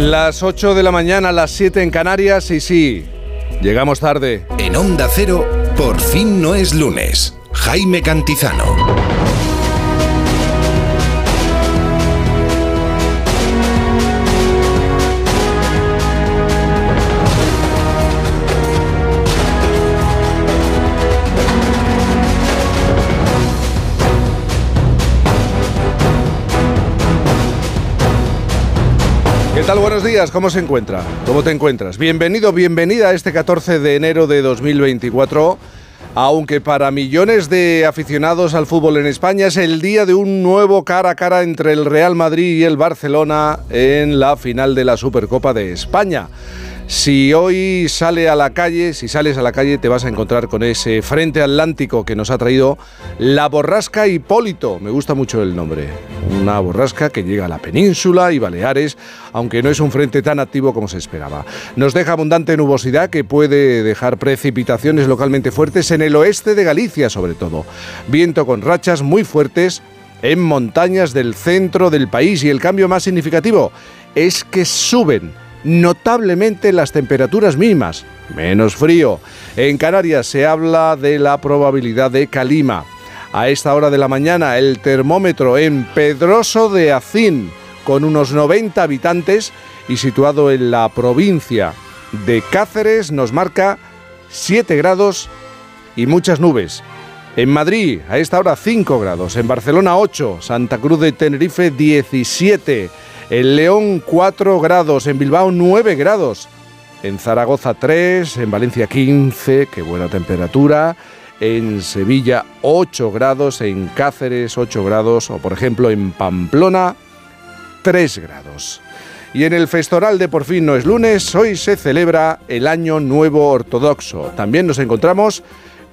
Las 8 de la mañana, las 7 en Canarias y sí, llegamos tarde. En Onda Cero, por fin no es lunes. Jaime Cantizano. Buenos días, ¿cómo se encuentra? ¿Cómo te encuentras? Bienvenido, bienvenida a este 14 de enero de 2024. Aunque para millones de aficionados al fútbol en España es el día de un nuevo cara a cara entre el Real Madrid y el Barcelona en la final de la Supercopa de España. Si hoy sale a la calle, si sales a la calle te vas a encontrar con ese frente atlántico que nos ha traído la borrasca Hipólito. Me gusta mucho el nombre. Una borrasca que llega a la península y Baleares, aunque no es un frente tan activo como se esperaba. Nos deja abundante nubosidad que puede dejar precipitaciones localmente fuertes en el oeste de Galicia sobre todo. Viento con rachas muy fuertes en montañas del centro del país y el cambio más significativo es que suben notablemente las temperaturas mínimas, menos frío. En Canarias se habla de la probabilidad de calima. A esta hora de la mañana el termómetro en Pedroso de Acín, con unos 90 habitantes y situado en la provincia de Cáceres, nos marca 7 grados y muchas nubes. En Madrid, a esta hora 5 grados. En Barcelona 8. Santa Cruz de Tenerife 17. En León 4 grados, en Bilbao 9 grados, en Zaragoza 3, en Valencia 15, qué buena temperatura, en Sevilla 8 grados, en Cáceres 8 grados o por ejemplo en Pamplona 3 grados. Y en el Festoral de Por fin no es lunes, hoy se celebra el Año Nuevo Ortodoxo. También nos encontramos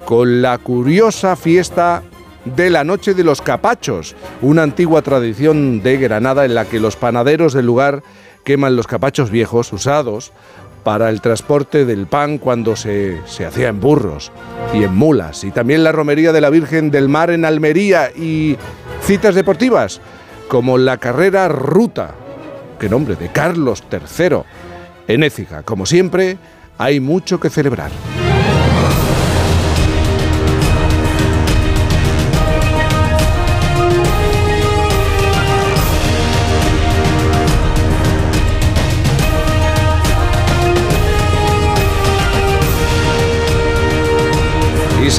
con la curiosa fiesta de la Noche de los Capachos, una antigua tradición de Granada en la que los panaderos del lugar queman los capachos viejos usados para el transporte del pan cuando se, se, hacía en burros y en mulas. Y también la romería de la Virgen del Mar en Almería y citas deportivas como la carrera Ruta, que nombre, de Carlos III en Écija. Como siempre, hay mucho que celebrar.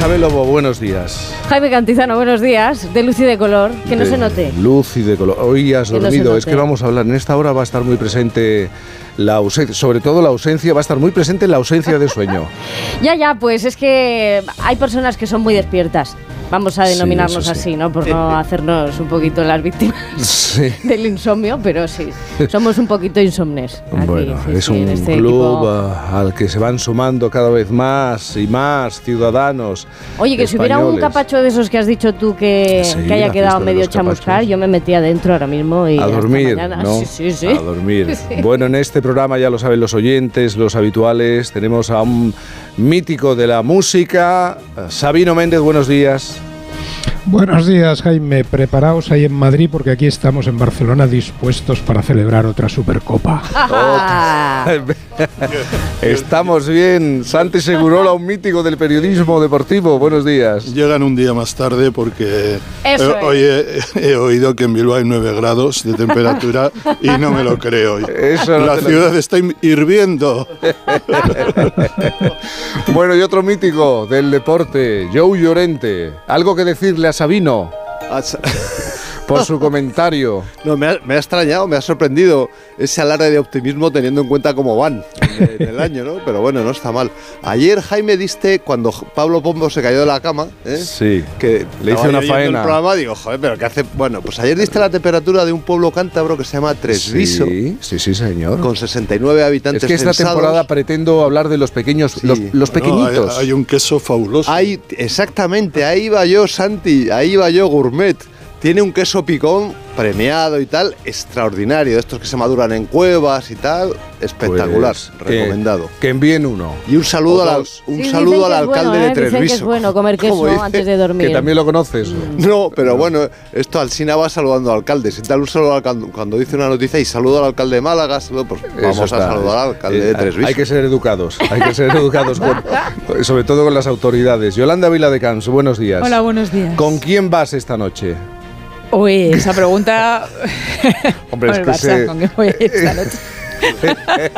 Isabel Lobo, buenos días. Jaime Cantizano, buenos días. De luz y de color, que no se note. Luz y de color. Hoy has Que no se dormido. es que vamos a hablar. En esta hora va a estar muy presente la ausencia. Sobre todo la ausencia, va a estar muy presente la ausencia de sueño. Ya, ya, pues es que hay personas que son muy despiertas. Vamos a denominarnos sí. así, ¿no? Por no hacernos un poquito las víctimas Sí. del insomnio, pero sí, somos un poquito insomnes. aquí, Bueno, es un este club equipo. al que se van sumando cada vez más y más ciudadanos. Oye, que si hubiera un capacho de esos que has dicho tú que, haya quedado medio chamuscar, yo me metía adentro ahora mismo y a dormir. ¿no? Sí, sí, sí. A dormir. Bueno, en este programa ya lo saben los oyentes, los habituales, tenemos a un mítico de la música, Sabino Méndez, buenos días. Buenos días, Jaime. Preparaos ahí en Madrid porque aquí estamos en Barcelona dispuestos para celebrar otra Supercopa. Estamos bien. Santi Segurola, un mítico del periodismo deportivo, buenos días. Llegan un día más tarde porque Eso hoy he, he oído que en Bilbao hay 9 grados de temperatura y no me lo creo. Eso no La lo- ciudad está hirviendo. Bueno, y otro mítico del deporte, Joe Llorente. ¿Algo que decirle a Sabino por su comentario? No, me ha, me ha extrañado, me ha sorprendido ese alarde de optimismo teniendo en cuenta cómo van en, en el año, ¿no? Pero bueno, no está mal. Ayer, Jaime, diste, cuando Pablo Pombo se cayó de la cama, ¿eh? Sí. que Le hice una faena. El programa, digo, joder, pero ¿qué hace? Bueno, pues ayer diste la temperatura de un pueblo cántabro que se llama Tresviso, Sí, sí, sí, señor. con 69 habitantes Es que esta censados. temporada pretendo hablar de los pequeños, Sí. los, los No, pequeñitos. hay, hay un queso fabuloso. Hay, exactamente, ahí va yo, Santi, ahí va yo, Gourmet. Tiene un queso picón premiado y tal, extraordinario, de estos que se maduran en cuevas y tal, espectacular, Pues, recomendado. Que, envíen uno. Y un saludo, al, un Sí, saludo al alcalde bueno, de ¿eh? Dicen que es Treviso. bueno comer ¿Cómo queso dice? antes de dormir. Que también lo conoces. No, pero bueno, esto Alsina va saludando al alcalde. Si tal un saludo al alcalde, cuando dice una noticia y saludo al alcalde de Málaga, saludo, pues vamos está. a saludar al alcalde Eh, de Treviso. Hay que ser educados, hay que ser educados, con- sobre todo con las autoridades. Yolanda Vila de Cans, buenos días. Hola, buenos días. ¿Con quién vas esta noche? Uy, esa pregunta. Hombre, es que Barça, sé- ¿con qué voy a ir esta noche?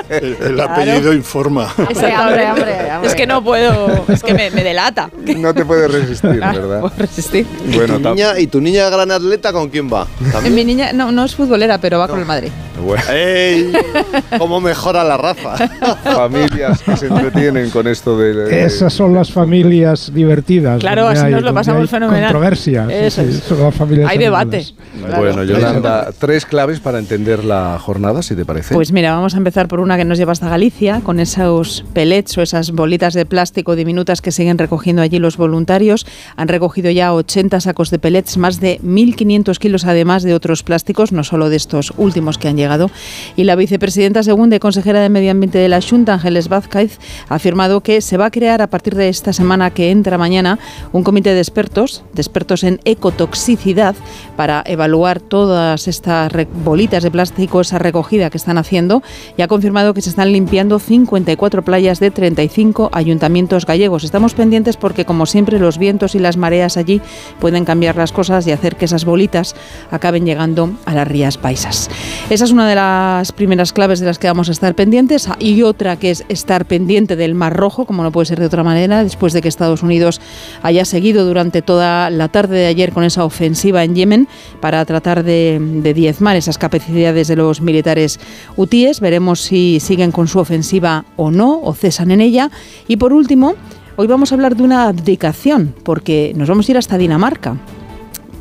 El, el apellido informa. Hombre, hombre. Es que no puedo. Es que me, me delata. No te puedes resistir, Claro, ¿verdad? puedo resistir. ¿Y, Bueno, tu tam- niña, ¿Y tu niña gran atleta con quién va? ¿También? Mi niña no, no es futbolera, pero va con el Madrid. bueno, ¡Ey! ¿Cómo mejora la raza? familias que se entretienen con esto de... de- Esas son las familias divertidas. Claro, así hay- nos lo pasamos hay fenomenal. Controversia. sí, Eso sí, es. son las familias Hay debate. animadas. Bueno, Yolanda, tres claves para entender la jornada, si te parece. Pues mira, vamos a empezar por una que nos lleva hasta Galicia, con esos pellets o esas bolitas de plástico diminutas que siguen recogiendo allí los voluntarios. Han recogido ya 80 sacos de pellets, más de 1.500 kilos además de otros plásticos, no solo de estos últimos que han llegado. Y la vicepresidenta segunda y consejera de Medio Ambiente de la Junta, Ángeles Vázquez, ha afirmado que se va a crear a partir de esta semana que entra mañana un comité de expertos, de expertos en ecotoxicidad, para evaluar todas estas bolitas de plástico, esa recogida que están haciendo, y ha confirmado que se están limpiando 54 playas de 35 ayuntamientos gallegos. Estamos pendientes porque, como siempre, los vientos y las mareas allí pueden cambiar las cosas y hacer que esas bolitas acaben llegando a las rías paisas. Esa es una de las primeras claves de las que vamos a estar pendientes y otra que es estar pendiente del Mar Rojo, como no puede ser de otra manera, después de que Estados Unidos haya seguido durante toda la tarde de ayer con esa ofensiva en Yemen para tratar de, de diezmar esas capacidades de los militares hutíes. Veremos si siguen con su ofensiva o no, o cesan en ella. Y por último, hoy vamos a hablar de una abdicación, porque nos vamos a ir hasta Dinamarca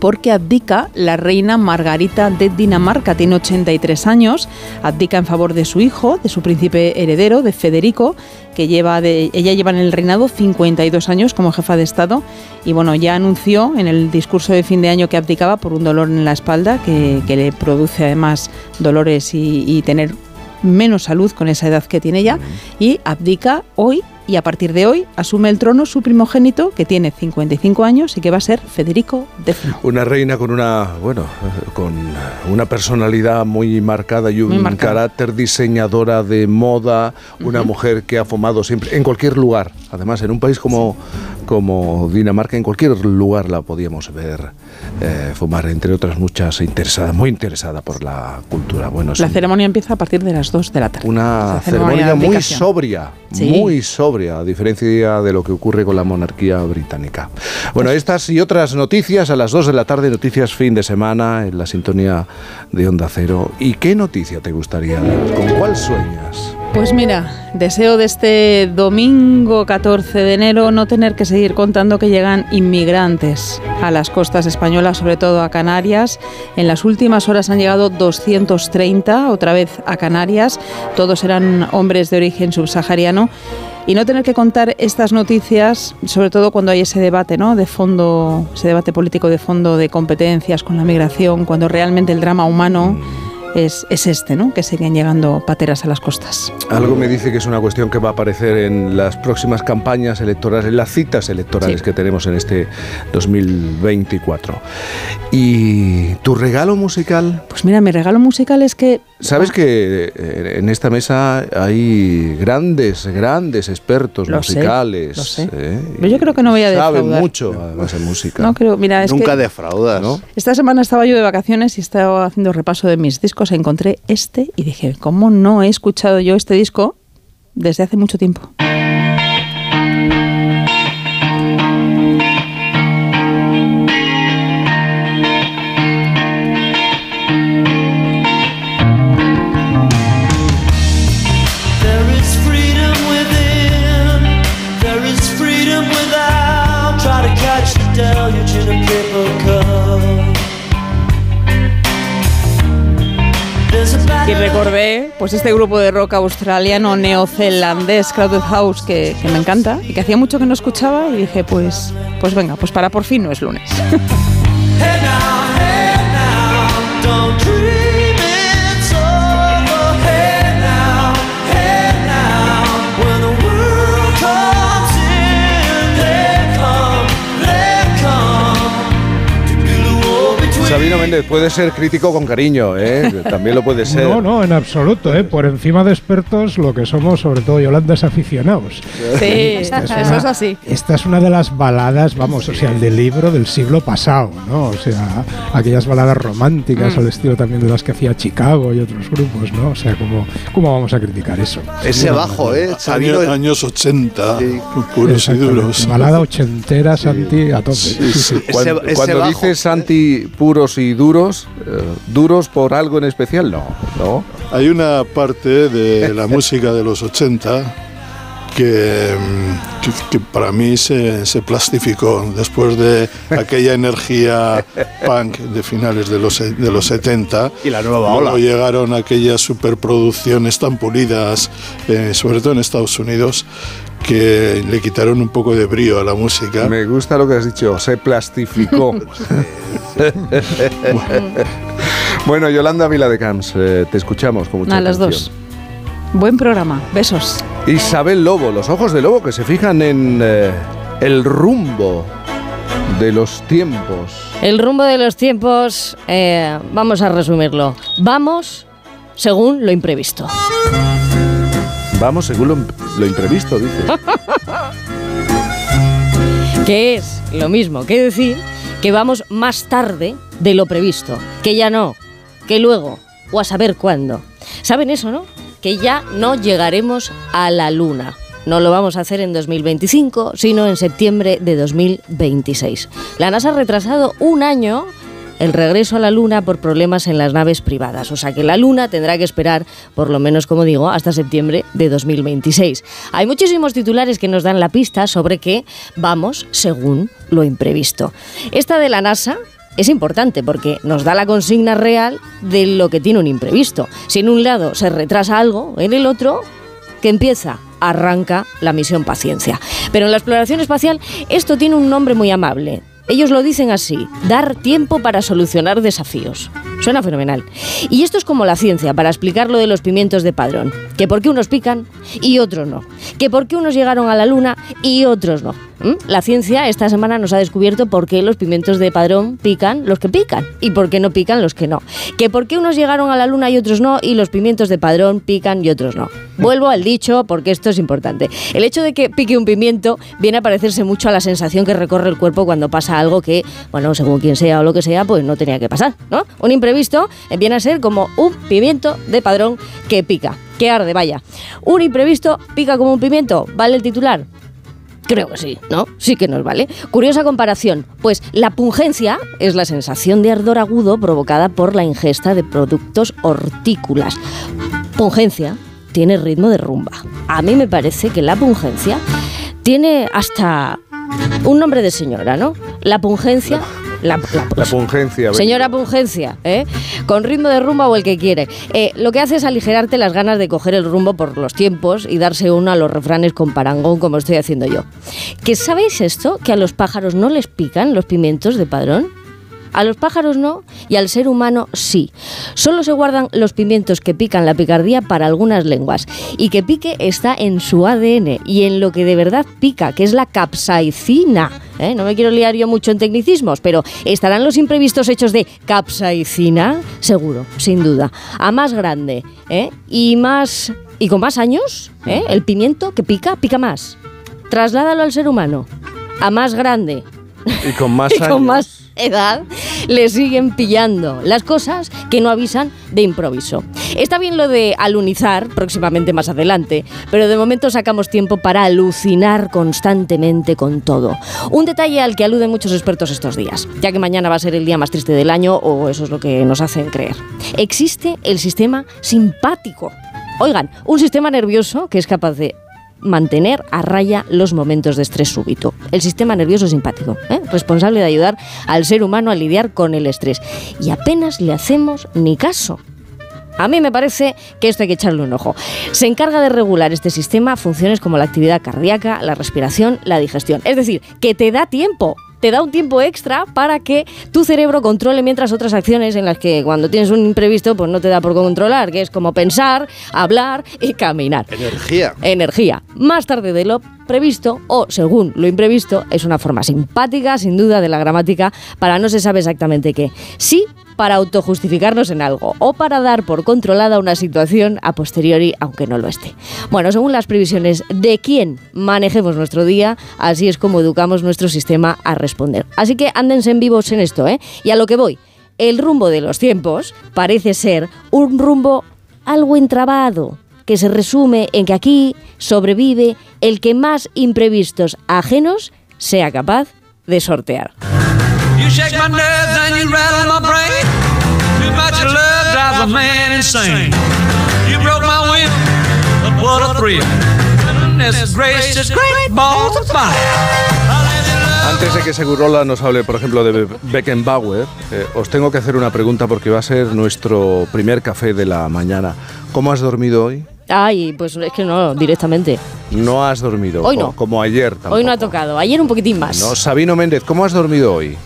porque abdica la reina Margarita de Dinamarca. Tiene 83 años, abdica en favor de su hijo, de su príncipe heredero, de Federico, que lleva de, ella lleva en el reinado 52 años como jefa de Estado y bueno, ya anunció en el discurso de fin de año que abdicaba por un dolor en la espalda que, le produce además dolores y tener menos salud con esa edad que tiene ya y abdica hoy y a partir de hoy asume el trono su primogénito que tiene 55 años y que va a ser Federico X. Una reina con una, bueno, con una personalidad muy marcada y un carácter diseñadora de moda, una mujer que ha fumado siempre, en cualquier lugar. Además, en un país como, como Dinamarca, en cualquier lugar la podíamos ver eh, fumar, entre otras muchas, interesada, muy interesada por la cultura. Bueno, La sí, ceremonia empieza a partir de las 2 de la tarde. una ceremonia de muy sobria, Sí. muy sobria, a diferencia de lo que ocurre con la monarquía británica. Bueno, estas y otras noticias a las 2 de la tarde, noticias fin de semana en la sintonía de Onda Cero. ¿Y qué noticia te gustaría? ¿Con cuál sueñas? Pues mira, deseo de este domingo 14 de enero no tener que seguir contando que llegan inmigrantes a las costas españolas, sobre todo a Canarias. En las últimas horas han llegado 230, otra vez a Canarias. Todos eran hombres de origen subsahariano. Y no tener que contar estas noticias, sobre todo cuando hay ese debate, ¿no? De fondo, ese debate político de fondo de competencias con la migración, cuando realmente el drama humano es, es este, ¿no? Que siguen llegando pateras a las costas. Algo me dice que es una cuestión que va a aparecer en las próximas campañas electorales, en las citas electorales Sí. que tenemos en este 2024. ¿Y tu regalo musical? Pues mira, mi regalo musical es que Sabes que eh, en esta mesa hay grandes, grandes expertos Lo sé, musicales. lo sé. ¿eh? Pero yo creo que no voy a Saben defraudar. mucho, además, en música. no creo, mira, es Nunca que defraudas. ¿No? esta semana estaba yo de vacaciones y estaba haciendo repaso de mis discos, encontré este y dije, ¿cómo no he escuchado yo este disco desde hace mucho tiempo? Y recordé pues este grupo de rock australiano neozelandés, Crowded House, que, que me encanta y que hacía mucho que no escuchaba y dije, pues, pues venga, pues para por fin no es lunes. Sabino Méndez puede ser crítico con cariño, ¿eh? También lo puede ser. No, no, en absoluto. ¿eh? Por encima de expertos, lo que somos, sobre todo Yolanda, es aficionados. Sí, eso una- es así. Esta es una de las baladas, vamos, o sea, el del libro del siglo pasado, ¿no? O sea, aquellas baladas románticas al estilo también de las que hacía Chicago y otros grupos, ¿no? O sea, ¿cómo, cómo vamos a criticar eso? Ese bajo, ¿eh? Sabino, Año- años 80, Sí. puros y duros. Balada ochentera, Santi, a tope. Sí, sí. Cuando, Ese- ese cuando bajo. dices Santi y duros, eh, ¿duros por algo en especial? No, no. Hay una parte de la música de los 80 que, mm, que- que para mí se, se plastificó después de aquella energía punk de finales de los, de los 70. Y la nueva Luego ola. llegaron aquellas superproducciones tan pulidas, eh, sobre todo en Estados Unidos, que le quitaron un poco de brío a la música. Me gusta lo que has dicho, se plastificó. bueno, Yolanda Vila de Camps, eh, te escuchamos con mucha A las dos. Buen programa. Besos. Isabel Lobo, los ojos de Lobo que se fijan en eh, el rumbo de los tiempos. El rumbo de los tiempos, eh, vamos a resumirlo. Vamos según lo imprevisto. Vamos según lo, imprevisto, dice. Que es lo mismo que decir que vamos más tarde de lo previsto. Que ya no, que luego, o a saber cuándo. ¿Saben eso, no? Que ya no llegaremos a la luna. No lo vamos a hacer en 2025, sino en septiembre de 2026. La NASA ha retrasado un año el regreso a la Luna por problemas en las naves privadas. O sea que la Luna tendrá que esperar, por lo menos como digo, hasta septiembre de 2026. Hay muchísimos titulares que nos dan la pista sobre que vamos según lo imprevisto. Esta de la NASA es importante porque nos da la consigna real de lo que tiene un imprevisto. Si en un lado se retrasa algo, en el otro que empieza, arranca la misión Paciencia. Pero en la exploración espacial esto tiene un nombre muy amable. Ellos lo dicen así, dar tiempo para solucionar desafíos. Suena fenomenal. Y esto es como la ciencia, para explicar lo de los pimientos de padrón. Que por qué unos pican y otros no. Que por qué unos llegaron a la luna y otros no. ¿Mm? La ciencia esta semana nos ha descubierto por qué los pimientos de padrón pican los que pican y por qué no pican los que no. Que por qué unos llegaron a la luna y otros no y los pimientos de padrón pican y otros no. Vuelvo al dicho porque esto es importante. El hecho de que pique un pimiento viene a parecerse mucho a la sensación que recorre el cuerpo cuando pasa algo que, bueno, según quien sea o lo que sea, pues no tenía que pasar, ¿no? Un imprevisto eh, viene a ser como un pimiento de padrón que pica, que arde, vaya. Un imprevisto pica como un pimiento, ¿vale el titular? Creo que sí, ¿no? Sí que nos vale. Curiosa comparación. Pues la pungencia es la sensación de ardor agudo provocada por la ingesta de productos hortícolas. Pungencia tiene ritmo de rumba. A mí me parece que la pungencia tiene hasta un nombre de señora, ¿no? La pungencia. La, la- La pungencia. venga. Señora Pungencia, ¿eh? con ritmo de rumba o el que quiere. Eh, lo que hace es aligerarte las ganas de coger el rumbo por los tiempos y darse uno a los refranes con parangón como estoy haciendo yo. ¿Que sabéis esto? Que a los pájaros no les pican los pimientos de padrón. A los pájaros no y al ser humano sí. Solo se guardan los pimientos que pican la picardía para algunas lenguas. Y que pique está en su ADN y en lo que de verdad pica, que es la capsaicina. ¿Eh? No me quiero liar yo mucho en tecnicismos, pero ¿estarán los imprevistos hechos de capsaicina? Seguro, sin duda. A más grande ¿eh? y más y con más años, ¿eh? el pimiento que pica, pica más. Trasládalo al ser humano. A más grande, Y con más y años. con más edad le siguen pillando las cosas que no avisan de improviso. Está bien lo de alunizar próximamente más adelante, pero de momento sacamos tiempo para alucinar constantemente con todo. Un detalle al que aluden muchos expertos estos días, ya que mañana va a ser el día más triste del año o eso es lo que nos hacen creer. Existe el sistema simpático. Oigan, un sistema nervioso que es capaz de mantener a raya los momentos de estrés súbito. El sistema nervioso simpático, ¿eh? responsable de ayudar al ser humano a lidiar con el estrés. Y apenas le hacemos ni caso. A mí me parece que esto hay que echarle un ojo. Se encarga de regular este sistema funciones como la actividad cardíaca, la respiración, la digestión. Es decir, que te da tiempo te da un tiempo extra para que tu cerebro controle mientras otras acciones en las que cuando tienes un imprevisto pues no te da por controlar, que es como pensar, hablar y caminar. Energía. Energía. Más tarde de lo previsto o según lo imprevisto es una forma simpática, sin duda, de la gramática para no se sabe exactamente qué. Sí, para autojustificarnos en algo o para dar por controlada una situación a posteriori, aunque no lo esté. Bueno, según las previsiones de quién manejemos nuestro día, así es como educamos nuestro sistema a responder. Así que ándense en vivos en esto, ¿eh? Y a lo que voy. El rumbo de los tiempos parece ser un rumbo algo entrabado, que se resume en que aquí sobrevive el que más imprevistos ajenos sea capaz de sortear. You shake my nerves and you rattle my brain. Too much love drives a man insane. You broke my will, but what a thrill. Goodness gracious, great balls of fire. Antes de que Segurola nos hable, por ejemplo, de Be- Beckenbauer, eh, os tengo que hacer una pregunta porque va a ser nuestro primer café de la mañana. ¿Cómo has dormido hoy? Ay, pues es que no, directamente. No has dormido. Hoy no. Como ayer tampoco. Hoy no ha tocado. Ayer un poquitín más. No, Sabino Méndez, ¿cómo has dormido hoy?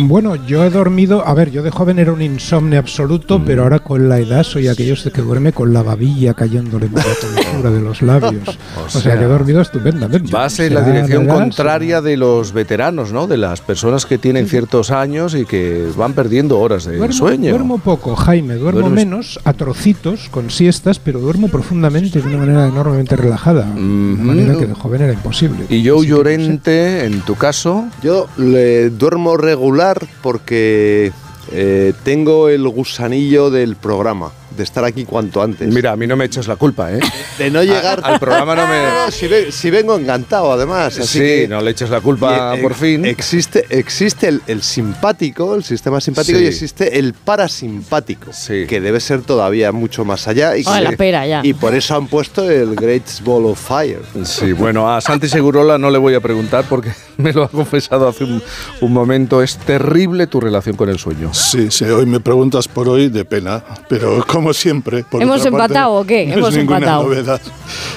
Bueno, yo he dormido, a ver, yo de joven era un insomnio absoluto, pero ahora con la edad soy aquellos de que duerme con la babilla cayéndole por la tonsura de los labios. o, sea, sea, que he dormido estupendamente. Vas O en la dirección contraria de los veteranos, ¿no? De las personas que tienen ciertos años y que van perdiendo horas de Duermo, sueño. duermo poco, Jaime, duermo Duermes- menos, a trocitos, con siestas, pero duermo profundamente de una manera enormemente relajada. De una manera que de joven era imposible. Y yo Así que no sé. Llorente, en tu caso, Yo le duermo regular porque eh, tengo el gusanillo del programa, de estar aquí cuanto antes. mira, a mí no me echas la culpa, ¿eh? de no llegar al programa no me- no, si, ve- si vengo encantado, además. Así sí, que- no le eches la culpa y, eh, por fin. Existe, existe el, el simpático, el sistema simpático, Sí. y existe el parasimpático, Sí. que debe ser todavía mucho más allá. Y, Ah, que- la pera, ya. y por eso han puesto el Great Ball of Fire. Sí, bueno, a Santi Segurola no le voy a preguntar porque me lo ha confesado hace un, un momento. Es terrible tu relación con el sueño. Sí, sí, hoy me preguntas por hoy de pena, pero como siempre. por ¿Hemos parte, empatado o qué? No Hemos es ninguna empatado. novedad.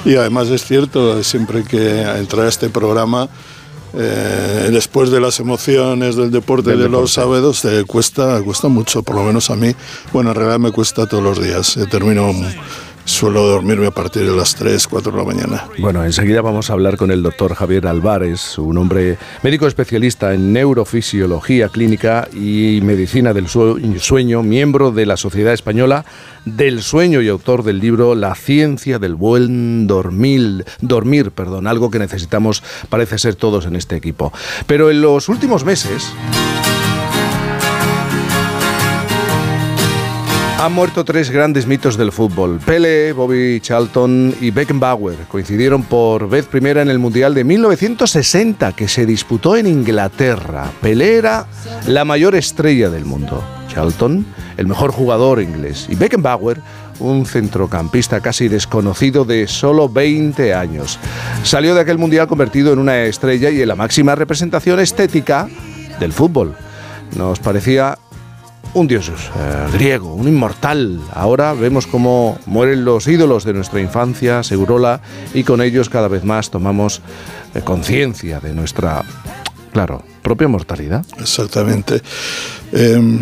Y además es cierto, siempre que entra a este programa, eh, después de las emociones del deporte Del de deporte. los sábados, te cuesta, cuesta mucho, por lo menos a mí. Bueno, en realidad me cuesta todos los días. Eh, termino, suelo dormirme a partir de las 3, 4 de la mañana. Bueno, enseguida vamos a hablar con el doctor Javier Álvarez, un hombre médico especialista en neurofisiología clínica y medicina del sue- sueño, miembro de la Sociedad Española del Sueño y autor del libro La ciencia del buen dormir, dormir, perdón, algo que necesitamos parece ser todos en este equipo. Pero en los últimos meses Han muerto tres grandes mitos del fútbol. Pele, Bobby Charlton y Beckenbauer coincidieron por vez primera en el Mundial de 1960 que se disputó en Inglaterra. Pele era la mayor estrella del mundo. Charlton, el mejor jugador inglés. Y Beckenbauer, un centrocampista casi desconocido de solo 20 años. Salió de aquel Mundial convertido en una estrella y en la máxima representación estética del fútbol. Nos parecía un dios eh, griego, un inmortal. Ahora vemos cómo mueren los ídolos de nuestra infancia, Segurola, y con ellos cada vez más tomamos eh, conciencia de nuestra, claro, propia mortalidad. Exactamente. Eh,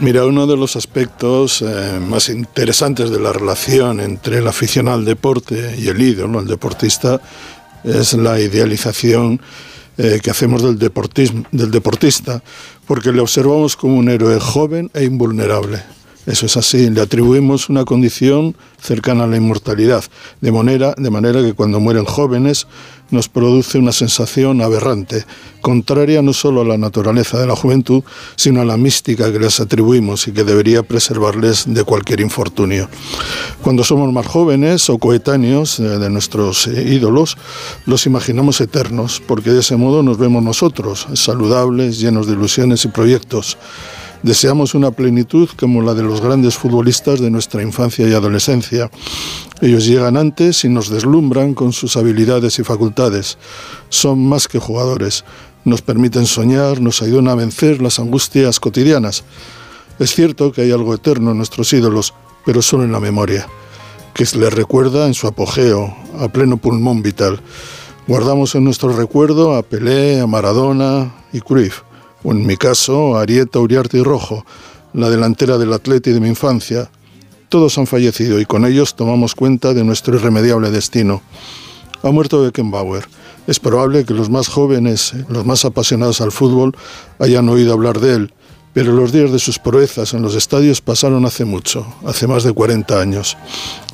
mira, uno de los aspectos eh, más interesantes de la relación entre el aficionado al deporte y el ídolo, el deportista, es la idealización que hacemos del, deportismo, del deportista, porque le observamos como un héroe joven e invulnerable. Eso es así, le atribuimos una condición cercana a la inmortalidad, de manera, de manera que cuando mueren jóvenes nos produce una sensación aberrante, contraria no solo a la naturaleza de la juventud, sino a la mística que les atribuimos y que debería preservarles de cualquier infortunio. Cuando somos más jóvenes o coetáneos eh, de nuestros eh, ídolos, los imaginamos eternos, porque de ese modo nos vemos nosotros, saludables, llenos de ilusiones y proyectos. Deseamos una plenitud como la de los grandes futbolistas de nuestra infancia y adolescencia. Ellos llegan antes y nos deslumbran con sus habilidades y facultades. Son más que jugadores. Nos permiten soñar, nos ayudan a vencer las angustias cotidianas. Es cierto que hay algo eterno en nuestros ídolos, pero solo en la memoria, que les recuerda en su apogeo, a pleno pulmón vital. Guardamos en nuestro recuerdo a Pelé, a Maradona y Cruyff, en mi caso Arieta, Uriarte y Rojo, la delantera del Atleti de mi infancia. Todos han fallecido y con ellos tomamos cuenta de nuestro irremediable destino. Ha muerto Beckenbauer. Es probable que los más jóvenes, los más apasionados al fútbol, hayan oído hablar de él, pero los días de sus proezas en los estadios pasaron hace mucho, hace más de 40 años.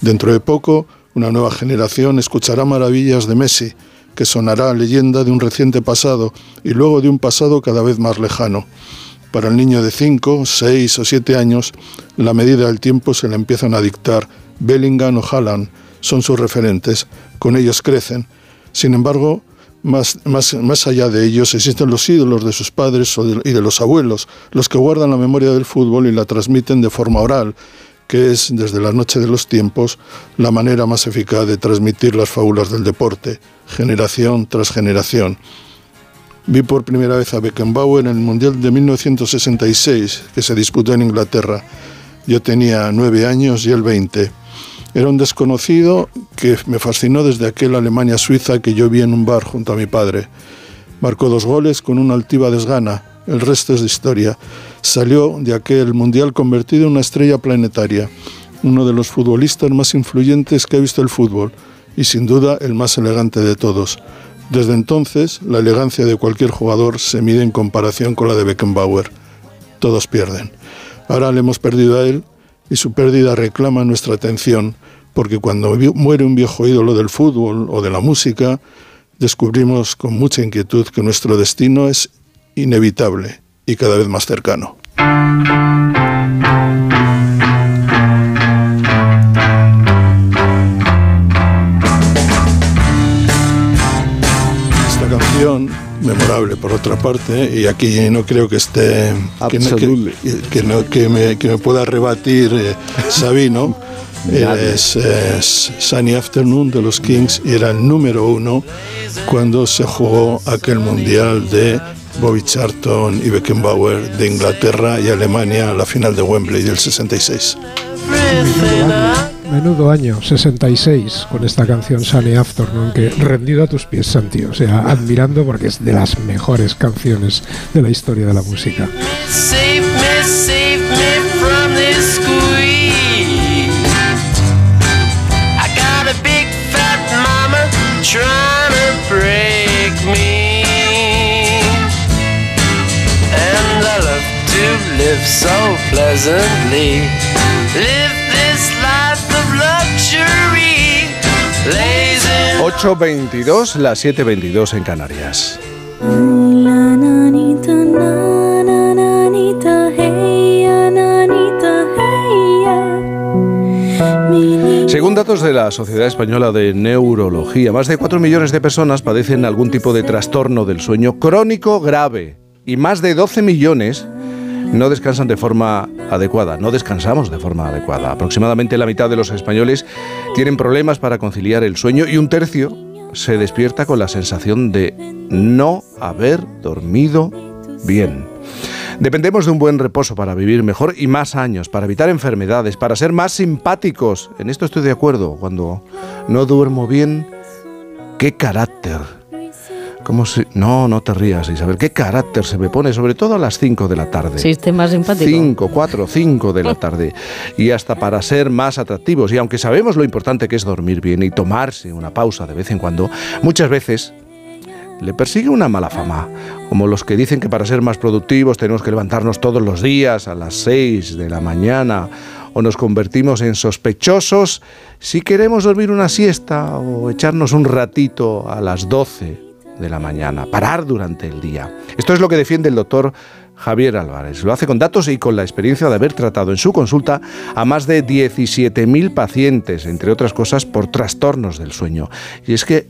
Dentro de poco, una nueva generación escuchará maravillas de Messi, que sonará leyenda de un reciente pasado y luego de un pasado cada vez más lejano. Para el niño de 5, 6 o 7 años, la medida del tiempo se le empiezan a dictar. Bellingham o Haaland son sus referentes, con ellos crecen. Sin embargo, más, más, más allá de ellos existen los ídolos de sus padres y de los abuelos, los que guardan la memoria del fútbol y la transmiten de forma oral, que es, desde la noche de los tiempos, la manera más eficaz de transmitir las fábulas del deporte, generación tras generación. Vi por primera vez a Beckenbauer en el Mundial de 1966, que se disputó en Inglaterra. Yo tenía nueve años y él 20. Era un desconocido que me fascinó desde aquel Alemania-Suiza que yo vi en un bar junto a mi padre. Marcó dos goles con una altiva desgana. El resto es de historia. Salió de aquel mundial convertido en una estrella planetaria, uno de los futbolistas más influyentes que ha visto el fútbol y sin duda el más elegante de todos. Desde entonces, la elegancia de cualquier jugador se mide en comparación con la de Beckenbauer. Todos pierden. Ahora le hemos perdido a él y su pérdida reclama nuestra atención, porque cuando muere un viejo ídolo del fútbol o de la música, descubrimos con mucha inquietud que nuestro destino es inevitable y cada vez más cercano. Esta canción, memorable por otra parte, y aquí no creo que esté. Que, no, que, que no- que me, que me pueda rebatir eh, Sabino. Es, es Sunny Afternoon de los Kings y era el número uno cuando se jugó aquel mundial de Bobby Charlton y Beckenbauer de Inglaterra y Alemania, la final de Wembley del 66. Menudo año, 66, con esta canción Sunny Afternoon, que rendido a tus pies, Santi. O sea, admirando porque es de las mejores canciones de la historia de la música. Live so pleasantly. Live this life of luxury. Blazing 8.22, las 7.22 en Canarias. Según datos de la Sociedad Española de Neurología, más de 4 millones de personas padecen algún tipo de trastorno del sueño crónico grave y más de 12 millones no descansan de forma adecuada, no descansamos de forma adecuada. Aproximadamente la mitad de los españoles tienen problemas para conciliar el sueño y un tercio se despierta con la sensación de no haber dormido bien. Dependemos de un buen reposo para vivir mejor y más años, para evitar enfermedades, para ser más simpáticos. En esto estoy de acuerdo. Cuando no duermo bien, ¿qué carácter? ¿Cómo se.? No, no te rías, Isabel. ¿Qué carácter se me pone? Sobre todo a las 5 de la tarde. Sistema simpático. 5, 4, 5 de la tarde. Y hasta para ser más atractivos. Y aunque sabemos lo importante que es dormir bien y tomarse una pausa de vez en cuando, muchas veces le persigue una mala fama. Como los que dicen que para ser más productivos tenemos que levantarnos todos los días a las 6 de la mañana. O nos convertimos en sospechosos si queremos dormir una siesta o echarnos un ratito a las 12 de la mañana, parar durante el día. Esto es lo que defiende el doctor Javier Álvarez. Lo hace con datos y con la experiencia de haber tratado en su consulta a más de 17.000 pacientes, entre otras cosas, por trastornos del sueño. Y es que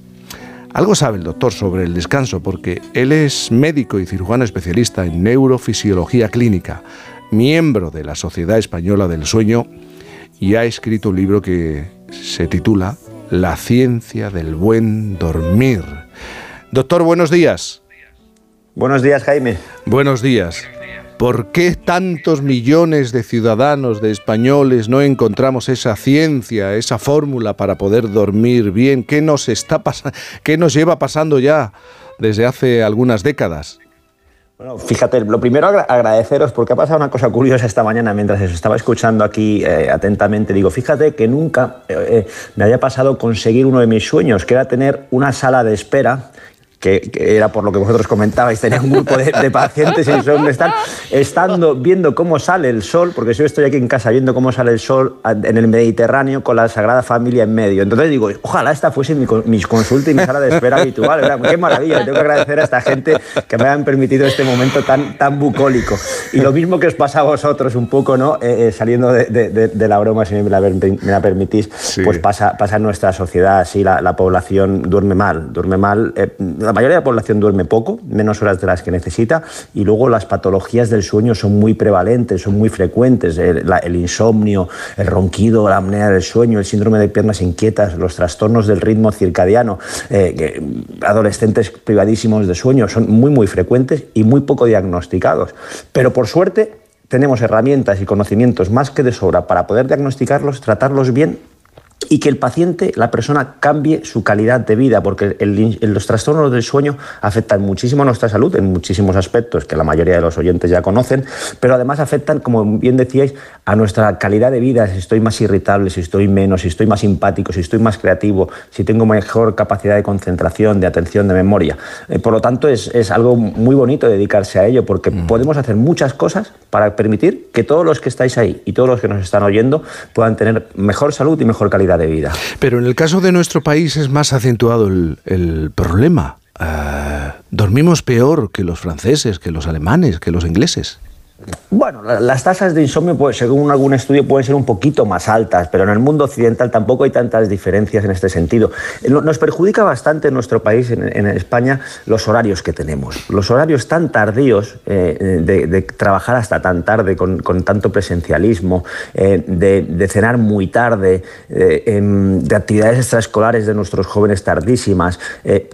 algo sabe el doctor sobre el descanso, porque él es médico y cirujano especialista en neurofisiología clínica, miembro de la Sociedad Española del Sueño y ha escrito un libro que se titula La ciencia del buen dormir. Doctor, buenos días. Buenos días, Jaime. Buenos días. ¿Por qué tantos millones de ciudadanos, de españoles, no encontramos esa ciencia, esa fórmula para poder dormir bien? ¿Qué nos está pasando? ¿Qué nos lleva pasando ya desde hace algunas décadas? Bueno, fíjate, lo primero agra- agradeceros porque ha pasado una cosa curiosa esta mañana mientras os estaba escuchando aquí eh, atentamente. Digo, fíjate que nunca eh, eh, me había pasado conseguir uno de mis sueños, que era tener una sala de espera. Que, que era por lo que vosotros comentabais, tenía un grupo de, de pacientes en donde están estando viendo cómo sale el sol, porque yo estoy aquí en casa viendo cómo sale el sol en el Mediterráneo con la Sagrada Familia en medio. Entonces digo, ojalá esta fuese mi, mi consulta y mi sala de espera habitual. ¿verdad? Qué maravilla, tengo que agradecer a esta gente que me hayan permitido este momento tan, tan bucólico. Y lo mismo que os pasa a vosotros un poco, ¿no? Eh, eh, saliendo de, de- de- de la broma, si me la, me la permitís, pues pasa, pasa en nuestra sociedad así, la, la población duerme mal, duerme mal. eh, la mayoría de la población duerme poco, menos horas de las que necesita, y luego las patologías del sueño son muy prevalentes, son muy frecuentes. El, la- insomnio, el ronquido, la apnea del sueño, el síndrome de piernas inquietas, los trastornos del ritmo circadiano, eh, adolescentes privadísimos de sueño, son muy, muy frecuentes y muy poco diagnosticados. Pero por suerte tenemos herramientas y conocimientos más que de sobra para poder diagnosticarlos, tratarlos bien y que el paciente, la persona, cambie su calidad de vida, porque el- el- los trastornos del sueño afectan muchísimo a nuestra salud en muchísimos aspectos que la mayoría de los oyentes ya conocen, pero además afectan, como bien decíais, a nuestra calidad de vida, si estoy más irritable, si estoy menos, si estoy más simpático, si estoy más creativo, si tengo mejor capacidad de concentración, de atención, de memoria. Eh, por lo tanto, es, es algo muy bonito dedicarse a ello, porque podemos hacer muchas cosas para permitir que todos los que estáis ahí y todos los que nos están oyendo puedan tener mejor salud y mejor calidad de vida. Pero en el caso de nuestro país es más acentuado el, problema. Eh, dormimos peor que los franceses, que los alemanes, que los ingleses. Bueno, la- las tasas de insomnio, pues, según algún estudio, pueden ser un poquito más altas, pero en el mundo occidental tampoco hay tantas diferencias en este sentido. Eh, no- Nos perjudica bastante en nuestro país, en, España, los horarios que tenemos. Los horarios tan tardíos eh, de, trabajar hasta tan tarde, con, tanto presencialismo, eh, de, cenar muy tarde, eh, em, de actividades extraescolares de nuestros jóvenes tardísimas,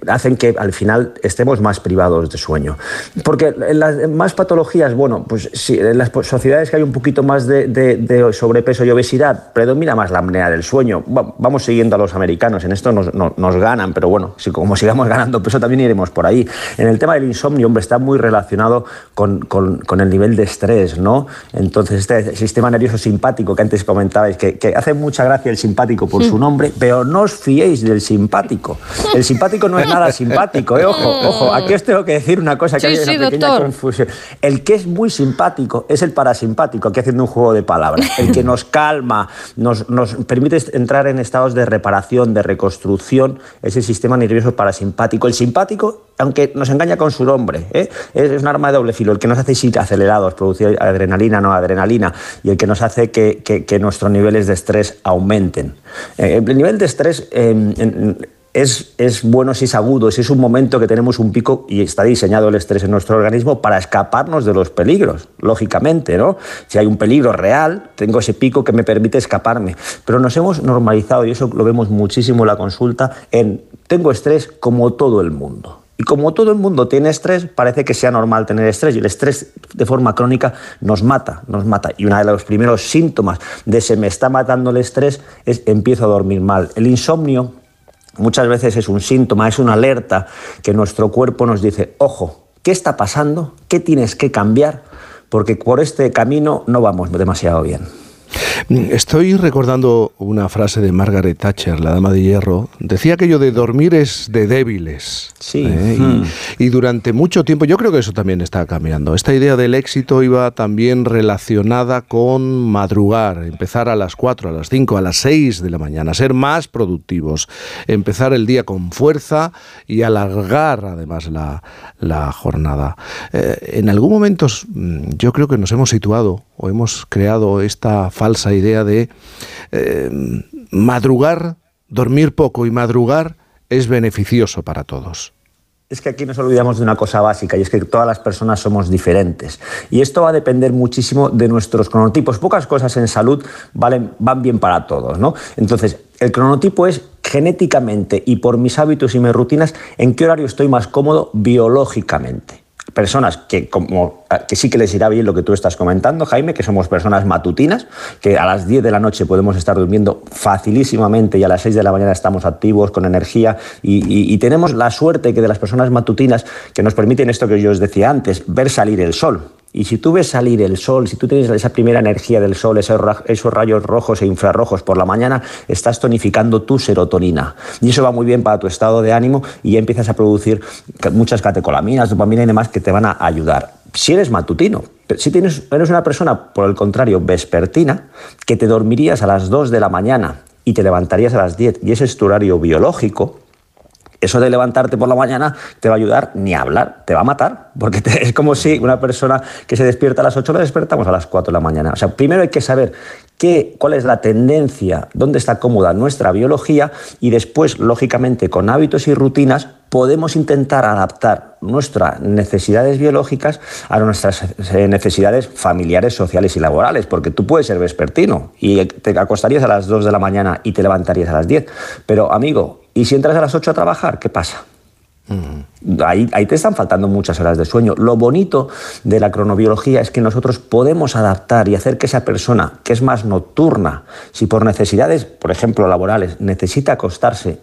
hacen que al final estemos más privados de sueño. Porque en las más patologías, bueno, pues sí, en las sociedades que hay un poquito más de, de- de sobrepeso y obesidad, predomina más la apnea del sueño. Va- Vamos siguiendo a los americanos, en esto nos, no- nos ganan, pero bueno, si como sigamos ganando peso también iremos por ahí. En el tema del insomnio, hombre, está muy relacionado con, con- con el nivel de estrés, ¿no? Entonces, este sistema nervioso simpático que antes comentabais, que, que hace mucha gracia el simpático por su nombre, pero no os fiéis del simpático. El simpático no es nada simpático, ¿eh? Ojo, ojo, aquí os tengo que decir una cosa que Sí, hay una sí, pequeña doctor. confusión. El que es muy simpático es el parasimpático, aquí haciendo un juego de palabras. El que nos calma, nos, nos permite entrar en estados de reparación, de reconstrucción, es el sistema nervioso parasimpático. El simpático, aunque nos engaña con su nombre, ¿eh? es, es un arma de doble filo. El que nos hace ir acelerados, producir adrenalina, no adrenalina, y el que nos hace que, que- que nuestros niveles de estrés aumenten. Eh, el nivel de estrés... eh, en- es, es bueno si es agudo, si es un momento que tenemos un pico y está diseñado el estrés en nuestro organismo para escaparnos de los peligros, lógicamente, ¿no? Si hay un peligro real, tengo ese pico que me permite escaparme. Pero nos hemos normalizado, y eso lo vemos muchísimo en la consulta, en tengo estrés como todo el mundo. Y como todo el mundo tiene estrés, parece que sea normal tener estrés. Y el estrés de forma crónica nos mata, nos mata. Y uno de los primeros síntomas de se me está matando el estrés es empiezo a dormir mal. El insomnio muchas veces es un síntoma, es una alerta que nuestro cuerpo nos dice, ojo, ¿qué está pasando? ¿Qué tienes que cambiar? Porque por este camino no vamos demasiado bien. Estoy recordando una frase de Margaret Thatcher, la dama de hierro. Decía aquello de dormir es de débiles. Sí. ¿eh? Y- Hmm. Y, durante mucho tiempo, yo creo que eso también está cambiando. Esta idea del éxito iba también relacionada con madrugar, empezar a las 4, a las 5, a las 6 de la mañana, ser más productivos, empezar el día con fuerza y alargar además la, la jornada. Eh, en algún momento mm, yo creo que nos hemos situado o hemos creado esta falsa idea de eh, madrugar, dormir poco y madrugar es beneficioso para todos. Es que aquí nos olvidamos de una cosa básica y es que todas las personas somos diferentes. Y esto va a depender muchísimo de nuestros cronotipos. Pocas cosas en salud valen, van bien para todos, ¿no? Entonces, el cronotipo es genéticamente y por mis hábitos y mis rutinas en qué horario estoy más cómodo biológicamente. Personas que, como, que sí que les irá bien lo que tú estás comentando, Jaime, que somos personas matutinas, que a las 10 de la noche podemos estar durmiendo facilísimamente y a las 6 de la mañana estamos activos, con energía, y, y- y tenemos la suerte que de las personas matutinas que nos permiten esto que yo os decía antes, ver salir el sol. Y si tú ves salir el sol, si tú tienes esa primera energía del sol, esos, ra- esos rayos rojos e infrarrojos por la mañana, estás tonificando tu serotonina. Y eso va muy bien para tu estado de ánimo y ya empiezas a producir muchas catecolaminas, dopamina y demás que te van a ayudar. Si eres matutino, si tienes, eres una persona, por el contrario, vespertina, que te dormirías a las 2 de la mañana y te levantarías a las 10 y ese es tu horario biológico, eso de levantarte por la mañana te va a ayudar ni a hablar, te va a matar, porque es como si una persona que se despierta a las 8 la despertamos a las 4 de la mañana. O sea, primero hay que saber qué, cuál es la tendencia, dónde está cómoda nuestra biología y después, lógicamente, con hábitos y rutinas podemos intentar adaptar nuestras necesidades biológicas a nuestras eh, necesidades familiares, sociales y laborales, porque tú puedes ser vespertino y te acostarías a las 2 de la mañana y te levantarías a las 10, pero amigo, ¿y si entras a las 8 a trabajar? ¿Qué pasa? Ahí, ahí te están faltando muchas horas de sueño. Lo bonito de la cronobiología es que nosotros podemos adaptar y hacer que esa persona que es más nocturna, si por necesidades, por ejemplo, laborales, necesita acostarse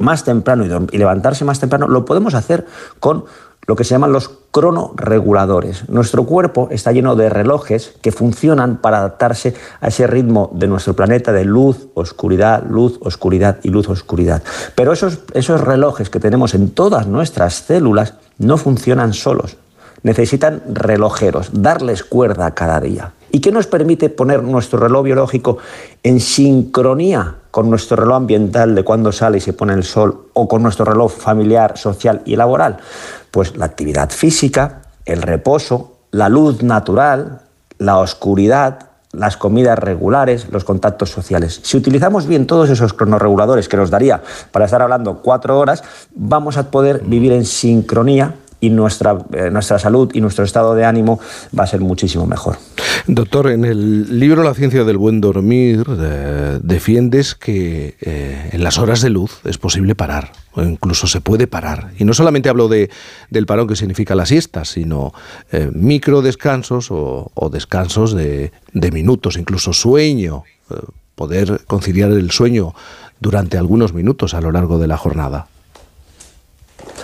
más temprano y, levantarse más temprano, lo podemos hacer con lo que se llaman los cronoreguladores. Nuestro cuerpo está lleno de relojes que funcionan para adaptarse a ese ritmo de nuestro planeta de luz, oscuridad, luz, oscuridad y luz, oscuridad. Pero esos, esos relojes que tenemos en todas nuestras células no funcionan solos. Necesitan relojeros, darles cuerda cada día. ¿Y qué nos permite poner nuestro reloj biológico en sincronía con nuestro reloj ambiental de cuando sale y se pone el sol o con nuestro reloj familiar, social y laboral? Pues la actividad física, el reposo, la luz natural, la oscuridad, las comidas regulares, los contactos sociales. Si utilizamos bien todos esos cronorreguladores que nos daría para estar hablando cuatro horas, vamos a poder vivir en sincronía y nuestra, eh, nuestra salud y nuestro estado de ánimo va a ser muchísimo mejor. Doctor, en el libro La ciencia del buen dormir eh, defiendes que eh, en las horas de luz es posible parar, o incluso se puede parar. Y no solamente hablo de, del parón que significa la siesta, sino micro descansos o, o descansos de, de minutos, incluso sueño, poder conciliar el sueño durante algunos minutos a lo largo de la jornada.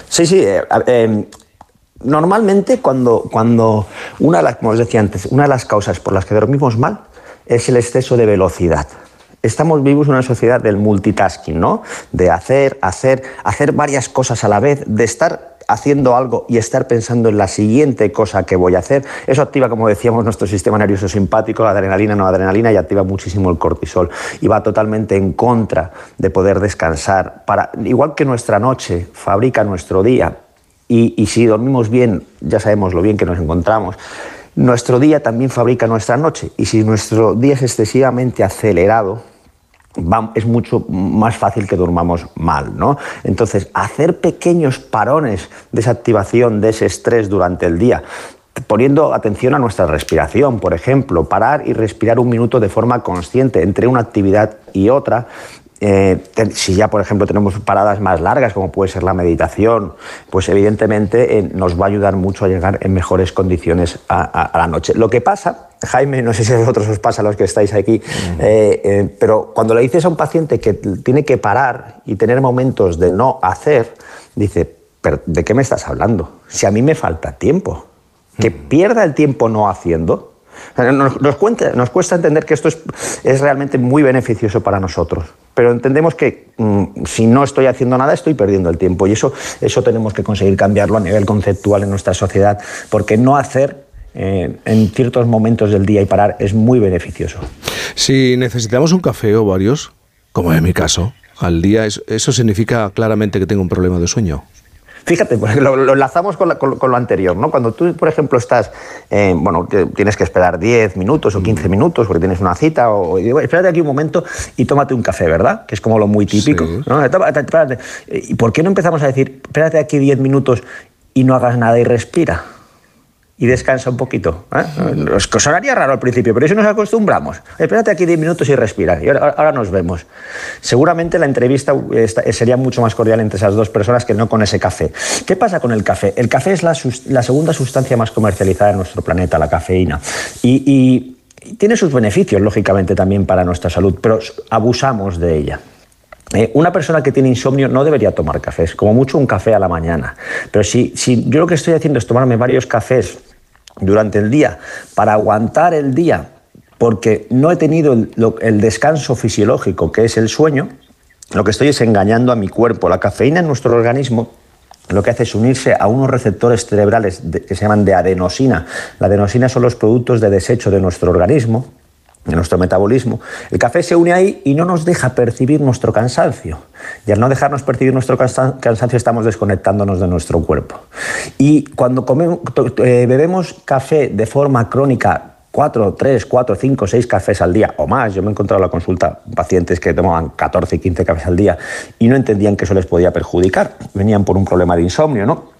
Sí, sí. eh, eh, normalmente cuando, cuando una como os decía antes, una de las causas por las que dormimos mal es el exceso de velocidad. Estamos vivos en una sociedad del multitasking, ¿no? De hacer, hacer, hacer varias cosas a la vez, de estar haciendo algo y estar pensando en la siguiente cosa que voy a hacer. Eso activa, como decíamos, nuestro sistema nervioso simpático, la adrenalina, no adrenalina, y activa muchísimo el cortisol. Y va totalmente en contra de poder descansar. Para, igual que nuestra noche fabrica nuestro día, y, si dormimos bien, ya sabemos lo bien que nos encontramos. Nuestro día también fabrica nuestra noche. Y si nuestro día es excesivamente acelerado, es mucho más fácil que durmamos mal, ¿no? Entonces, hacer pequeños parones de esa activación, de ese estrés durante el día, poniendo atención a nuestra respiración, por ejemplo, parar y respirar un minuto de forma consciente entre una actividad y otra. Eh, si ya, por ejemplo, tenemos paradas más largas, como puede ser la meditación, pues evidentemente eh, nos va a ayudar mucho a llegar en mejores condiciones a, a- a la noche. Lo que pasa, Jaime, no sé si a vosotros os pasa a los que estáis aquí, eh, eh, pero cuando le dices a un paciente que tiene que parar y tener momentos de no hacer, dice, "¿Pero ¿de qué me estás hablando? Si a mí me falta tiempo. Que pierda el tiempo no haciendo. Nos, nos nos cuesta entender que esto es, es realmente muy beneficioso para nosotros, pero entendemos que mm, si no estoy haciendo nada estoy perdiendo el tiempo y eso, eso tenemos que conseguir cambiarlo a nivel conceptual en nuestra sociedad, porque no hacer eh, en ciertos momentos del día y parar es muy beneficioso. Si necesitamos un café o varios, como en mi caso, al día, es- eso significa claramente que tengo un problema de sueño. Fíjate, pues lo, lo enlazamos con, la- con- con lo anterior, ¿no? Cuando tú, por ejemplo, estás, eh, bueno, que tienes que esperar 10 minutos o 15 minutos porque tienes una cita, o, digo, espérate aquí un momento y tómate un café, ¿verdad? Que es como lo muy típico. Sí. ¿no? Toma- espérate. ¿Y por qué no empezamos a decir, espérate aquí 10 minutos y no hagas nada y respira? Y descansa un poquito. ¿eh? Sonaría raro al principio, pero eso nos acostumbramos. Espérate aquí 10 minutos y respira, y ahora, ahora nos vemos. Seguramente la entrevista esta- sería mucho más cordial entre esas dos personas que no con ese café. ¿Qué pasa con el café? El café es la, la segunda sustancia más comercializada en nuestro planeta, la cafeína. Y, y- y tiene sus beneficios, lógicamente, también para nuestra salud, pero abusamos de ella. Eh, una persona que tiene insomnio no debería tomar cafés, como mucho un café a la mañana. Pero si, si yo lo que estoy haciendo es tomarme varios cafés durante el día para aguantar el día, porque no he tenido el, descanso fisiológico que es el sueño, lo que estoy es engañando a mi cuerpo. La cafeína en nuestro organismo lo que hace es unirse a unos receptores cerebrales que se llaman de adenosina. La adenosina son los productos de desecho de nuestro organismo, de nuestro metabolismo. El café se une ahí y no nos deja percibir nuestro cansancio. Y al no dejarnos percibir nuestro cansa- cansancio estamos desconectándonos de nuestro cuerpo. Y cuando comemos- eh, bebemos café de forma crónica, cuatro, tres, cuatro, cinco, seis cafés al día o más. Yo me he encontrado en la consulta pacientes que tomaban 14 y 15 cafés al día y no entendían que eso les podía perjudicar. Venían por un problema de insomnio, ¿no?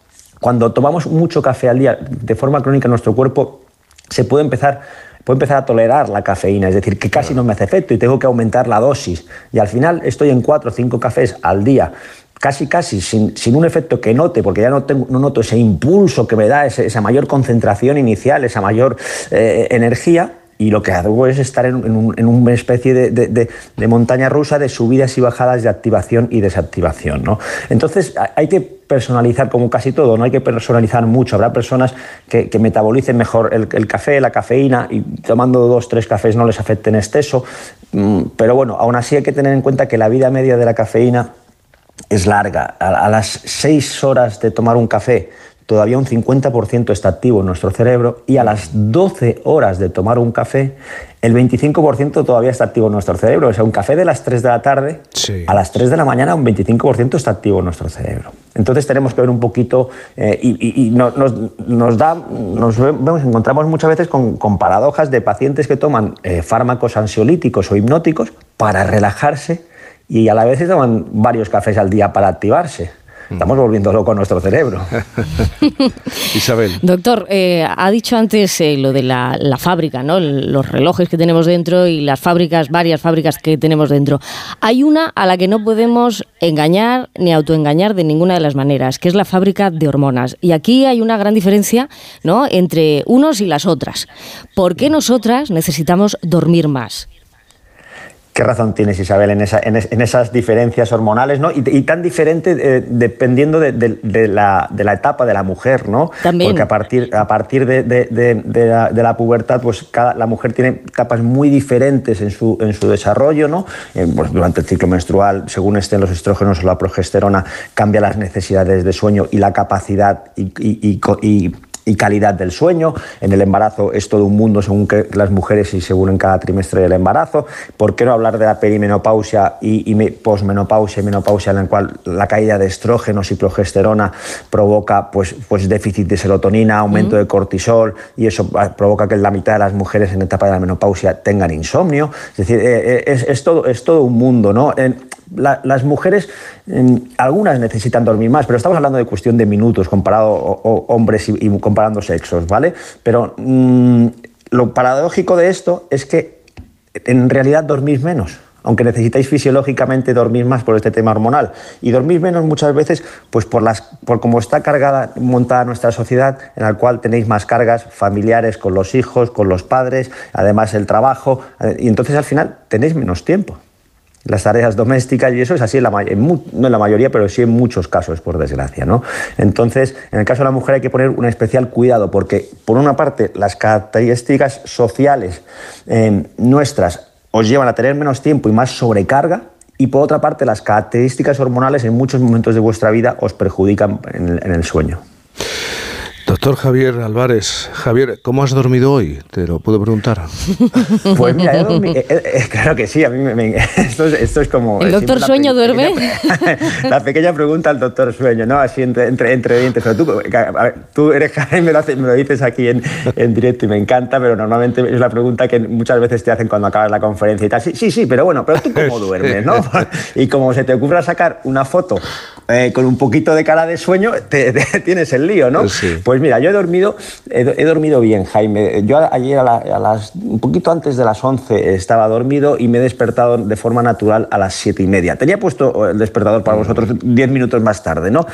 Cuando tomamos mucho café al día de forma crónica, nuestro cuerpo se puede empezar, puede empezar a tolerar la cafeína, es decir, que casi no me hace efecto y tengo que aumentar la dosis. Y al final estoy en cuatro o cinco cafés al día, casi casi sin, sin un efecto que note, porque ya no, tengo, no noto ese impulso que me da, ese- esa mayor concentración inicial, esa mayor eh, energía. Y lo que hago es estar en, un- en una especie de, de- montaña rusa de subidas y bajadas de activación y desactivación. ¿no? Entonces ha- hay que personalizar como casi todo, no hay que personalizar mucho. Habrá personas que, que metabolicen mejor el, café, la cafeína, y tomando dos, tres cafés no les afecte en exceso. Mm, Pero bueno, aún así hay que tener en cuenta que la vida media de la cafeína es larga. A las seis horas de tomar un café, todavía un 50% está activo en nuestro cerebro y a las 12 horas de tomar un café, el 25% todavía está activo en nuestro cerebro. O sea, un café de las 3 de la tarde, a las 3 de la mañana un 25% está activo en nuestro cerebro. Entonces tenemos que ver un poquito eh, y, y- y no- nos, nos da, nos ve- vemos, encontramos muchas veces con, con paradojas de pacientes que toman eh, fármacos ansiolíticos o hipnóticos para relajarse y a la vez se toman varios cafés al día para activarse. Estamos volviendo loco nuestro cerebro. Isabel. Doctor, eh, ha dicho antes eh, lo de la, la fábrica, ¿no? Los relojes que tenemos dentro y las fábricas, varias fábricas que tenemos dentro. Hay una a la que no podemos engañar ni autoengañar de ninguna de las maneras, que es la fábrica de hormonas. Y aquí hay una gran diferencia, ¿no? Entre unos y las otras. ¿Por qué nosotras necesitamos dormir más? ¿Qué razón tienes, Isabel, en, esa- en es- en esas diferencias hormonales, ¿no? Y, y tan diferente eh, dependiendo de, de- de la, de la etapa de la mujer, ¿no? También. Porque a partir, a partir de, la, pubertad, pues cada, la mujer tiene etapas muy diferentes en su, en su desarrollo, ¿no? Eh, pues, durante el ciclo menstrual, según estén los estrógenos o la progesterona, cambia las necesidades de sueño y la capacidad y- y- y co- y calidad del sueño. En el embarazo es todo un mundo según que las mujeres y según en cada trimestre del embarazo. ¿Por qué no hablar de la perimenopausia y, y me- posmenopausia y menopausia en la cual la caída de estrógenos y progesterona provoca pues, pues déficit de serotonina, aumento de cortisol y eso ah, provoca que la mitad de las mujeres en etapa de la menopausia tengan insomnio? Es decir, eh, eh, es, es todo, es todo un mundo, ¿no? En- la- las mujeres, algunas necesitan dormir más, pero estamos hablando de cuestión de minutos comparado o- o- hombres y, y comparando sexos, ¿vale? Pero mm, lo paradójico de esto es que en realidad dormís menos. Aunque necesitáis fisiológicamente dormir más por este tema hormonal. Y dormir menos muchas veces, pues por, las, por cómo está cargada, montada nuestra sociedad, en la cual tenéis más cargas familiares con los hijos, con los padres, además el trabajo. eh, Y entonces al final tenéis menos tiempo las tareas domésticas y eso es así, en la, no en la mayoría, pero sí en muchos casos, por desgracia. ¿no? Entonces, en el caso de la mujer hay que poner un especial cuidado porque, por una parte, las características sociales eh, nuestras os llevan a tener menos tiempo y más sobrecarga. Y por otra parte, las características hormonales en muchos momentos de vuestra vida os perjudican en el sueño. Doctor Javier Álvarez. Javier, ¿cómo has dormido hoy? Te lo puedo preguntar. Pues mira, he dormi- eh, eh, claro que sí, a mí me, me- esto, es, esto es como... ¿El doctor Sueño duerme? pequeña- la pequeña pregunta al doctor Sueño, ¿no? Así entre, entre, entre dientes. Pero tú, a ver, tú eres Jaime, me lo, haces- me lo dices aquí en, en directo y me encanta, pero normalmente es la pregunta que muchas veces te hacen cuando acabas la conferencia y tal. Sí, sí, sí, pero bueno, pero tú cómo duermes, ¿no? Y como se te ocurra sacar una foto eh, con un poquito de cara de sueño, te, te- tienes el lío, ¿no? Sí. Pues Pues mira, yo he dormido, he, dormido bien, Jaime. Yo ayer a, la- a las, un poquito antes de las 11 estaba dormido y me he despertado de forma natural a las 7 y media. Tenía puesto el despertador para vosotros 10 minutos más tarde, ¿no?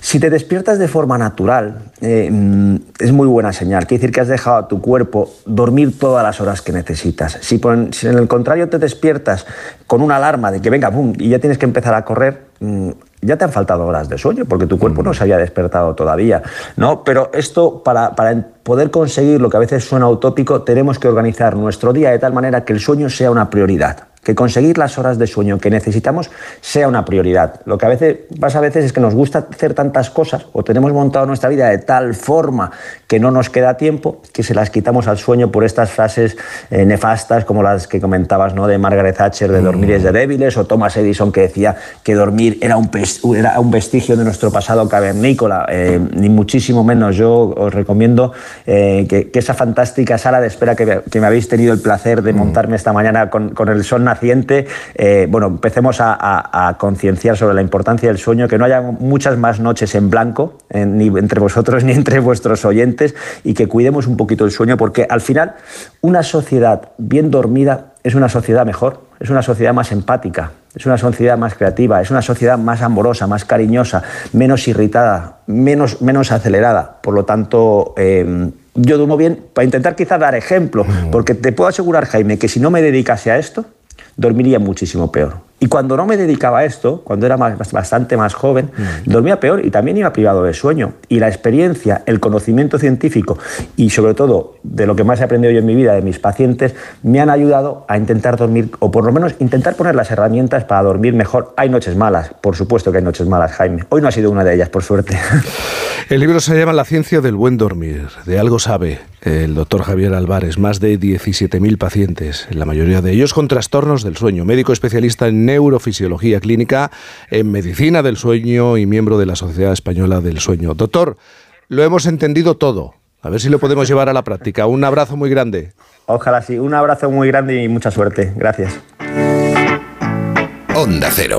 Si te despiertas de forma natural, eh, mm, es muy buena señal. Quiere decir que has dejado a tu cuerpo dormir todas las horas que necesitas. Si, si en el contrario te despiertas con una alarma de que venga, pum, y ya tienes que empezar a correr, mm, ya te han faltado horas de sueño porque tu cuerpo no se había despertado todavía, ¿no? Pero esto, para, para poder conseguir lo que a veces suena utópico, tenemos que organizar nuestro día de tal manera que el sueño sea una prioridad. Que conseguir las horas de sueño que necesitamos sea una prioridad. Lo que a veces pasa a veces es que nos gusta hacer tantas cosas o tenemos montado nuestra vida de tal forma que no nos queda tiempo que se las quitamos al sueño por estas frases eh, nefastas como las que comentabas ¿no? de Margaret Thatcher de dormir es de débiles o Thomas Edison que decía que dormir era un, era un vestigio de nuestro pasado cavernícola, eh, ni muchísimo menos. Yo os recomiendo eh, que, que esa fantástica sala de espera que, me- que me habéis tenido el placer de montarme esta mañana con, con el sol naciente, eh, bueno, empecemos a, a- a concienciar sobre la importancia del sueño, que no haya muchas más noches en blanco, eh, ni entre vosotros ni entre vuestros oyentes, y que cuidemos un poquito el sueño, porque al final una sociedad bien dormida es una sociedad mejor, es una sociedad más empática, es una sociedad más creativa, es una sociedad más amorosa, más cariñosa, menos irritada, menos, menos acelerada. Por lo tanto, eh, yo duermo bien para intentar quizá dar ejemplo, porque te puedo asegurar, Jaime, que si no me dedicase a esto, dormiría muchísimo peor. Y cuando no me dedicaba a esto, cuando era más- bastante más joven, dormía peor y también iba privado de sueño. Y la experiencia, el conocimiento científico y sobre todo de lo que más he aprendido yo en mi vida, de mis pacientes, me han ayudado a intentar dormir, o por lo menos intentar poner las herramientas para dormir mejor. Hay noches malas, por supuesto que hay noches malas, Jaime. Hoy no ha sido una de ellas, por suerte. El libro se llama La ciencia del buen dormir. De algo sabe el doctor Javier Álvarez. Más de 17.000 pacientes, la mayoría de ellos con trastornos del sueño. Médico especialista en neurofisiología clínica, en medicina del sueño y miembro de la Sociedad Española del Sueño. Doctor, lo hemos entendido todo. A ver si lo podemos llevar a la práctica. Un abrazo muy grande. Ojalá sí. Un abrazo muy grande y mucha suerte. Gracias. Onda Cero.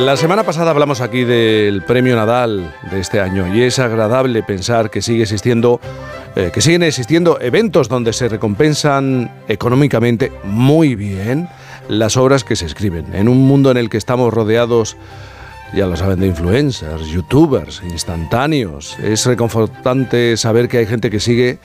La semana pasada hablamos aquí del premio Nadal de este año y es agradable pensar que sigue existiendo, eh, que siguen existiendo eventos donde se recompensan económicamente muy bien las obras que se escriben. En un mundo en el que estamos rodeados, ya lo saben, de influencers, youtubers, instantáneos, es reconfortante saber que hay gente que sigue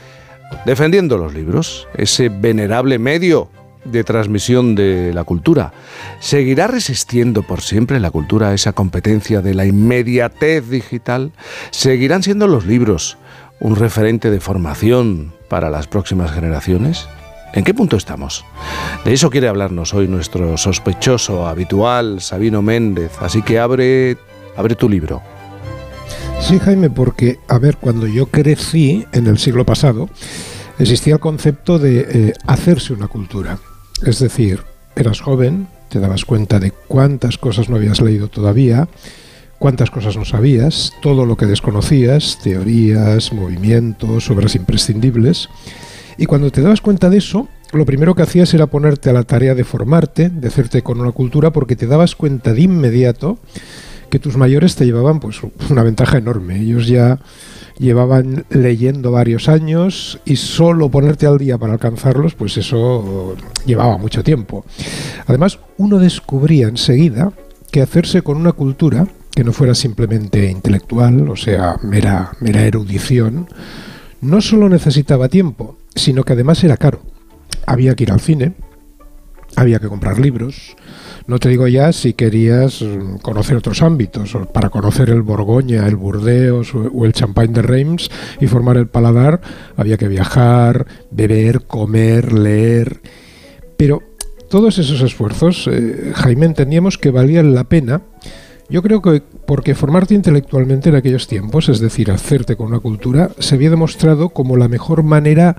defendiendo los libros, ese venerable medio de transmisión de la cultura. ¿Seguirá resistiendo por siempre la cultura a esa competencia de la inmediatez digital? ¿Seguirán siendo los libros un referente de formación para las próximas generaciones? ¿En qué punto estamos? De eso quiere hablarnos hoy nuestro sospechoso habitual, Sabino Méndez. Así que abre, abre tu libro. Sí, Jaime, porque, a ver, cuando yo crecí en el siglo pasado, existía el concepto de eh, hacerse una cultura. Es decir, eras joven, te dabas cuenta de cuántas cosas no habías leído todavía, cuántas cosas no sabías, todo lo que desconocías, teorías, movimientos, obras imprescindibles. Y cuando te dabas cuenta de eso, lo primero que hacías era ponerte a la tarea de formarte, de hacerte con una cultura, porque te dabas cuenta de inmediato que tus mayores te llevaban pues una ventaja enorme. Ellos ya llevaban leyendo varios años y solo ponerte al día para alcanzarlos, pues eso llevaba mucho tiempo. Además, uno descubría enseguida que hacerse con una cultura que no fuera simplemente intelectual, o sea, mera, mera erudición, no solo necesitaba tiempo, sino que además era caro. Había que ir al cine, había que comprar libros. No te digo ya si querías mm, conocer otros ámbitos, para conocer el Borgoña, el Burdeos o el Champagne de Reims y formar el paladar, había que viajar, beber, comer, leer. Pero todos esos esfuerzos, eh, Jaime, entendíamos que valían la pena. Yo creo que porque formarte intelectualmente en aquellos tiempos, es decir, hacerte con una cultura, se había demostrado como la mejor manera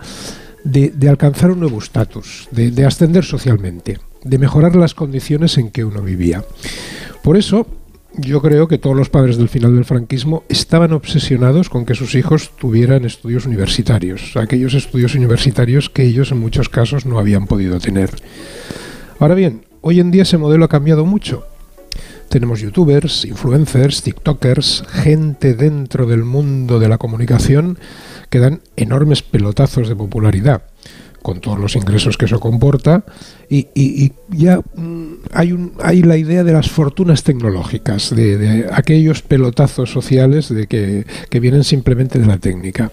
de, alcanzar un nuevo estatus, de ascender socialmente, de mejorar las condiciones en que uno vivía. Por eso, yo creo que todos los padres del final del franquismo estaban obsesionados con que sus hijos tuvieran estudios universitarios, aquellos estudios universitarios que ellos en muchos casos no habían podido tener. Ahora bien, hoy en día ese modelo ha cambiado mucho. Tenemos youtubers, influencers, tiktokers, gente dentro del mundo de la comunicación que dan enormes pelotazos de popularidad, con todos los ingresos que eso comporta, y, y- ya mm, hay, un, hay la idea de las fortunas tecnológicas, de, de aquellos pelotazos sociales de que, que vienen simplemente de la técnica.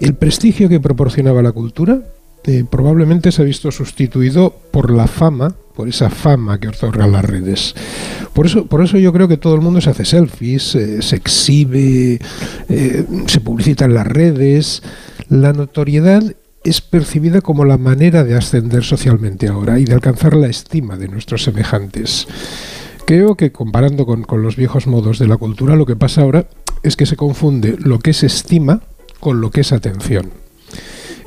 El prestigio que proporcionaba la cultura eh, probablemente se ha visto sustituido por la fama, por esa fama que otorgan las redes. Por eso, por eso yo creo que todo el mundo se hace selfies, eh, se exhibe, eh, se publicita en las redes. La notoriedad es percibida como la manera de ascender socialmente ahora y de alcanzar la estima de nuestros semejantes. Creo que comparando con, con los viejos modos de la cultura, lo que pasa ahora es que se confunde lo que es estima con lo que es atención.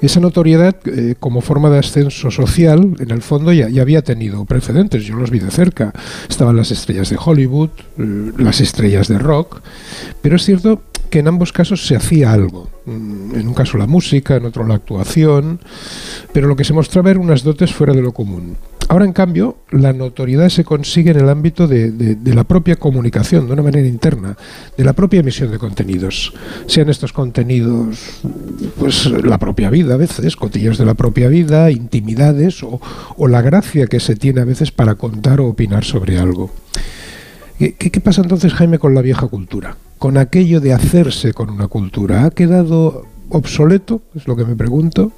Esa notoriedad eh, como forma de ascenso social, en el fondo ya, ya había tenido precedentes, yo los vi de cerca. Estaban las estrellas de Hollywood, eh, las estrellas de rock, pero es cierto que en ambos casos se hacía algo. Mm, En un caso la música, en otro la actuación, pero lo que se mostraba eran unas dotes fuera de lo común. Ahora, en cambio, la notoriedad se consigue en el ámbito de, de- la propia comunicación, de una manera interna, de la propia emisión de contenidos. Sean estos contenidos, pues la propia vida a veces, cotillos de la propia vida, intimidades o, o la gracia que se tiene a veces para contar o opinar sobre algo. ¿Qué, qué- pasa entonces, Jaime, con la vieja cultura? Con aquello de hacerse con una cultura. ¿Ha quedado obsoleto? Es lo que me pregunto.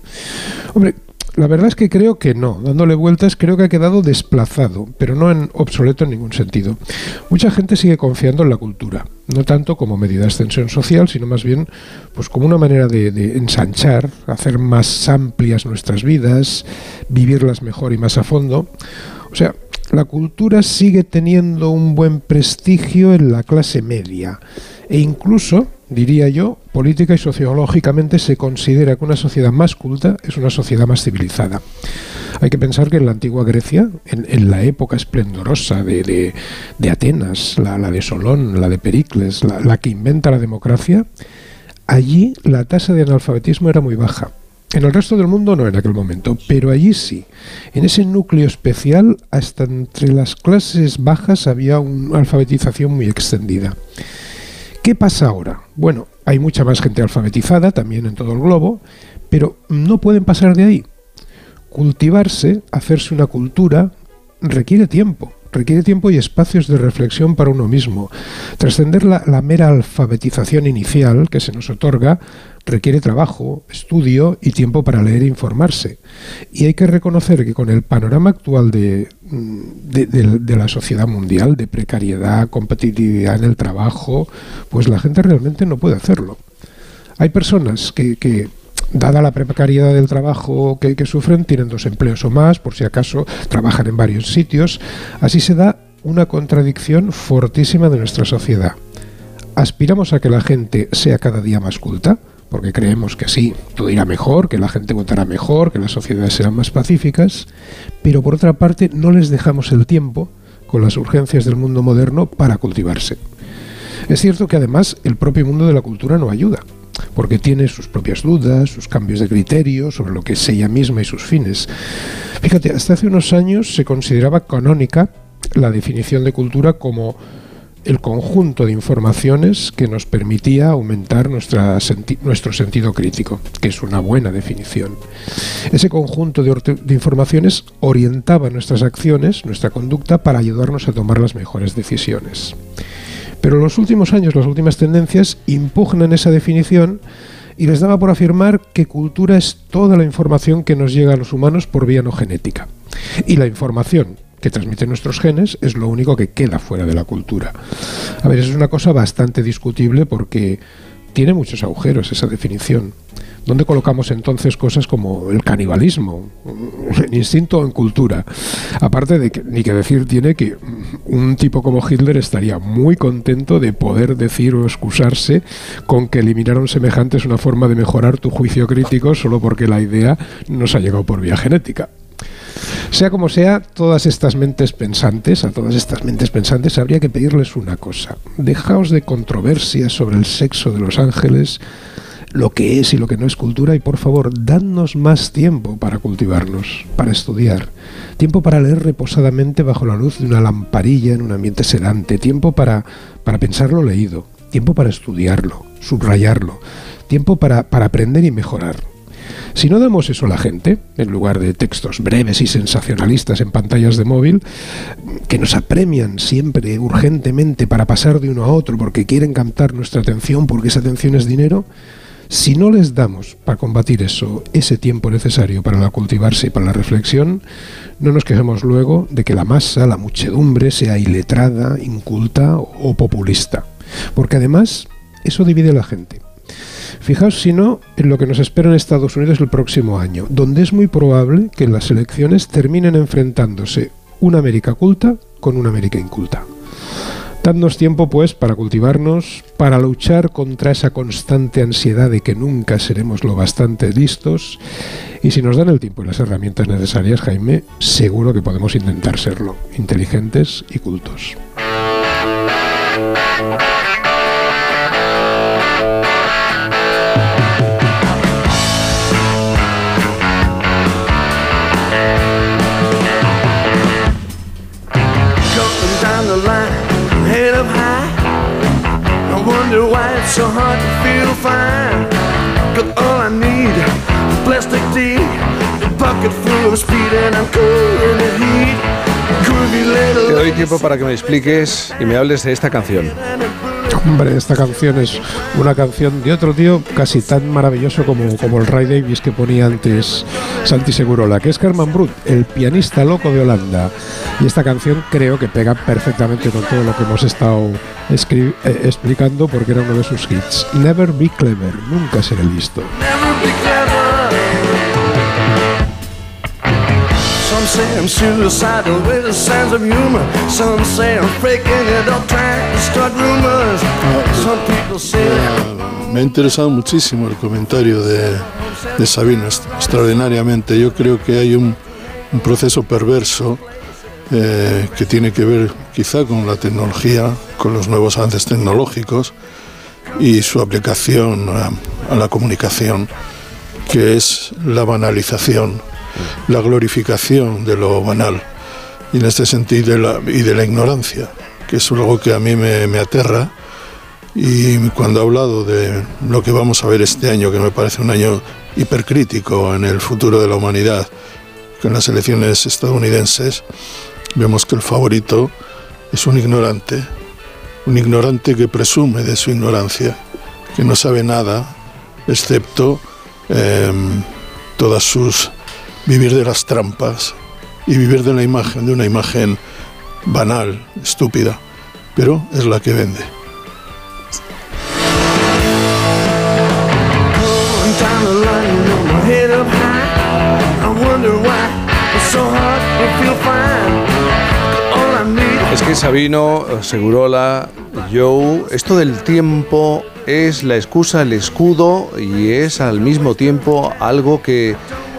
Hombre, la verdad es que creo que no. Dándole vueltas, creo que ha quedado desplazado, pero no en obsoleto en ningún sentido. Mucha gente sigue confiando en la cultura, no tanto como medida de extensión social, sino más bien pues como una manera de ensanchar, hacer más amplias nuestras vidas, vivirlas mejor y más a fondo. O sea, la cultura sigue teniendo un buen prestigio en la clase media e incluso, diría yo, política y sociológicamente se considera que una sociedad más culta es una sociedad más civilizada. Hay que pensar que en la antigua Grecia, en, la época esplendorosa de, de- de Atenas, la, de Solón, la de Pericles, la que inventa la democracia, allí la tasa de analfabetismo era muy baja. En el resto del mundo no en aquel momento, pero allí sí. En ese núcleo especial, hasta entre las clases bajas había una alfabetización muy extendida. ¿Qué pasa ahora? Bueno, hay mucha más gente alfabetizada también en todo el globo, pero no pueden pasar de ahí. Cultivarse, hacerse una cultura, requiere tiempo. Requiere tiempo y espacios de reflexión para uno mismo. Trascender la, mera alfabetización inicial que se nos otorga requiere trabajo, estudio y tiempo para leer e informarse. Y hay que reconocer que con el panorama actual de, mm, de, la sociedad mundial, de precariedad, competitividad en el trabajo, pues la gente realmente no puede hacerlo. Hay personas que, dada la precariedad del trabajo que sufren, tienen dos empleos o más, por si acaso trabajan en varios sitios. Así se da una contradicción fortísima de nuestra sociedad. Aspiramos a que la gente sea cada día más culta, porque creemos que así todo irá mejor, que la gente votará mejor, que las sociedades serán más pacíficas, pero por otra parte no les dejamos el tiempo con las urgencias del mundo moderno para cultivarse. Es cierto que además el propio mundo de la cultura no ayuda, porque tiene sus propias dudas, sus cambios de criterio sobre lo que es ella misma y sus fines. Fíjate, hasta hace unos años se consideraba canónica la definición de cultura como el conjunto de informaciones que nos permitía aumentar nuestro sentido crítico, que es una buena definición. Ese conjunto de, informaciones orientaba nuestras acciones, nuestra conducta, para ayudarnos a tomar las mejores decisiones. Pero los últimos años, las últimas tendencias impugnan esa definición y les daba por afirmar que cultura es toda la información que nos llega a los humanos por vía no genética. Y la información que transmiten nuestros genes es lo único que queda fuera de la cultura. A ver, es una cosa bastante discutible porque tiene muchos agujeros esa definición. ¿Dónde colocamos entonces cosas como el canibalismo, el instinto en cultura? Aparte de que, ni que decir tiene que un tipo como Hitler estaría muy contento de poder decir o excusarse con que eliminar a un semejante es una forma de mejorar tu juicio crítico solo porque la idea nos ha llegado por vía genética. Sea como sea, todas estas mentes pensantes, a todas estas mentes pensantes habría que pedirles una cosa. Dejaos de controversias sobre el sexo de los ángeles, lo que es y lo que no es cultura y por favor, dadnos más tiempo para cultivarnos, para estudiar, tiempo para leer reposadamente bajo la luz de una lamparilla en un ambiente sedante, tiempo para, para pensar lo leído, tiempo para estudiarlo, subrayarlo, tiempo para, para aprender y mejorar. Si no damos eso a la gente, en lugar de textos breves y sensacionalistas en pantallas de móvil, que nos apremian siempre urgentemente para pasar de uno a otro porque quieren captar nuestra atención, porque esa atención es dinero, si no les damos para combatir eso ese tiempo necesario para la cultivarse y para la reflexión, no nos quejemos luego de que la masa, la muchedumbre, sea iletrada, inculta o populista. Porque además eso divide a la gente. Fijaos, si no, en lo que nos espera en Estados Unidos el próximo año, donde es muy probable que las elecciones terminen enfrentándose una América culta con una América inculta. Dadnos tiempo, pues, para cultivarnos, para luchar contra esa constante ansiedad de que nunca seremos lo bastante listos. Y si nos dan el tiempo y las herramientas necesarias, Jaime, seguro que podemos intentar serlo, inteligentes y cultos. So hard to feel fine. Got all I need, plastic tea, a bucket full of speed, and I'm cool in the heat. Groovy little Te doy tiempo para que me expliques y me hables de esta canción. Hombre, esta canción es una canción de otro tío casi tan maravilloso como, como el Ray Davis que ponía antes Santi Segurola, que es Carmen Brut, el pianista loco de Holanda. Y esta canción creo que pega perfectamente con todo lo que hemos estado eh, explicando porque era uno de sus hits. Never be clever, nunca seré listo. Me ha interesado muchísimo el comentario de, de Sabino, est- extraordinariamente. Yo creo que hay un, proceso perverso eh, que tiene que ver quizá con la tecnología, con los nuevos avances tecnológicos y su aplicación a la comunicación, que es la banalización, la glorificación de lo banal y en este sentido y de la ignorancia, que es algo que a mí me, aterra. Y cuando he hablado de lo que vamos a ver este año, que me parece un año hipercrítico en el futuro de la humanidad, con las elecciones estadounidenses, vemos que el favorito es un ignorante, un ignorante que presume de su ignorancia, que no sabe nada, excepto em, todas sus vivir de las trampas y vivir de la imagen, de una imagen banal, estúpida, pero es la que vende. Es que Sabino, Segurola, Joe, esto del tiempo es la excusa, el escudo y es al mismo tiempo algo que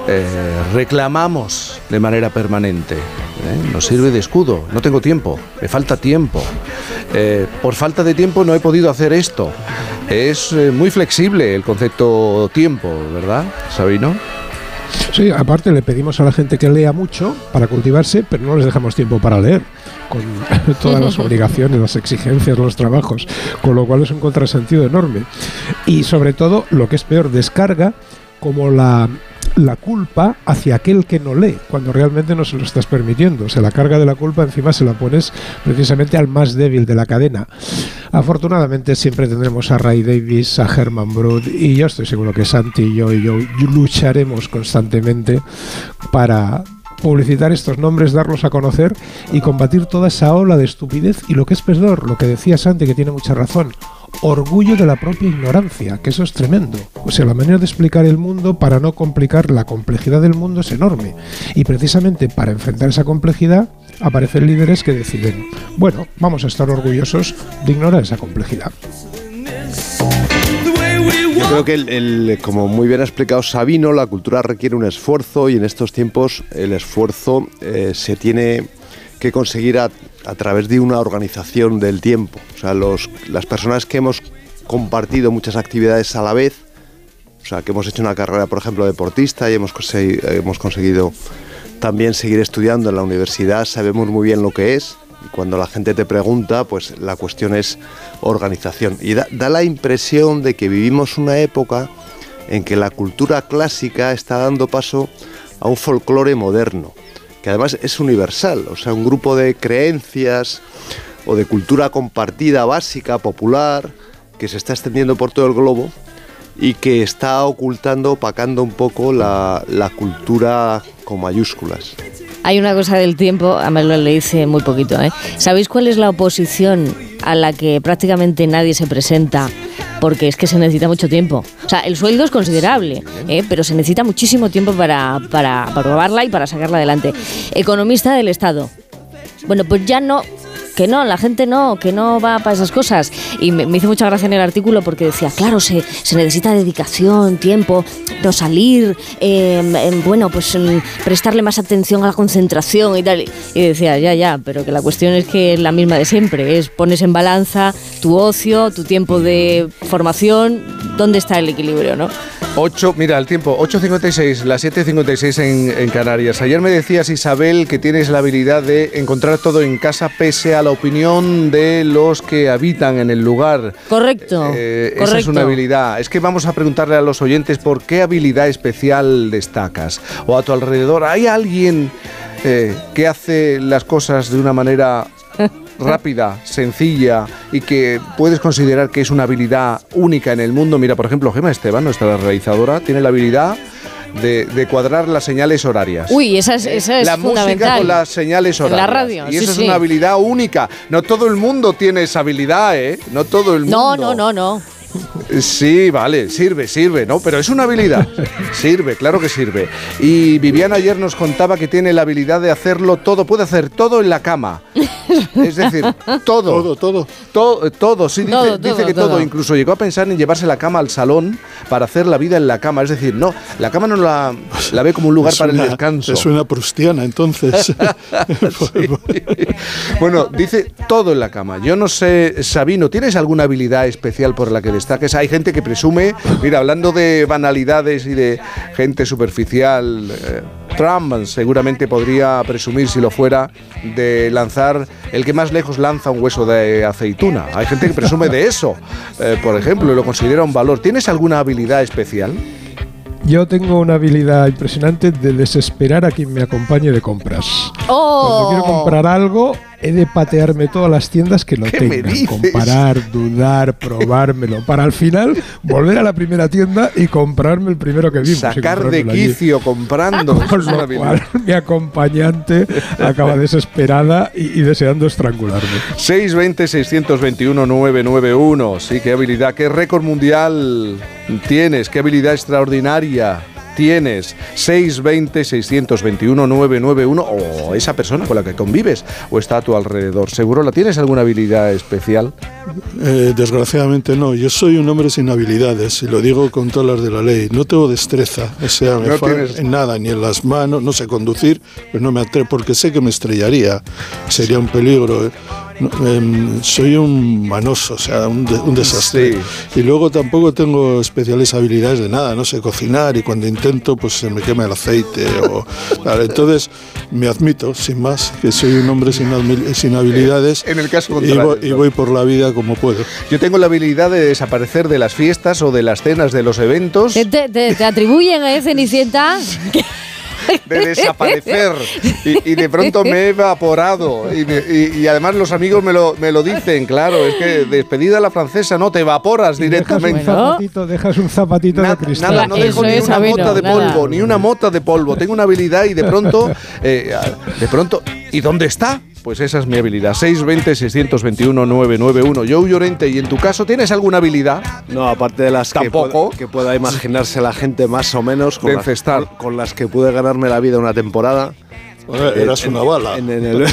eh, reclamamos de manera permanente. ¿eh? Nos sirve de escudo. No tengo tiempo, me falta tiempo. Eh, por falta de tiempo no he podido hacer esto. Es eh, muy flexible el concepto tiempo, ¿verdad, Sabino? Sí, aparte le pedimos a la gente que lea mucho para cultivarse, pero no les dejamos tiempo para leer, con todas las obligaciones, las exigencias, los trabajos, con lo cual es un contrasentido enorme. Y sobre todo, lo que es peor, descarga como la, la culpa hacia aquel que no lee, cuando realmente no se lo estás permitiendo. O sea, la carga de la culpa encima se la pones precisamente al más débil de la cadena. Afortunadamente siempre tendremos a Ray Davis, a Herman Brood y yo estoy seguro que Santi y yo y yo lucharemos constantemente para publicitar estos nombres, darlos a conocer y combatir toda esa ola de estupidez y lo que es peor, lo que decía Santi que tiene mucha razón, orgullo de la propia ignorancia, que eso es tremendo. O sea, la manera de explicar el mundo para no complicar la complejidad del mundo es enorme. Y precisamente para enfrentar esa complejidad aparecen líderes que deciden, bueno, vamos a estar orgullosos de ignorar esa complejidad. Yo creo que, el, como muy bien ha explicado Sabino, la cultura requiere un esfuerzo y en estos tiempos el esfuerzo eh, se tiene que conseguir a, a través de una organización del tiempo. O sea, los, las personas que hemos compartido muchas actividades a la vez, o sea, que hemos hecho una carrera, por ejemplo, deportista y hemos, hemos conseguido también seguir estudiando en la universidad, sabemos muy bien lo que es. Y cuando la gente te pregunta, pues la cuestión es organización. Y da, da la impresión de que vivimos una época en que la cultura clásica está dando paso a un folclore moderno, que además es universal, o sea, un grupo de creencias o de cultura compartida básica, popular, que se está extendiendo por todo el globo y que está ocultando, opacando un poco la, la cultura con mayúsculas. Hay una cosa del tiempo, además lo le hice muy poquito, ¿eh? ¿Sabéis cuál es la oposición a la que prácticamente nadie se presenta? Porque es que se necesita mucho tiempo. O sea, el sueldo es considerable, ¿eh? pero se necesita muchísimo tiempo para, para, para probarla y para sacarla adelante. Economista del Estado. Bueno, pues ya no, que no, la gente no, que no va para esas cosas. Y me, hizo mucha gracia en el artículo porque decía, claro, se, se necesita dedicación, tiempo, no salir, eh, em, bueno, pues em, prestarle más atención a la concentración y tal. Y decía, ya, ya, pero que la cuestión es que es la misma de siempre, es pones en balanza tu ocio, tu tiempo de formación, ¿dónde está el equilibrio, no? 8, mira, el tiempo, 8.56, las 7.56 en, en Canarias. Ayer me decías, Isabel, que tienes la habilidad de encontrar todo en casa pese a la opinión de los que habitan en el lugar. Correcto. Eh, esa correcto. es una habilidad. Es que vamos a preguntarle a los oyentes por qué habilidad especial destacas. O a tu alrededor, ¿hay alguien eh, que hace las cosas de una manera rápida, sencilla y que puedes considerar que es una habilidad única en el mundo? Mira, por ejemplo, Gema Esteban, nuestra realizadora, tiene la habilidad de, de cuadrar las señales horarias. Uy, esa es, esa es la música fundamental. con las señales En horarias. la radio, Y sí, eso es una habilidad única. No todo el mundo tiene esa habilidad, ¿eh? No todo el mundo. No, no, no, no. Sí, vale, sirve, sirve, ¿no? Pero es una habilidad. Sirve, claro que sirve. Y Viviana ayer nos contaba que tiene la habilidad de hacerlo todo, puede hacer todo en la cama. Es decir, todo. Todo, todo. Todo, todo, sí, dice, Todo, dice todo, que todo. todo. Incluso llegó a pensar en llevarse la cama al salón para hacer la vida en la cama. Es decir, no, la cama no la, la ve como un lugar Es para una- el descanso. Es una prustiana, entonces. Bueno, dice todo en la cama. Yo no sé, Sabino, ¿tienes alguna habilidad especial por la que destaques? Hay gente que presume, mira, hablando de banalidades y de gente superficial, eh, Trump seguramente podría presumir, si lo fuera, de lanzar el que más lejos lanza un hueso de aceituna. Hay gente que presume de eso, eh, por ejemplo, y lo considera un valor. ¿Tienes alguna habilidad especial? Yo tengo una habilidad impresionante de desesperar a quien me acompañe de compras. ¡Oh! Cuando quiero comprar algo, he de patearme todas las tiendas que lo ¿Qué me tengan. Comparar, dudar, probármelo. Para al final volver a la primera tienda y comprarme el primero que vimos. Sacar de allí. quicio comprando. Con lo cual, mi acompañante acaba desesperada y, y deseando estrangularme. 620-621-991. Sí, qué habilidad, qué récord mundial tienes, qué habilidad extraordinaria tienes. 620-621-991 o esa persona con la que convives o está a tu alrededor. ¿Seguro la tienes alguna habilidad especial? Eh, desgraciadamente no. Yo soy un hombre sin habilidades y lo digo con todas las de la ley. No tengo destreza, o sea, me No tienes- en nada, ni en las manos. No sé conducir, pero no me atrevo porque sé que me estrellaría. Sería un peligro. Eh. Em, soy un manoso, o sea, un, de- un desastre. Y luego tampoco tengo especiales habilidades de nada. No sé cocinar y cuando intento, pues se me quema el aceite. O, Claro, entonces, me admito, sin más, que soy un hombre sin, sin habilidades. En el caso y contrario, voy, y voy por la vida como puedo. Yo tengo la habilidad de desaparecer de las fiestas o de las cenas de los eventos, ¿Te, te- te- te atribuyen a Cenicienta? de desaparecer. Y, y de pronto me he evaporado. Y, me- y- y además los amigos me lo, me lo dicen, claro, es que despedida a la francesa, no, te evaporas Dejas un directamente. zapatito, dejas un zapatito de cristal. Nada, no dejo ni una mota de polvo, ni una mota de polvo. Tengo una habilidad y de pronto, eh, de pronto, ¿y dónde está? Pues esa es mi habilidad. 620-621-991. Joe Llorente, ¿y en tu caso tienes alguna habilidad? No, aparte de las que, pueda, que pueda imaginarse la gente más o menos con, De las, con- con las que pude ganarme la vida una temporada. Joder, eras una bala. En, en el,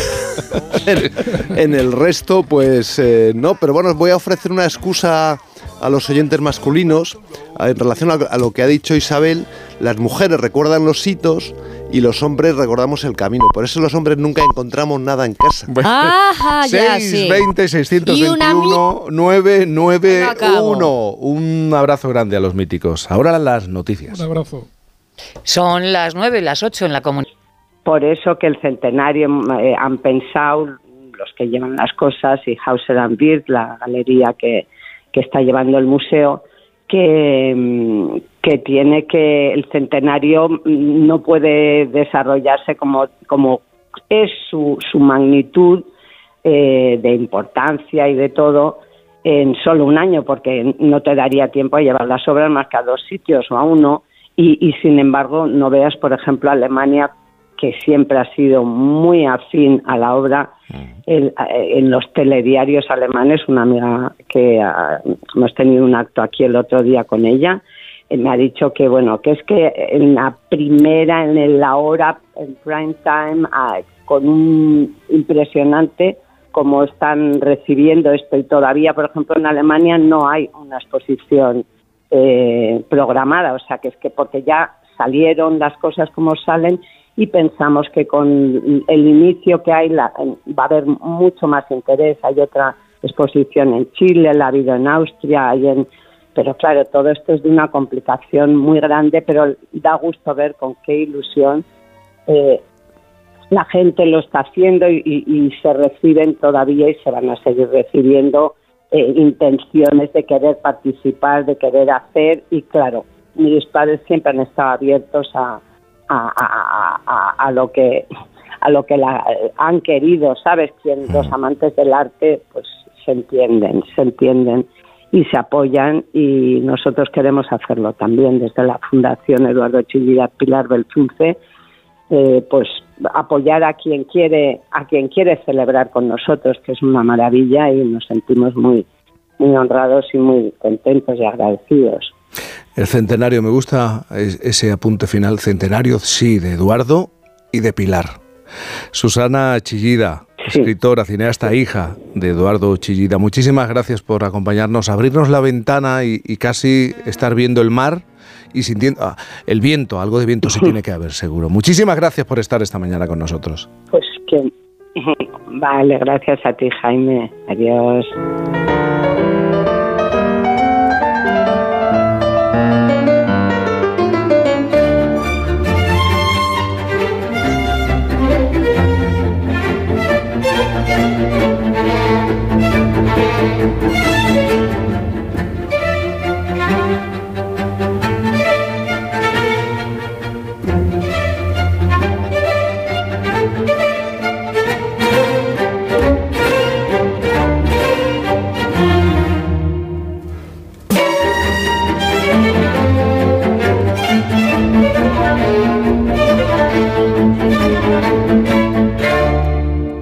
en el resto, pues eh, no, pero bueno, os voy a ofrecer una excusa a los oyentes masculinos a- en relación a, a lo que ha dicho Isabel. Las mujeres recuerdan los hitos y los hombres recordamos el camino. Por eso los hombres nunca encontramos nada en casa. Ajá, ya, sí. 620 Y una 621 991. Un abrazo grande a los míticos. Ahora las noticias. Un abrazo. Son las 9 y las 8 en la comunidad. Por eso que el centenario eh, han pensado los que llevan las cosas y Hauser and Bird, la galería que, que está llevando el museo, que, mm, que tiene que el centenario mm, no puede desarrollarse como, como es su, su magnitud eh, de importancia y de todo en solo un año, porque no te daría tiempo a llevar las obras más que a dos sitios o a uno. Y, y sin embargo, no veas, por ejemplo, Alemania, que siempre ha sido muy afín a la obra, el- eh, en los telediarios alemanes, una amiga que ah, hemos tenido un acto aquí el otro día con ella, eh, me ha dicho que bueno, que es que en la primera, en la hora, en prime time, ah, con un impresionante como están recibiendo esto. Y todavía, por ejemplo, en Alemania no hay una exposición eh, programada, o sea que es que porque ya salieron las cosas como salen y pensamos que con el inicio que hay la- va a haber mucho más interés. Hay otra exposición en Chile, la ha habido en Austria, hay en pero claro, todo esto es de una complicación muy grande, pero da gusto ver con qué ilusión eh, la gente lo está haciendo y, y- se reciben todavía y se van a seguir recibiendo eh, intenciones de querer participar, de querer hacer y claro, mis padres siempre han estado abiertos a, a, a- a- a lo que a lo que la- han querido, ¿sabes? Quien los amantes del arte pues se entienden, se entienden y se apoyan y nosotros queremos hacerlo también. Desde la Fundación Eduardo Chillida Pilar Belchunce eh, pues apoyar a quien quiere a quien quiere celebrar con nosotros que es una maravilla y nos sentimos muy muy honrados y muy contentos y agradecidos El centenario, me gusta es- ese apunte final. Centenario, sí, de Eduardo y de Pilar. Susana Chillida, escritora, cineasta, hija de Eduardo Chillida. Muchísimas gracias por acompañarnos, abrirnos la ventana y, y casi estar viendo el mar y sintiendo ah, el viento. Algo de viento se tiene que haber, seguro. Muchísimas gracias por estar esta mañana con nosotros. pues que vale gracias a ti Jaime adiós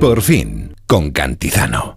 Por fin, con Cantizano.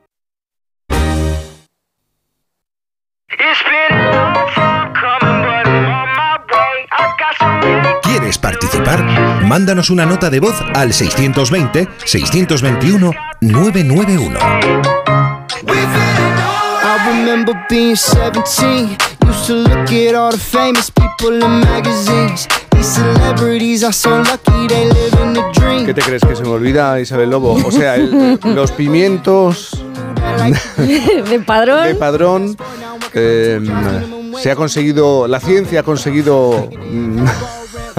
Participar? Mándanos una nota de voz al 620-621-991. I remember being 17. Used to look at all the famous people in magazines. These celebrities are so lucky they live in the dream. ¿Qué te crees que se me olvida, Isabel Lobo? O sea, el- los pimientos de padrón. de padrón eh, se ha conseguido, la ciencia ha conseguido mm,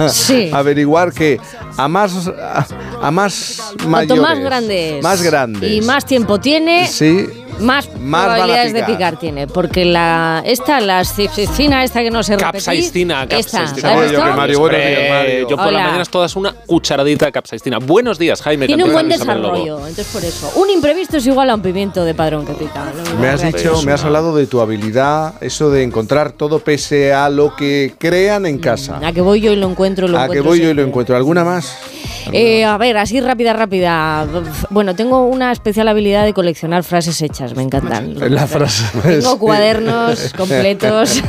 Sí. averiguar que a más a, a más mayores, Cuanto más grande es más grandes y más tiempo tiene, sí, más, Más probabilidades de picar. tiene. Porque la esta, la cipsicina esta que no se repite. Capsaicina, Esta, capsaicina. ¿la has visto? Mario, buenos días, Hombre, Mario. Yo por Hola. las mañanas todas una cucharadita de capsaicina. Buenos días, Jaime. Tiene un buen desarrollo, entonces por eso. Un imprevisto es igual a un pimiento de padrón que pica. ¿no? Me has dicho, me has hablado de tu habilidad, eso de encontrar todo pese a lo que crean en casa. A que voy yo y lo encuentro, lo A que encuentro voy yo y lo encuentro. ¿Alguna más? Eh, a ver, así rápida, rápida. Bueno, tengo una especial habilidad de coleccionar frases hechas, me encantan. La frase. Tengo cuadernos completos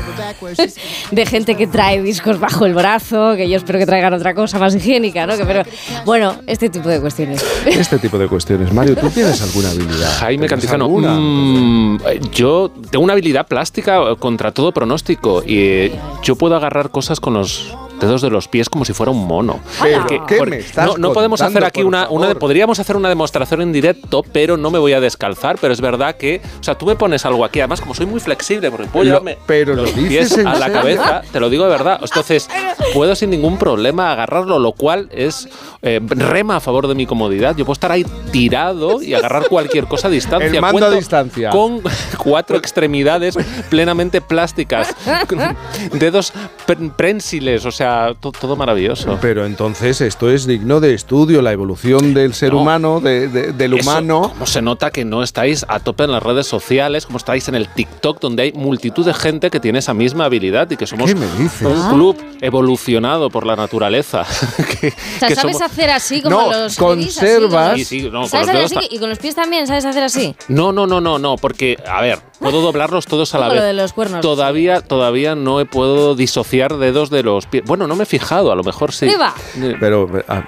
de gente que trae discos bajo el brazo, que yo espero que traigan otra cosa más higiénica, ¿no? Que, pero, bueno, este tipo de cuestiones. Este tipo de cuestiones. Mario, ¿tú tienes alguna habilidad? Jaime ¿Tienes Cantizano, mm, yo tengo una habilidad plástica contra todo pronóstico y eh, yo puedo agarrar cosas con los dedos de los pies como si fuera un mono. Pero, Porque- ¿qué porque me estás no, no podemos contando, hacer aquí una, una de- favor? podríamos hacer una demostración en directo, pero no me voy a descalzar, pero es verdad que, o sea, tú me pones algo aquí, además como soy muy flexible, porque puedo Lo- llevarme pero lo los pies a la serio. cabeza, te lo digo de verdad. Entonces, puedo sin ningún problema agarrarlo, lo cual es eh, rema a favor de mi comodidad. Yo puedo estar ahí tirado y agarrar cualquier cosa a distancia. El mando a distancia. Con cuatro extremidades plenamente plásticas, dedos pr- prensiles, o sea, to- todo maravilloso. Pero entonces esto es digno de estudio, la evolución del ser No. humano, de- de- del Eso, humano. ¿Cómo se nota que no estáis a tope en las redes sociales, como estáis en el TikTok, donde hay multitud de gente que tiene esa misma habilidad y que somos ¿Qué me dices? un Ah. club evolucionado por la naturaleza? que, O sea, que ¿sabes somos- hacer así como No, los conservas- Sí, sí, no, con ¿Sabes los hacer dedos así? ta- ¿Y con los pies también? ¿Sabes hacer así? No, no, no, no, no, porque, a ver, puedo doblarlos todos a la vez. lo de los cuernos. Todavía, todavía no he puedo disociar dedos de los pies. Bueno, no me he fijado, a lo mejor sí. Eh, Pero a-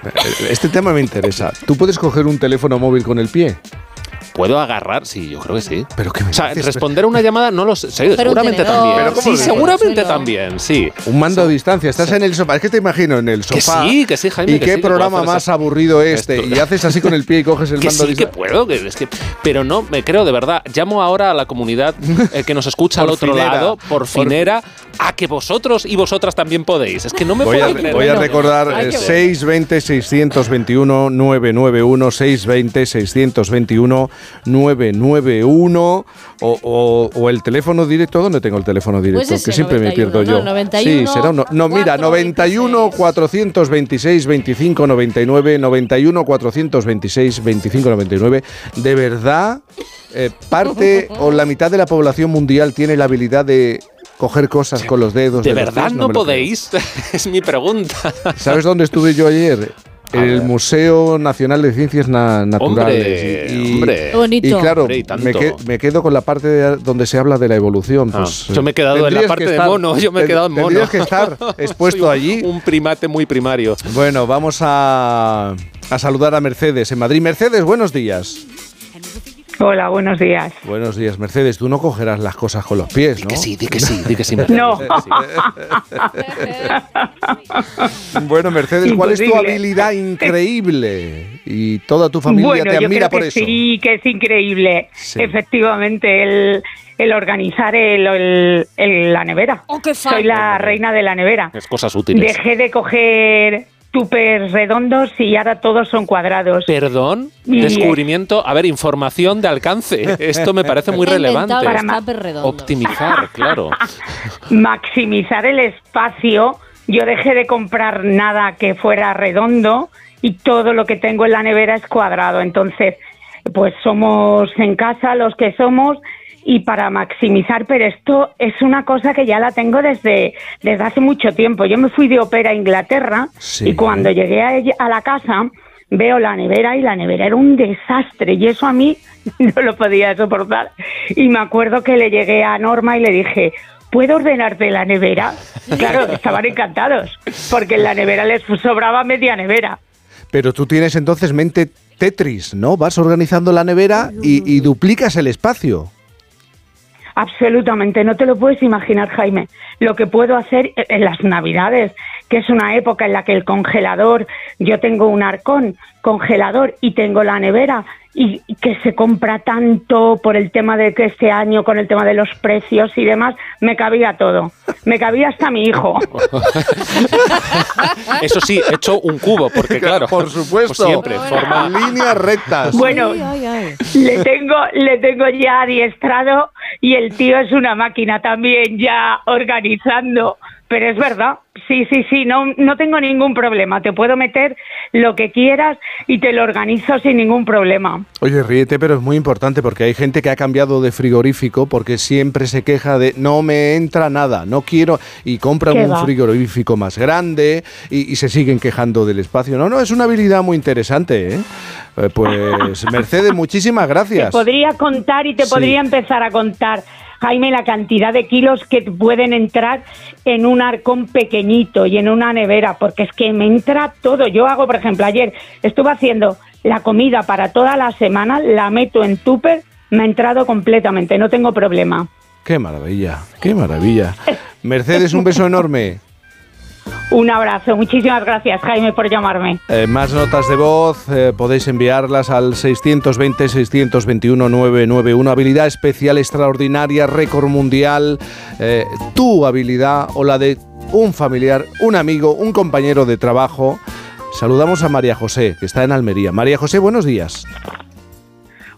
este tema me interesa. ¿Tú puedes coger un teléfono móvil con el pie? ¿Puedo agarrar? Sí, yo creo que sí. ¿Pero qué me O sea, dices? responder una llamada no lo sé. seguramente tenedor, también. ¿Pero cómo sí, seguramente Suelo. también, sí. Un mando a distancia. Estás en el sofá. Es que te imagino en el Que sofá. sí, que sí, Jaime. ¿Y que qué sí, que programa más esa- aburrido este? Esto- Y haces así con el pie y coges el Que mando a sí, que distancia. puedo, que es que, pero no, me creo de verdad. Llamo ahora a la comunidad eh, que nos escucha al Por otro finera. lado, por finera, a que vosotros y vosotras también podéis. Es que no me Voy a, puedo creer. voy a recordar Ay, eh, qué bueno. 620 621 991 620 621 991 o, o- o el teléfono directo ¿dónde tengo el teléfono directo? Pues ese, que siempre me 91, pierdo yo. ¿no? 91, sí, será uno. No, mira, 91 426 25 99 91 426 25 99. De verdad eh, parte o la mitad de la población mundial tiene la habilidad de coger cosas con los dedos. ¿De verdad pies? no, creo. podéis? es mi pregunta. ¿Sabes dónde estuve yo ayer? El Museo Nacional de Ciencias Na- Naturales. Hombre, hombre. Qué bonito. y claro, Hombre, y tanto. me, que- me quedo con la parte de- donde se habla de la evolución. Ah, Pues, yo me he quedado en la parte de mono. Yo me he ten- quedado en mono. Tendrías que estar expuesto Soy un- allí. Un primate muy primario. Bueno, vamos a, a saludar a Mercedes en Madrid. Mercedes, buenos días. Hola, buenos días. Buenos días, Mercedes. Tú no cogerás las cosas con los pies, ¿no? Que sí, di que sí, di que sí. No. Bueno, Mercedes, ¿cuál es tu habilidad increíble? Y toda tu familia bueno, te yo admira creo por que eso. sí, que es increíble. Sí. Efectivamente, el, el organizar el, el- el- la nevera. Oh, qué Soy la reina de la nevera. Es cosas útiles. Dejé de coger tupes redondos y ahora todos son cuadrados. Perdón, Y- descubrimiento, a ver, información de alcance. Esto me parece muy relevante. redondos. Optimizar, claro. maximizar el espacio. Yo dejé de comprar nada que fuera redondo y todo lo que tengo en la nevera es cuadrado. Entonces, pues somos en casa los que somos y para maximizar, pero esto es una cosa que ya la tengo desde, desde hace mucho tiempo. Yo me fui de ópera a Inglaterra Sí. y cuando llegué a, la casa veo la nevera y la nevera era un desastre y eso a mí no lo podía soportar. Y me acuerdo que le llegué a Norma y le dije, ¿puedo ordenarte la nevera? Claro, estaban encantados, porque en la nevera les sobraba media nevera. Pero tú tienes entonces mente Tetris, ¿no? Vas organizando la nevera y, y duplicas el espacio. Absolutamente, no te lo puedes imaginar, Jaime. Lo que puedo hacer en las Navidades, que es una época en la que el congelador, yo tengo un arcón congelador y tengo la nevera y y que se compra tanto por el tema de que este año con el tema de los precios y demás, me cabía todo. Me cabía hasta mi hijo. Eso sí, he hecho un cubo, porque claro, por supuesto, pues siempre forma líneas rectas. Bueno, le tengo, le tengo ya adiestrado y el tío es una máquina también ya organizando. Pero es verdad, sí, sí, sí, no, no tengo ningún problema. Te puedo meter lo que quieras y te lo organizo sin ningún problema. Oye, ríete, pero es muy importante porque hay gente que ha cambiado de frigorífico porque siempre se queja de no me entra nada, no quiero y compran ¿Qué un va? frigorífico más grande y, y se siguen quejando del espacio. No, no, es una habilidad muy interesante, ¿eh? Eh, Pues Mercedes, muchísimas gracias. Te podría contar y te Sí. podría empezar a contar, Jaime, la cantidad de kilos que pueden entrar en un arcón pequeñito y en una nevera, porque es que me entra todo. Yo hago, por ejemplo, ayer estuve haciendo la comida para toda la semana, la meto en tupper, me ha entrado completamente, no tengo problema. Qué maravilla, qué maravilla. Mercedes, un beso enorme. Un abrazo, muchísimas gracias, Jaime, por llamarme. Eh, más notas de voz eh, podéis enviarlas al 620-621-991. Habilidad especial, extraordinaria, récord mundial. eh, tu habilidad o la de un familiar, un amigo, un compañero de trabajo. Saludamos a María José, que está en Almería. María José, buenos días.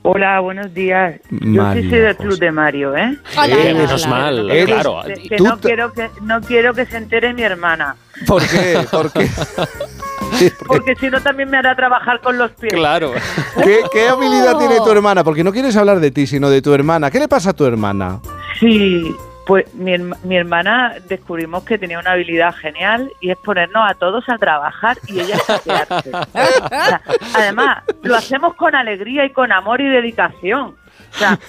Hola, buenos días. Yo sí soy del club de Mario, ¿eh? Hola, Eh, menos hola. mal, claro. Que, que Tú no quiero que no quiero que se entere mi hermana, ¿Por qué? ¿Por qué? porque si no también me hará trabajar con los pies. Claro. ¿Qué, qué habilidad tiene tu hermana? Porque no quieres hablar de ti, sino de tu hermana. ¿Qué le pasa a tu hermana? Sí, pues mi, mi hermana descubrimos que tenía una habilidad genial y es ponernos a todos a trabajar y ella saquearse. O sea, además, lo hacemos con alegría y con amor y dedicación. O sea,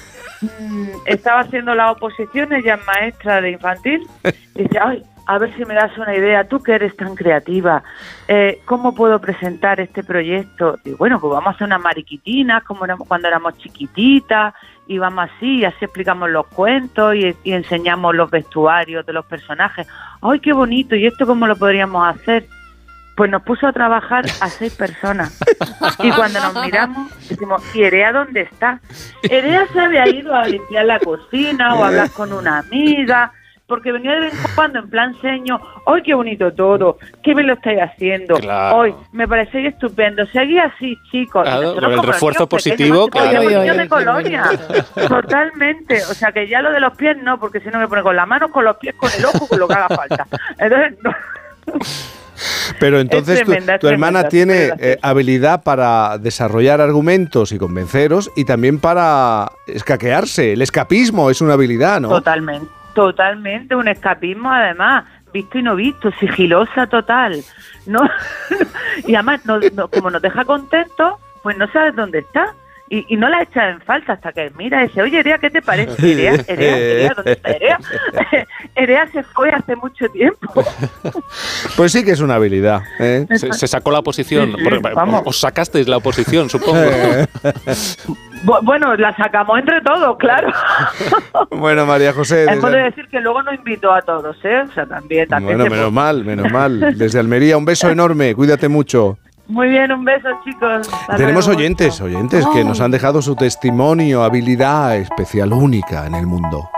mm, estaba haciendo la oposición, ella es maestra de infantil, y dice, ay, a ver si me das una idea, tú que eres tan creativa, eh, ¿cómo puedo presentar este proyecto? Y bueno, pues vamos a hacer unas mariquitinas como éramos cuando éramos chiquititas, y vamos así, y así explicamos los cuentos y, enseñamos los vestuarios de los personajes. ¡Ay, qué bonito! ¿Y esto cómo lo podríamos hacer? Pues nos puso a trabajar a seis personas. Y cuando nos miramos, decimos, ¿y Erea dónde está? Erea se había ido a limpiar la cocina o a hablar con una amiga, porque venía de vez en cuando en plan seño, ¡ay, qué bonito todo! ¿Qué me lo estáis haciendo? Claro. Hoy me parecéis estupendo. Seguí así, chicos. Claro, el refuerzo niños positivo, pequeños, claro. de colonia. Totalmente. O sea, que ya lo de los pies no, porque si no me pone con la mano, con los pies, con el ojo, con lo que haga falta. Entonces, no. Pero entonces tu- tremenda, tu, es hermana tremenda, tiene eh, habilidad para desarrollar argumentos y convenceros y también para escaquearse. El escapismo es una habilidad, ¿no? Totalmente, totalmente, un escapismo además, visto y no visto, sigilosa total. No, y además, no- como nos deja contentos, pues no sabes dónde está. Y, y no la echa en falta hasta que mira y dice, oye, Erea, ¿qué te parece? Erea, Erea, Erea, ¿dónde está Erea? Erea se fue hace mucho tiempo. Pues sí que es una habilidad. ¿eh? Se, se sacó la oposición. Sí, sí, porque, vamos. os sacasteis la oposición, supongo. Bu- Bueno, la sacamos entre todos, claro. Bueno, María José. De desde- decir que luego nos invitó a todos, ¿eh? O sea, también, también. Bueno, menos puede. mal, menos mal. Desde Almería, un beso enorme. Cuídate mucho. Muy bien, un beso, chicos. Hasta Tenemos luego. oyentes, oyentes que nos han dejado su testimonio, habilidad especial, única en el mundo.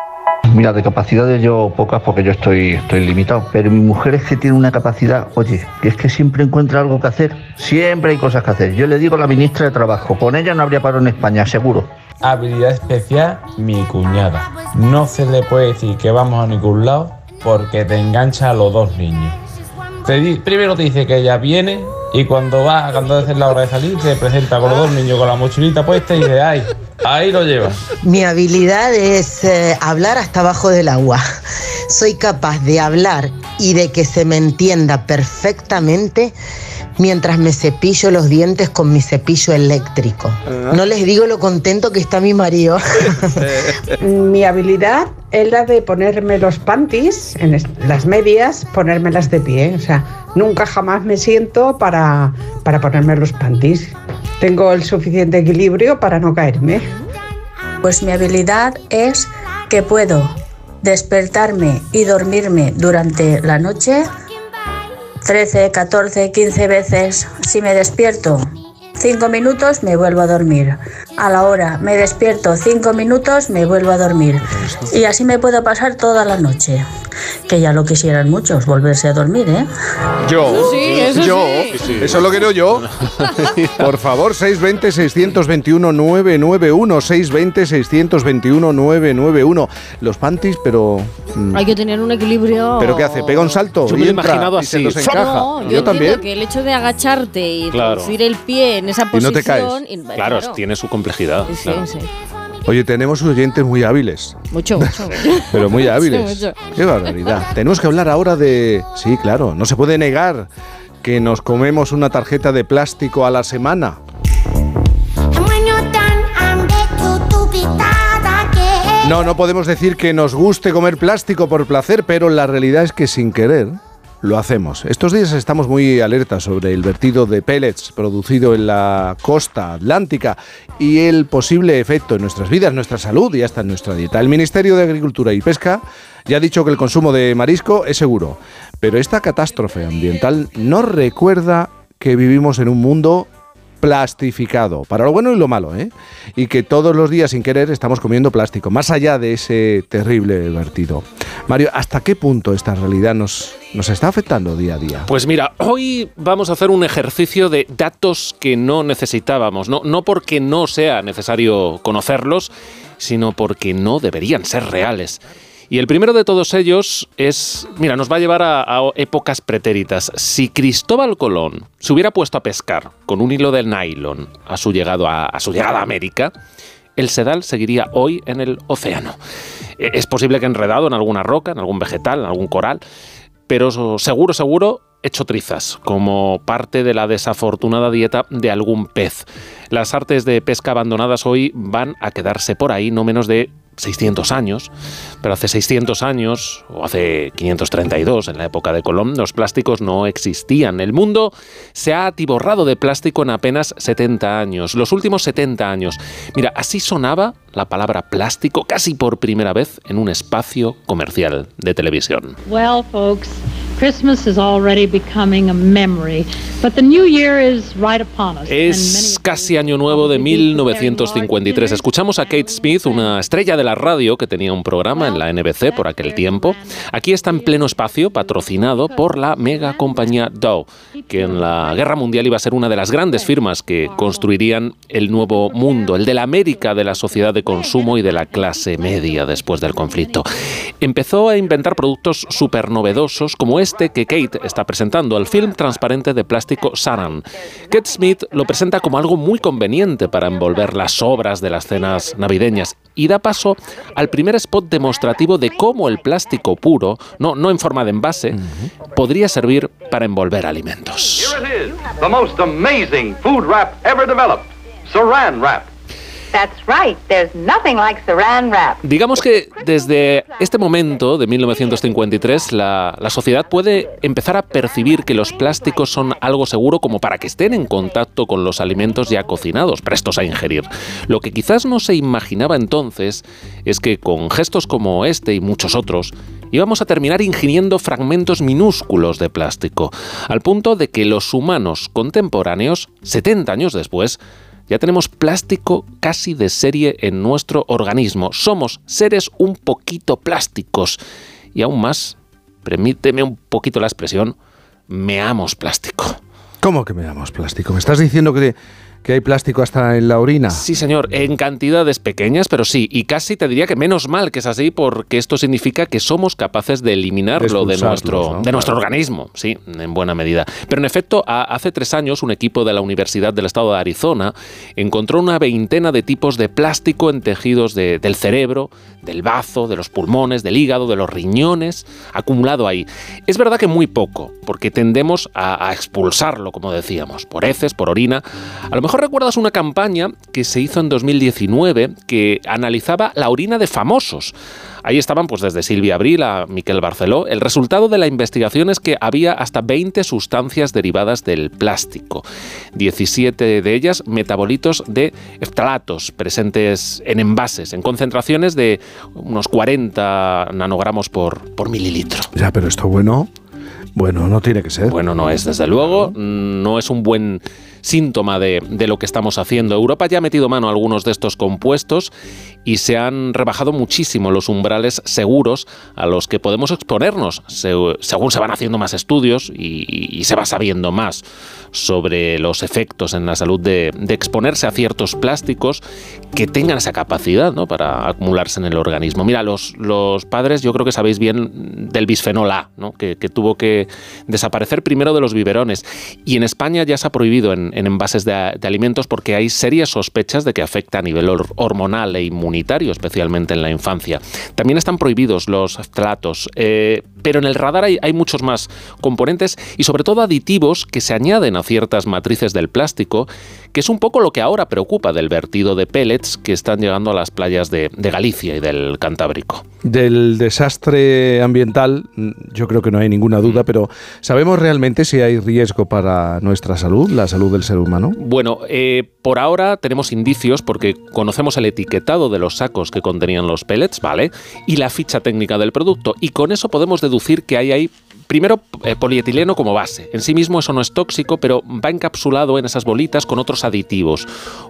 Mira, de capacidades yo pocas porque yo estoy, estoy limitado. Pero mi mujer es que tiene una capacidad, oye, que es que siempre encuentra algo que hacer. Siempre hay cosas que hacer. Yo le digo a la ministra de Trabajo, con ella no habría paro en España, seguro. Habilidad especial, mi cuñada. No se le puede decir que vamos a ningún lado porque te engancha a los dos niños. Te primero te dice que ella viene y cuando va, cuando es la hora de salir, se presenta con los dos niños con la mochilita puesta y dice, ay, ahí lo lleva. Mi habilidad es eh, hablar hasta abajo del agua. Soy capaz de hablar y de que se me entienda perfectamente mientras me cepillo los dientes con mi cepillo eléctrico. No les digo lo contento que está mi marido. Mi habilidad es la de ponerme los panties, en las medias, ponérmelas de pie. O sea, nunca jamás me siento para, para ponerme los panties. Tengo el suficiente equilibrio para no caerme. Pues mi habilidad es que puedo despertarme y dormirme durante la noche 13, 14, 15 veces. Si me despierto 5 minutos, me vuelvo a dormir. A la hora me despierto 5 minutos, me vuelvo a dormir. Y así me puedo pasar toda la noche. Que ya lo quisieran muchos, volverse a dormir, ¿eh? Yo, Eso sí, eso yo, sí. eso lo quiero yo. Por favor, 620-621-991, 620-621-991. Los panties, pero... mm, Hay que tener un equilibrio. ¿Pero qué hace? ¿Pega un salto? Yo y me lo he entra imaginado y se así. los encaja. No, yo, también. que el hecho de agacharte y Claro. el pie en esa Y no posición. te caes. y- Claro, tiene su complejidad. Sí, claro. sí. Oye, tenemos oyentes muy hábiles. Mucho, mucho. Pero muy hábiles. mucho. Qué barbaridad. Tenemos que hablar ahora de... Sí, claro, no se puede negar que nos comemos una tarjeta de plástico a la semana. No, no podemos decir que nos guste comer plástico por placer, pero la realidad es que sin querer lo hacemos. Estos días estamos muy alertas sobre el vertido de pellets producido en la costa atlántica y el posible efecto en nuestras vidas, nuestra salud y hasta en nuestra dieta. El Ministerio de Agricultura y Pesca ya ha dicho que el consumo de marisco es seguro, pero esta catástrofe ambiental nos recuerda que vivimos en un mundo plastificado, para lo bueno y lo malo, ¿eh? Y que todos los días sin querer estamos comiendo plástico, más allá de ese terrible vertido. Mario, ¿hasta qué punto esta realidad nos, nos está afectando día a día? Pues mira, hoy vamos a hacer un ejercicio de datos que no necesitábamos, no, no porque no sea necesario conocerlos, sino porque no deberían ser reales. Y el primero de todos ellos es, mira, nos va a llevar a, épocas pretéritas. Si Cristóbal Colón se hubiera puesto a pescar con un hilo de nylon a su, a, a su llegada a América, el sedal seguiría hoy en el océano. Eh, Es posible que enredado en alguna roca, en algún vegetal, en algún coral, pero seguro, seguro, hecho trizas, como parte de la desafortunada dieta de algún pez. Las artes de pesca abandonadas hoy van a quedarse por ahí no menos de 600 años, pero hace 600 años, o hace 532, en la época de Colón, los plásticos no existían. El mundo se ha atiborrado de plástico en apenas 70 años, los últimos 70 años. Mira, así sonaba la palabra plástico casi por primera vez en un espacio comercial de televisión. Well, folks, Christmas is already becoming a memory, but the new year is right upon us. Es casi año nuevo de 1953. Escuchamos a Kate Smith, una estrella de la radio que tenía un programa en la NBC por aquel tiempo. Aquí está en pleno espacio, patrocinado por la mega compañía Dow, que en la Guerra Mundial iba a ser una de las grandes firmas que construirían el nuevo mundo, el de la América de la sociedad de consumo y de la clase media después del conflicto. Empezó a inventar productos súper novedosos como este que Kate está presentando, el film transparente de plástico Saran. Kate Smith lo presenta como algo muy conveniente para envolver las sobras de las cenas navideñas y da paso al primer spot demostrativo de cómo el plástico puro, no, no en forma de envase, podría servir para envolver alimentos. Here it is, the most amazing food wrap ever developed, Saran Wrap. Digamos que desde este momento de 1953 la, la sociedad puede empezar a percibir que los plásticos son algo seguro como para que estén en contacto con los alimentos ya cocinados, prestos a ingerir. Lo que quizás no se imaginaba entonces es que con gestos como este y muchos otros íbamos a terminar ingiriendo fragmentos minúsculos de plástico, al punto de que los humanos contemporáneos, 70 años después, ya tenemos plástico casi de serie en nuestro organismo. Somos seres un poquito plásticos. Y aún más, permíteme un poquito la expresión, meamos plástico. ¿Cómo que me damos plástico? ¿Me estás diciendo que, que hay plástico hasta en la orina. Sí, señor, en cantidades pequeñas, pero sí, y casi te diría que menos mal que es así, porque esto significa que somos capaces de eliminarlo de, expulsarlos, nuestro, ¿no? de nuestro organismo, sí, en buena medida. Pero en efecto, a- hace tres años un equipo de la Universidad del Estado de Arizona encontró una veintena de tipos de plástico en tejidos de- del cerebro, del bazo, de los pulmones, del hígado, de los riñones, acumulado ahí. Es verdad que muy poco, porque tendemos a, a expulsarlo, como decíamos, por heces, por orina. A lo mejor recuerdas una campaña que se hizo en 2019 que analizaba la orina de famosos. Ahí estaban, pues desde Silvia Abril a Miquel Barceló. El resultado de la investigación es que había hasta 20 sustancias derivadas del plástico. 17 de ellas metabolitos de eftalatos presentes en envases, en concentraciones de unos 40 nanogramos por, por mililitro. Ya, pero esto bueno, bueno, no tiene que ser. Bueno, no es, desde luego, no es un buen síntoma de, de lo que estamos haciendo. Europa ya ha metido mano a algunos de estos compuestos y se han rebajado muchísimo los umbrales seguros a los que podemos exponernos, se- según se van haciendo más estudios y, se va sabiendo más sobre los efectos en la salud de, de exponerse a ciertos plásticos que tengan esa capacidad ¿no? para acumularse en el organismo. Mira, los, los padres yo creo que sabéis bien del bisfenol A, ¿no? que, que tuvo que desaparecer primero de los biberones. Y en España ya se ha prohibido en, en envases de, alimentos porque hay serias sospechas de que afecta a nivel hor- hormonal e inmunitario, especialmente en la infancia. También están prohibidos los ftalatos, eh, pero en el radar hay, hay muchos más componentes y sobre todo aditivos que se añaden a ciertas matrices del plástico, que es un poco lo que ahora preocupa del vertido de pellets que están llegando a las playas de, de Galicia y del Cantábrico. Del desastre ambiental, mm, yo creo que no hay ninguna Mm. duda, pero ¿sabemos realmente si hay riesgo para nuestra salud, la salud del ser humano? Bueno, eh, por ahora tenemos indicios porque conocemos el etiquetado de los sacos que contenían los pellets, ¿vale? Y la ficha técnica del producto. Y con eso podemos deducir que hay ahí, primero, eh, polietileno como base. En sí mismo eso no es tóxico, pero va encapsulado en esas bolitas con otros aditivos.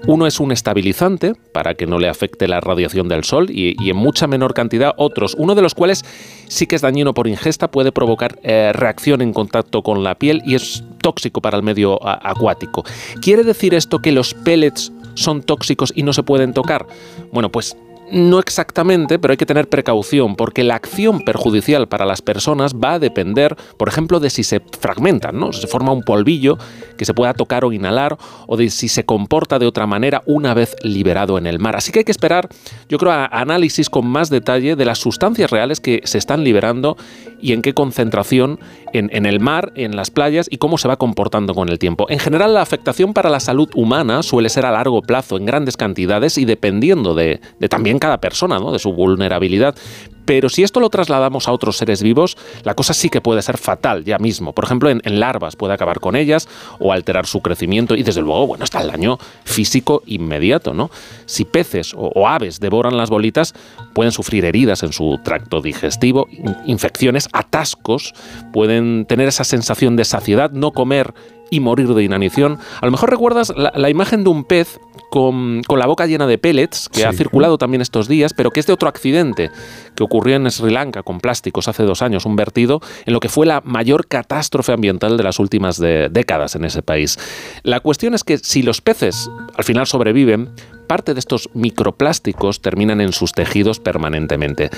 Uno es un estabilizante para que no le afecte la radiación del sol y, en mucha menor cantidad otros, uno de los cuales sí que es dañino por ingesta, puede provocar eh, reacción en contacto con la piel y es tóxico para el medio acuático. ¿Quiere decir esto que los pellets son tóxicos y no se pueden tocar? Bueno, pues no exactamente, pero hay que tener precaución porque la acción perjudicial para las personas va a depender, por ejemplo, de si se fragmentan, ¿no? Si se forma un polvillo que se pueda tocar o inhalar o de si se comporta de otra manera una vez liberado en el mar. Así que hay que esperar, yo creo, a análisis con más detalle de las sustancias reales que se están liberando y en qué concentración en, en el mar, en las playas y cómo se va comportando con el tiempo. En general, la afectación para la salud humana suele ser a largo plazo, en grandes cantidades y dependiendo de, de también cada persona, ¿no? de su vulnerabilidad. Pero si esto lo trasladamos a otros seres vivos, la cosa sí que puede ser fatal ya mismo. Por ejemplo, en, larvas puede acabar con ellas o alterar su crecimiento y desde luego, bueno, está el daño físico inmediato, ¿no? Si peces o, aves devoran las bolitas, pueden sufrir heridas en su tracto digestivo, in- infecciones, atascos, pueden tener esa sensación de saciedad, no comer y morir de inanición. A lo mejor recuerdas la, la imagen de un pez con, con la boca llena de pellets, que Sí. ha circulado también estos días, pero que es de otro accidente que ocurrió en Sri Lanka con plásticos hace dos años, un vertido en lo que fue la mayor catástrofe ambiental de las últimas de- décadas en ese país. La cuestión es que si los peces al final sobreviven, parte de estos microplásticos terminan en sus tejidos permanentemente.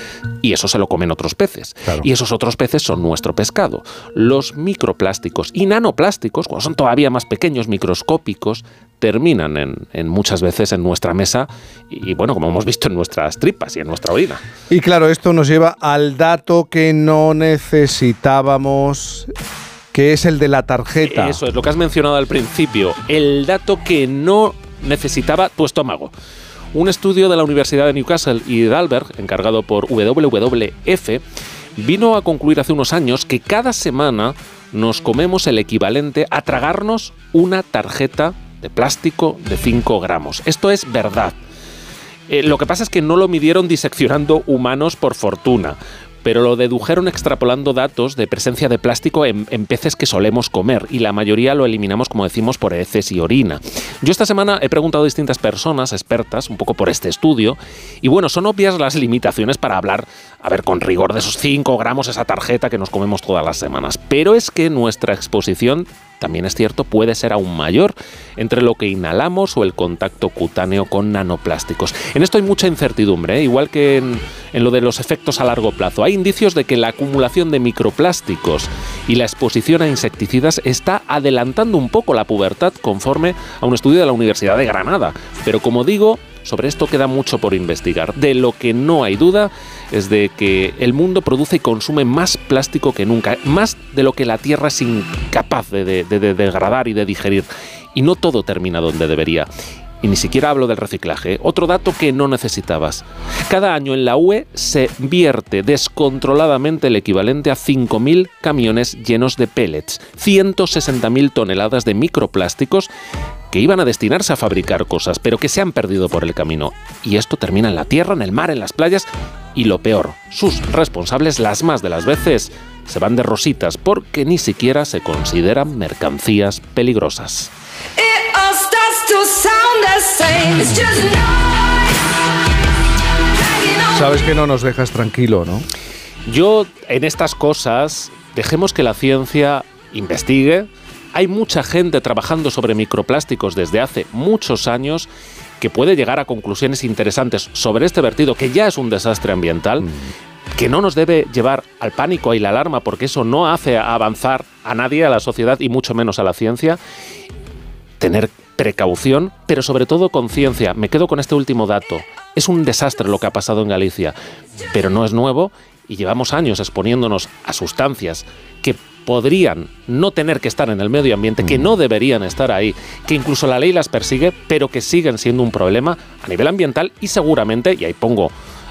Y eso se lo comen otros peces. Y esos otros peces son nuestro pescado. Los microplásticos y nanoplásticos, cuando son todavía más pequeños, microscópicos, terminan en, en muchas veces en nuestra mesa y, y, bueno, como hemos visto en nuestras tripas y en nuestra orina. Y claro, esto nos lleva al dato que no necesitábamos, que es el de la tarjeta. Eso es lo que has mencionado al principio, el dato que no necesitaba tu estómago. Un estudio de la Universidad de Newcastle y de Dalberg, encargado por WWF, vino a concluir hace unos años que cada semana nos comemos el equivalente a tragarnos una tarjeta de plástico de 5 gramos. Esto es verdad. Eh, lo que pasa es que no lo midieron diseccionando humanos por fortuna, pero lo dedujeron extrapolando datos de presencia de plástico en, peces que solemos comer y la mayoría lo eliminamos, como decimos, por heces y orina. Yo esta semana he preguntado a distintas personas, expertas, un poco por este estudio, y bueno, son obvias las limitaciones para hablar, a ver, con rigor de esos 5 gramos, esa tarjeta que nos comemos todas las semanas, pero es que nuestra exposición también es cierto, puede ser aún mayor entre lo que inhalamos o el contacto cutáneo con nanoplásticos. En esto hay mucha incertidumbre, ¿eh? igual que en, en lo de los efectos a largo plazo. Hay indicios de que la acumulación de microplásticos y la exposición a insecticidas está adelantando un poco la pubertad conforme a un estudio de la Universidad de Granada. Pero como digo, sobre esto queda mucho por investigar. De lo que no hay duda es de que el mundo produce y consume más plástico que nunca, más de lo que la Tierra es incapaz de, de- de- de degradar y de digerir. Y no todo termina donde debería. Y ni siquiera hablo del reciclaje. Otro dato que no necesitabas. Cada año en la UE se vierte descontroladamente el equivalente a 5.000 camiones llenos de pellets, 160.000 toneladas de microplásticos que iban a destinarse a fabricar cosas, pero que se han perdido por el camino. Y esto termina en la tierra, en el mar, en las playas y lo peor, sus responsables las más de las veces se van de rositas porque ni siquiera se consideran mercancías peligrosas. Sabes que no nos dejas tranquilo, ¿no? Yo en estas cosas dejemos que la ciencia investigue. Hay mucha gente trabajando sobre microplásticos desde hace muchos años que puede llegar a conclusiones interesantes sobre este vertido, que ya es un desastre ambiental, que no nos debe llevar al pánico y la alarma, porque eso no hace avanzar a nadie, a la sociedad y mucho menos a la ciencia. Tener precaución, pero sobre todo conciencia. Me quedo con este último dato. Es un desastre lo que ha pasado en Galicia, pero no es nuevo y llevamos años exponiéndonos a sustancias que podrían no tener que estar en el medio ambiente, que no deberían estar ahí, que incluso la ley las persigue, pero que siguen siendo un problema a nivel ambiental y seguramente, y ahí pongo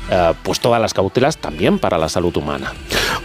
eh, pues todas las cautelas también para la salud humana.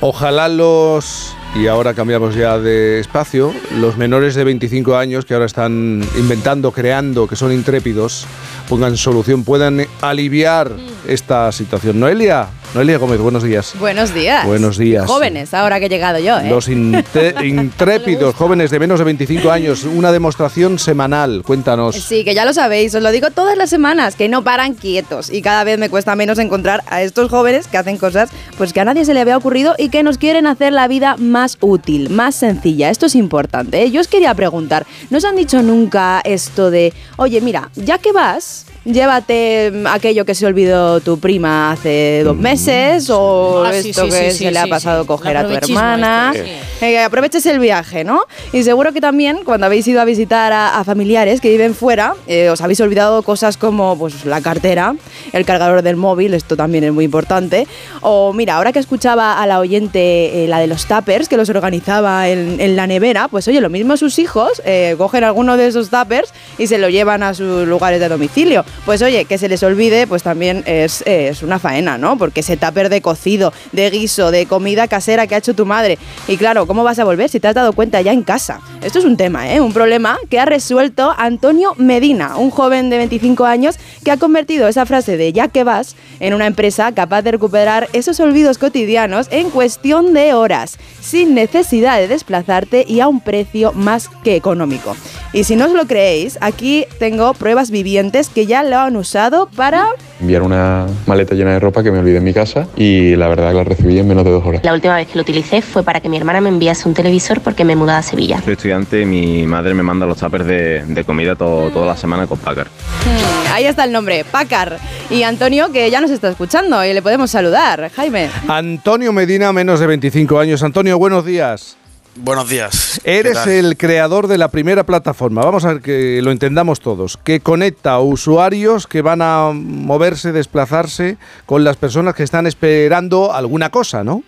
Ojalá los, y ahora cambiamos ya de espacio, los menores de 25 años que ahora están inventando, creando, que son intrépidos, pongan solución, puedan aliviar esta situación. Noelia, Noelia Gómez, buenos días. Buenos días. Buenos días. Jóvenes, ahora que he llegado yo, ¿eh? Los intrépidos jóvenes de menos de 25 años, una demostración semanal, cuéntanos. Sí, que ya lo sabéis, os lo digo todas las semanas, que no paran quietos y cada vez me cuesta menos encontrar a estos jóvenes que hacen cosas pues que a nadie se le había ocurrido y que nos quieren hacer la vida más útil, más sencilla. Esto es importante. ¿eh? Yo os quería preguntar, ¿no os han dicho nunca esto de, oye, mira, ya que vas, llévate mm, aquello que se olvidó tu prima hace dos meses o Ah, sí, esto sí, que sí, se sí, le ha pasado sí. coger a tu hermana? este, Eh, aproveches el viaje, ¿no? Y seguro que también cuando habéis ido a visitar a, a familiares que viven fuera, eh, os habéis olvidado cosas como pues, la cartera, el cargador del móvil, esto también es muy importante. O mira, ahora que escuchaba a la oyente eh, la de los tuppers, que los organizaba en, en la nevera, pues oye, lo mismo sus hijos eh, cogen alguno de esos tuppers y se lo llevan a sus lugares de domicilio. Pues oye, que se les olvide, pues también es, es una faena, ¿no? Porque ese tupper de cocido, de guiso, de comida casera que ha hecho tu madre. Y claro, ¿cómo vas a volver si te has dado cuenta ya en casa? Esto es un tema, ¿eh? Un problema que ha resuelto Antonio Medina, un joven de 25 años que ha convertido esa frase de ya que vas en una empresa capaz de recuperar esos olvidos cotidianos en cuestión de horas, sin necesidad de desplazarte y a un precio más que económico. Y si no os lo creéis, aquí tengo pruebas vivientes que ya lo han usado para enviar una maleta llena de ropa que me olvidé en mi casa y la verdad que la recibí en menos de dos horas. La última vez que lo utilicé fue para que mi hermana me enviase un televisor porque me mudaba a Sevilla. Soy estudiante y mi madre me manda los tuppers de, de comida todo- toda la semana con Packard. Hmm, Ahí está el nombre, Pacar. Y Antonio, que ya nos está escuchando y le podemos saludar. Jaime. Antonio Medina, menos de 25 años. Antonio, buenos días. Buenos días. ¿Qué Eres el creador de la primera plataforma, vamos a ver que lo entendamos todos, que conecta a usuarios que van a moverse, desplazarse con las personas que están esperando alguna cosa, ¿no?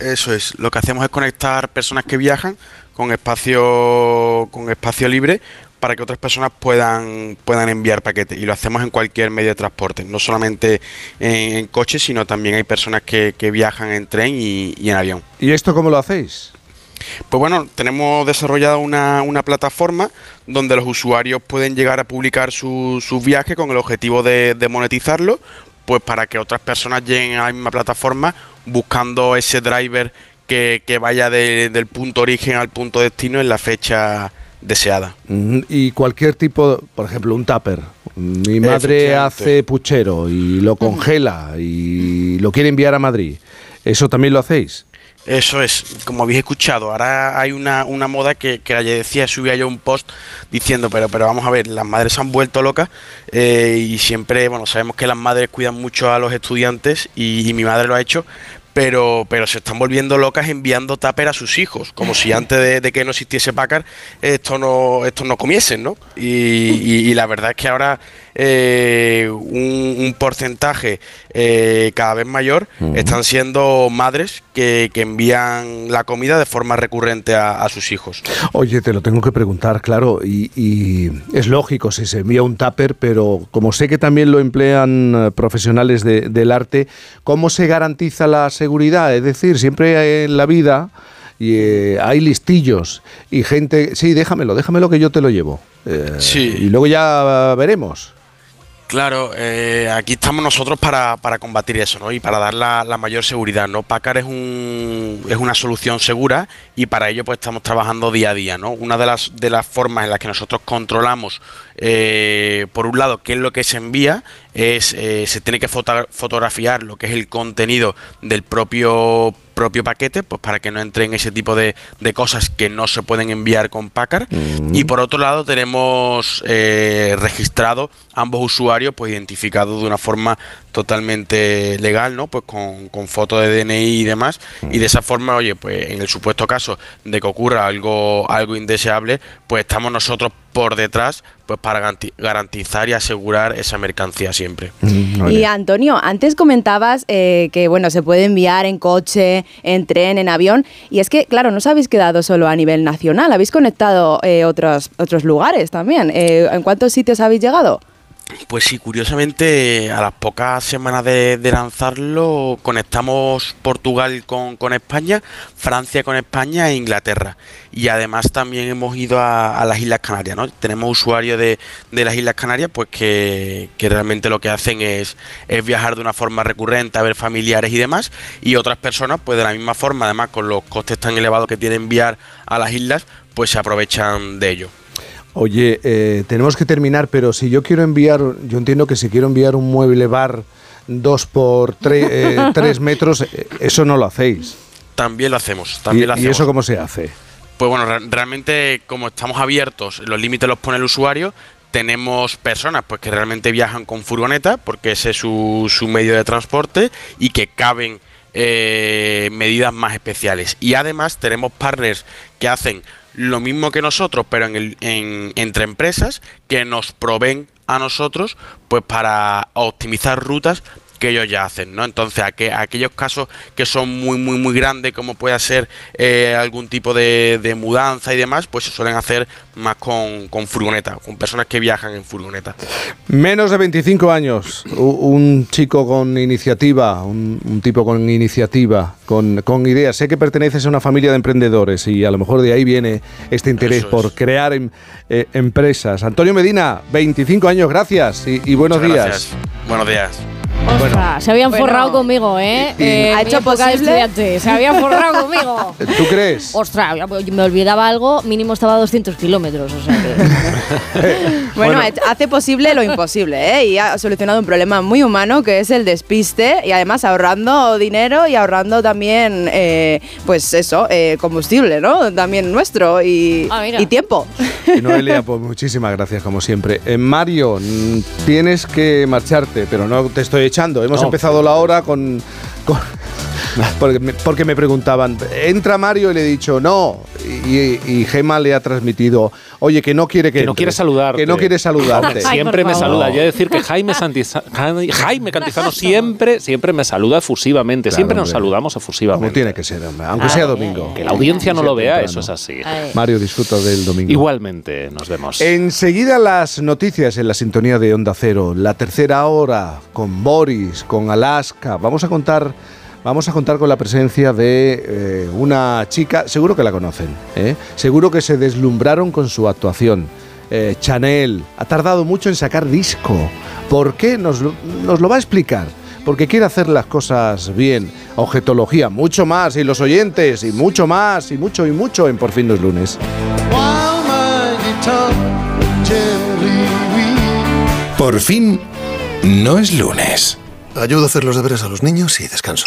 Eso es. Lo que hacemos es conectar personas que viajan con espacio, con espacio libre para que otras personas puedan, puedan enviar paquetes. Y lo hacemos en cualquier medio de transporte, no solamente en, en coche, sino también hay personas que, que viajan en tren y, y en avión. ¿Y esto cómo lo hacéis? Pues bueno, tenemos desarrollada una, una plataforma donde los usuarios pueden llegar a publicar su- sus viajes con el objetivo de, de monetizarlo, pues para que otras personas lleguen a la misma plataforma buscando ese driver que, que vaya de- del punto origen al punto destino en la fecha deseada. Y cualquier tipo, por ejemplo, un tupper. Mi madre hace puchero y lo congela y lo quiere enviar a Madrid. ¿Eso también lo hacéis? Eso es, como habéis escuchado, ahora hay una, una moda que, ayer decía, subía yo un post diciendo, pero, pero vamos a ver, las madres se han vuelto locas eh, y siempre, bueno, sabemos que las madres cuidan mucho a los estudiantes y, mi madre lo ha hecho, pero, pero se están volviendo locas enviando tupper a sus hijos, como si antes de, que no existiese Packard esto no, estos no comiesen, ¿no? Y, y- y la verdad es que ahora eh, un, un porcentaje eh, cada vez mayor están siendo madres que, que envían la comida de forma recurrente a, a sus hijos. Oye, te lo tengo que preguntar, claro, y, y es lógico si se envía un tupper, pero como sé que también lo emplean eh, profesionales de- del arte, ¿cómo se garantiza la seguridad? Es decir, siempre en la vida y, eh, hay listillos y gente, sí, déjamelo, déjamelo que yo te lo llevo. Eh, Sí. Y luego ya veremos. Claro, eh, aquí estamos nosotros para, para combatir eso, ¿no? Y para dar la, la mayor seguridad, ¿no? Pacar es un es una solución segura y para ello pues estamos trabajando día a día, ¿no? Una de las de las formas en las que nosotros controlamos, eh, por un lado, qué es lo que se envía, es eh, se tiene que foto- fotografiar lo que es el contenido del propio propio paquete, pues para que no entren ese tipo de, de cosas que no se pueden enviar con Packard. Y por otro lado tenemos eh, registrado ambos usuarios, pues identificados de una forma totalmente legal, ¿no? Pues con, con foto de DNI y demás. Y de esa forma, oye, pues en el supuesto caso de que ocurra algo, algo indeseable, pues estamos nosotros por detrás, pues para garanti- garantizar y asegurar esa mercancía siempre. Y Antonio, antes comentabas eh, que bueno, se puede enviar en coche, en tren, en avión. Y es que, claro, no os habéis quedado solo a nivel nacional, habéis conectado eh, otros, otros lugares también. Eh, ¿En cuántos sitios habéis llegado? Pues sí, curiosamente, a las pocas semanas de, lanzarlo, conectamos Portugal con, con España, Francia con España e Inglaterra. Y además también hemos ido a, a las Islas Canarias, ¿no? Tenemos usuarios de, de las Islas Canarias, pues que, que realmente lo que hacen es, es viajar de una forma recurrente, a ver familiares y demás. Y otras personas, pues de la misma forma, además con los costes tan elevados que tiene enviar a las islas, pues se aprovechan de ello. Oye, eh, tenemos que terminar, pero si yo quiero enviar, yo entiendo que si quiero enviar un mueble bar dos por tre- eh, tres metros, eh, eso no lo hacéis. También lo hacemos, también ¿Y, lo y hacemos. eso cómo se hace? Pues bueno, re- realmente como estamos abiertos, los límites los pone el usuario, tenemos personas pues que realmente viajan con furgoneta, porque ese es su, su medio de transporte, y que caben eh, medidas más especiales. Y además tenemos partners que hacen lo mismo que nosotros, pero en el, en- entre empresas, que nos proveen a nosotros pues para optimizar rutas que ellos ya hacen, ¿no? Entonces, aqu- aquellos casos que son muy, muy, muy grandes, como puede ser eh, algún tipo de, de mudanza y demás, pues se suelen hacer más con, con furgoneta, con personas que viajan en furgoneta. Menos de 25 años, un chico con iniciativa, un, un tipo con iniciativa, con, con ideas. Sé que perteneces a una familia de emprendedores y a lo mejor de ahí viene este interés por crear em- eh, empresas. Antonio Medina, 25 años, gracias y, y buenos Muchas días. gracias. Buenos días. Ostras, se habían Bueno. forrado conmigo, ¿eh? Y- y- Eh, ¿Ha hecho de posible? estudiante. Se habían forrado conmigo. ¿Tú crees? Ostras, ya, me olvidaba algo, mínimo estaba a 200 kilómetros. O sea que. Bueno, hace posible lo imposible, ¿eh? Y ha solucionado un problema muy humano que es el despiste y además ahorrando dinero y ahorrando también, eh, pues eso, eh, combustible, ¿no? También nuestro y, Ah, y tiempo. Y Noelia, pues muchísimas gracias como siempre. Eh, Mario, tienes que marcharte, pero no te estoy Hemos No. empezado la hora con... con- porque, me, porque me preguntaban, ¿entra Mario? Y le he dicho, no. Y, y Gema le ha transmitido, oye, que no quiere que... Que no quiere saludarte. Que no quiere saludarte. Siempre me saluda. Yo he de decir que Jaime, Santiza- Jaime Cantizano siempre, siempre me saluda efusivamente. Claro, siempre nos saludamos efusivamente. Como tiene que ser, hombre, aunque sea domingo. Que la audiencia no lo vea, temprano. eso es así. Mario, disfruta del domingo. Igualmente, nos vemos. Enseguida las noticias en la sintonía de Onda Cero. La tercera hora con Boris, con Alaska. Vamos a contar, vamos a contar con la presencia de eh, una chica, seguro que la conocen, ¿eh? seguro que se deslumbraron con su actuación. Eh, Chanel ha tardado mucho en sacar disco. ¿Por qué? Nos, lo- nos lo va a explicar. Porque quiere hacer las cosas bien. Objetología, mucho más. Y los oyentes, y mucho más, y mucho, y mucho en Por fin los lunes. Por fin, no es lunes. Ayudo a hacer los deberes a los niños y descanso.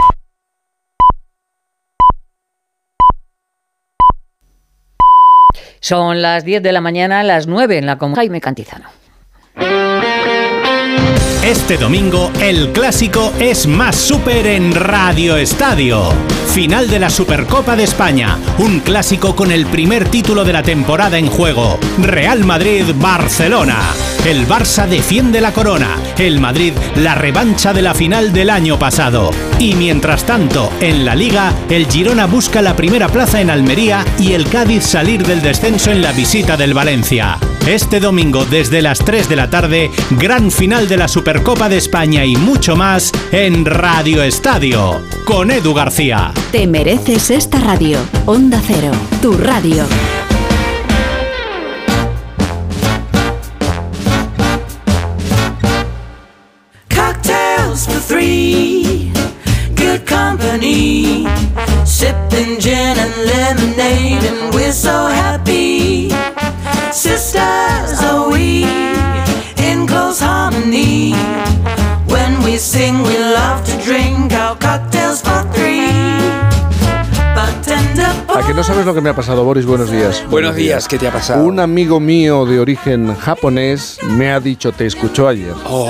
Son las 10 de la mañana, las 9 en la con Jaime Cantizano. Este domingo el clásico es más súper en Radio Estadio. Final de la Supercopa de España. Un clásico con el primer título de la temporada en juego. Real Madrid-Barcelona. El Barça defiende la corona. El Madrid la revancha de la final del año pasado. Y mientras tanto, en la liga, el Girona busca la primera plaza en Almería y el Cádiz salir del descenso en la visita del Valencia. Este domingo desde las 3 de la tarde, gran final de la Supercopa de España y mucho más en Radio Estadio, con Edu García. Te mereces esta radio. Onda Cero, tu radio. Cocktails for three, good company. Sipping gin and lemonade, and we're so happy. Sisters are we harmony. When we sing, we love to drink our cocktails ¿A que no sabes lo que me ha pasado, Boris? Buenos días. Buenos días, ¿qué te ha pasado? Un amigo mío de origen japonés me ha dicho, te escuchó ayer. Oh.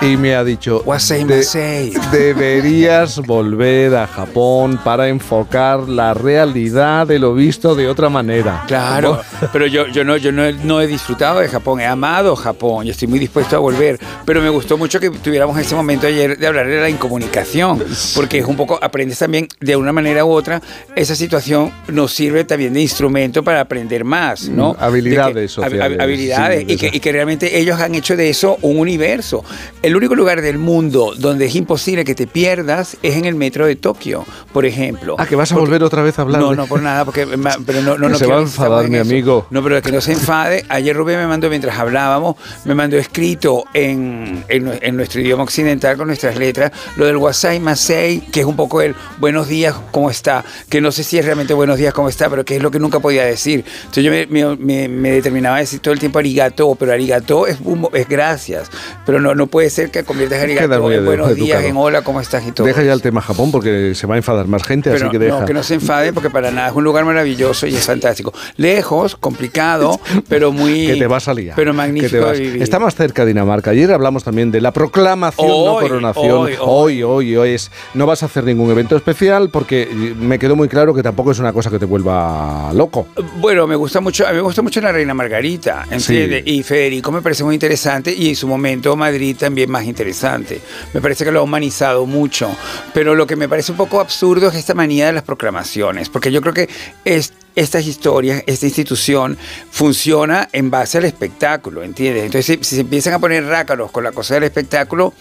Y me ha dicho, "De- masei". deberías volver a Japón para enfocar la realidad de lo visto de otra manera. Claro, pero yo, yo, no, yo no, he, no he disfrutado de Japón, he amado Japón y estoy muy dispuesto a volver. Pero me gustó mucho que tuviéramos ese momento ayer de hablar de la incomunicación, porque es un poco, aprendes también de una manera u otra, esa situación nos sirve también de instrumento para aprender más, ¿no? Mm, habilidades De que- sociales, hab- habilidades, sí, y, que, y que realmente ellos han hecho de eso un universo. El único lugar del mundo donde es imposible que te pierdas es en el metro de Tokio, por ejemplo. Ah, que vas a Porque- volver otra vez a hablar. no, no por nada, porque pero no, no, no se va a enfadar en mi amigo. No, pero que no se enfade. Ayer Rubén me mandó, mientras hablábamos, me mandó escrito en, en nuestro idioma occidental con nuestras letras, lo del wasai masei, que es un poco el buenos días, ¿cómo está? Que no sé si es realmente buenos días, ¿cómo está? Pero que es lo que nunca podía decir. Entonces yo me, me- me- me determinaba a decir todo el tiempo arigato, pero arigato es, es gracias. Pero no, no puede ser que conviertas arigato en buenos días, educado. en hola, ¿cómo estás? Y todo. Deja ya el tema Japón porque se va a enfadar más gente, Pero así que deja. no, que no se enfade porque para nada es un lugar maravilloso y es fantástico. Lejos, complicado, pero muy... que te vas a liar. Pero que te magnífico de vivir. Está más cerca Dinamarca. Ayer hablamos también de la proclamación, no Hoy, coronación. hoy, Hoy, hoy, hoy es. No vas a hacer ningún evento especial porque me quedó muy claro que tampoco es una cosa que te vuelva loco. Bueno, me gusta mucho, a mí me gusta mucho la Reina Margarita, ¿entiendes? Y Federico me parece muy interesante y en su momento Madrid también más interesante. Me parece que lo ha humanizado mucho. Pero lo que me parece un poco absurdo es esta manía de las proclamaciones, porque yo creo que es, estas historias, esta institución funciona en base al espectáculo, ¿entiendes? Entonces, si, si se empiezan a poner rácaros con la cosa del espectáculo,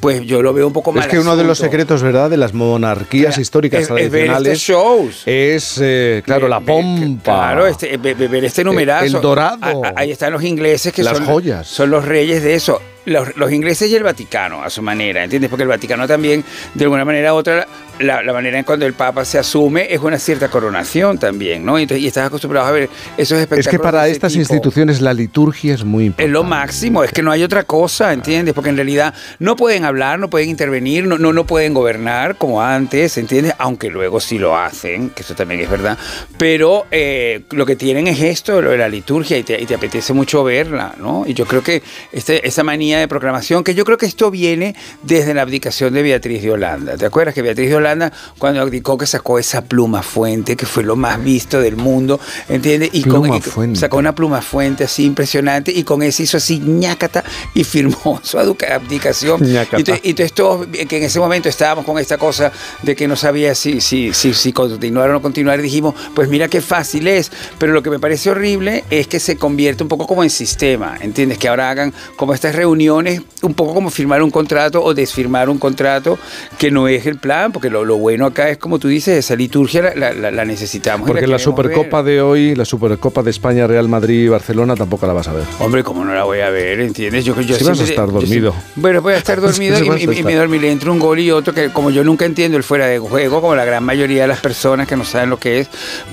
pues yo lo veo un poco mal. Es que uno de los secretos, ¿verdad?, de las monarquías históricas es- es ver tradicionales estos shows. es, eh, claro, la pompa. Claro, este, ve- ve- ver este numerazo. El dorado. A- a- ahí están los ingleses que Las son, joyas. son los reyes de eso. Los, los ingleses y el Vaticano, a su manera, ¿entiendes? Porque el Vaticano también, de alguna manera u otra, la, la manera en cuando el Papa se asume es una cierta coronación también, ¿no? Entonces, y estás acostumbrado a ver esos espectáculos. Es que para estas tipo. instituciones la liturgia es muy importante. Es lo máximo, es que no hay otra cosa, ¿entiendes? Porque en realidad no pueden hablar, no pueden intervenir, no, no, no pueden gobernar como antes, ¿entiendes? Aunque luego sí lo hacen, que eso también es verdad. Pero eh, lo que tienen es esto, lo de la liturgia, y te, y te apetece mucho verla, ¿no? Y yo creo que este, esa manía de proclamación, que yo creo que esto viene desde la abdicación de Beatriz de Holanda. ¿Te acuerdas que Beatriz de Holanda, cuando abdicó, que sacó esa pluma fuente, que fue lo más visto del mundo, ¿entiendes? Y, con, y sacó una pluma fuente así impresionante y con eso hizo así ñácata y firmó su abdicación. Y, to- y entonces todos, que en ese momento estábamos con esta cosa de que no sabía si, si, si, si continuar o no continuar, y dijimos, pues mira qué fácil es, pero lo que me parece horrible es que se convierte un poco como en sistema, ¿entiendes? Que ahora hagan como estas reuniones uniones, un poco como firmar un contrato o desfirmar un contrato que no es el plan, porque lo, lo bueno acá es como tú dices, esa liturgia la, la- la- la necesitamos. y Porque la queremos Supercopa de hoy, la Supercopa de España, Real Madrid y Barcelona, tampoco la vas a ver. ver. Hombre, ¿cómo no la voy a ver? ¿Entiendes? Yo, yo Si vas a siempre- estar dormido. siempre- bueno, voy a estar dormido Sí, y, y- y estar. me dormí, le entra un gol y otro que como yo nunca entiendo el fuera de juego, como la gran mayoría de las personas que no saben lo que es,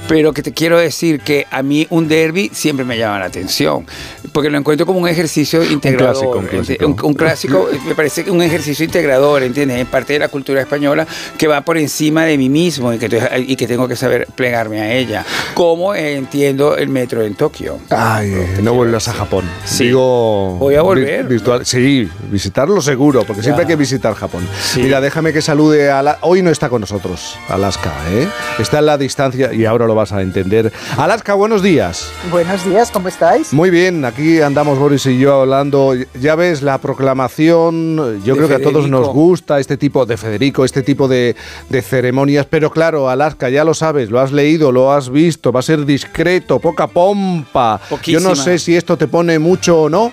pero que te quiero decir que a mí un derby siempre me llama la atención, porque lo encuentro como un ejercicio integrador. clásico, un ¿enti- clásico. un- un clásico, me parece que un ejercicio integrador, ¿entiendes? Es parte de la cultura española que va por encima de mí mismo y que, y que tengo que saber plegarme a ella. Como entiendo el metro en Tokio. Ay, eh, no vuelvas a Japón. Sí. Digo. Voy a volver. vi- virtual- sí, visitarlo seguro, porque siempre Ya. hay que visitar Japón. Mira, déjame que salude a la. Hoy no está con nosotros, Alaska, ¿eh? Está en la distancia y ahora lo vas a entender. Alaska, buenos días. Buenos días, ¿cómo estáis? Muy bien, aquí andamos Boris y yo hablando. Ya ves, la proclamación, yo De creo que a todos Federico. nos gusta este tipo de Federico, este tipo de, de ceremonias, pero claro, Alaska, ya lo sabes, lo has leído, lo has visto, va a ser discreto, poca pompa. Yo no sé si esto te pone mucho o no.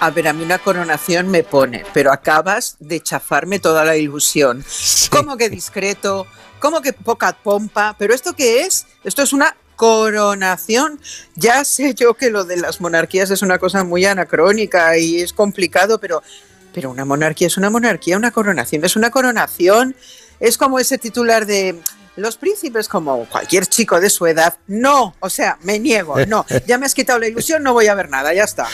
A ver, a mí una coronación me pone, pero acabas de chafarme toda la ilusión. ¿Cómo que discreto? ¿Cómo que poca pompa? ¿Pero esto qué es? Esto es una coronación. Ya sé yo que lo de las monarquías es una cosa muy anacrónica y es complicado, pero, pero una monarquía es una monarquía, una coronación es una coronación. Es como ese titular de los príncipes, como cualquier chico de su edad. No, o sea, me niego, no. Ya me has quitado la ilusión, no voy a ver nada, ya está.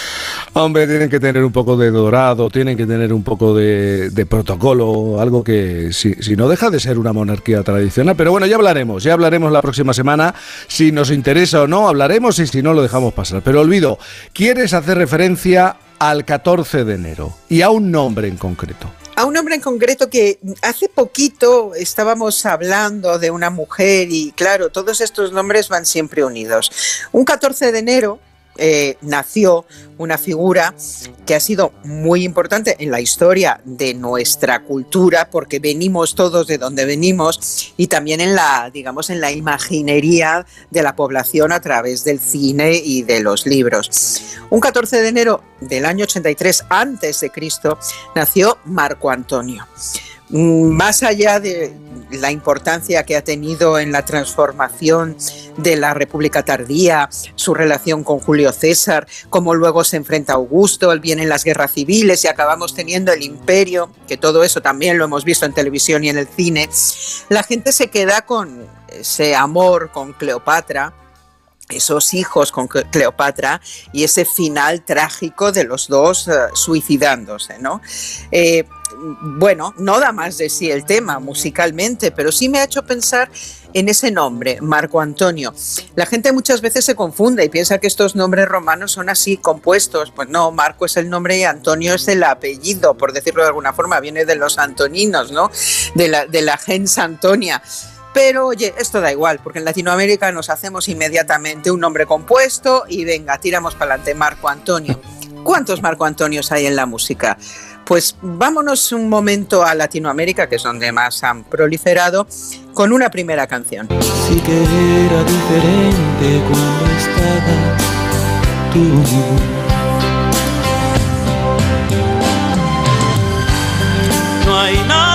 Hombre, tienen que tener un poco de dorado, tienen que tener un poco de, de protocolo, algo que si, si no deja de ser una monarquía tradicional. Pero bueno, ya hablaremos, ya hablaremos la próxima semana. Si nos interesa o no, hablaremos y si no, lo dejamos pasar. Pero olvido, ¿quieres hacer referencia al 14 de enero y a un nombre en concreto? A un hombre en concreto que hace poquito estábamos hablando de una mujer y claro, todos estos nombres van siempre unidos. Un 14 de enero eh, nació una figura que ha sido muy importante en la historia de nuestra cultura porque venimos todos de donde venimos y también en la digamos en la imaginería de la población a través del cine y de los libros. Un 14 de enero del año 83 antes de Cristo nació Marco Antonio. Mm, Más allá de la importancia que ha tenido en la transformación de la República tardía, su relación con Julio César, cómo luego se enfrenta a Augusto, vienen las guerras civiles y acabamos teniendo el imperio, que todo eso también lo hemos visto en televisión y en el cine, la gente se queda con ese amor con Cleopatra, esos hijos con Cle- Cleopatra y ese final trágico de los dos eh, suicidándose, ¿no? Eh, bueno, no da más de sí el tema musicalmente, pero sí me ha hecho pensar en ese nombre, Marco Antonio. La gente muchas veces se confunde y piensa que estos nombres romanos son así compuestos. Pues no, Marco es el nombre y Antonio es el apellido, por decirlo de alguna forma, viene de los antoninos, ¿no? De la, de la gens Antonia. Pero oye, esto da igual, porque en Latinoamérica nos hacemos inmediatamente un nombre compuesto y venga, tiramos para adelante, Marco Antonio. ¿Cuántos Marco Antonios hay en la música? Pues vámonos un momento a Latinoamérica, que es donde más han proliferado, con una primera canción. Sí que era diferente cuando estabas tú. No hay nada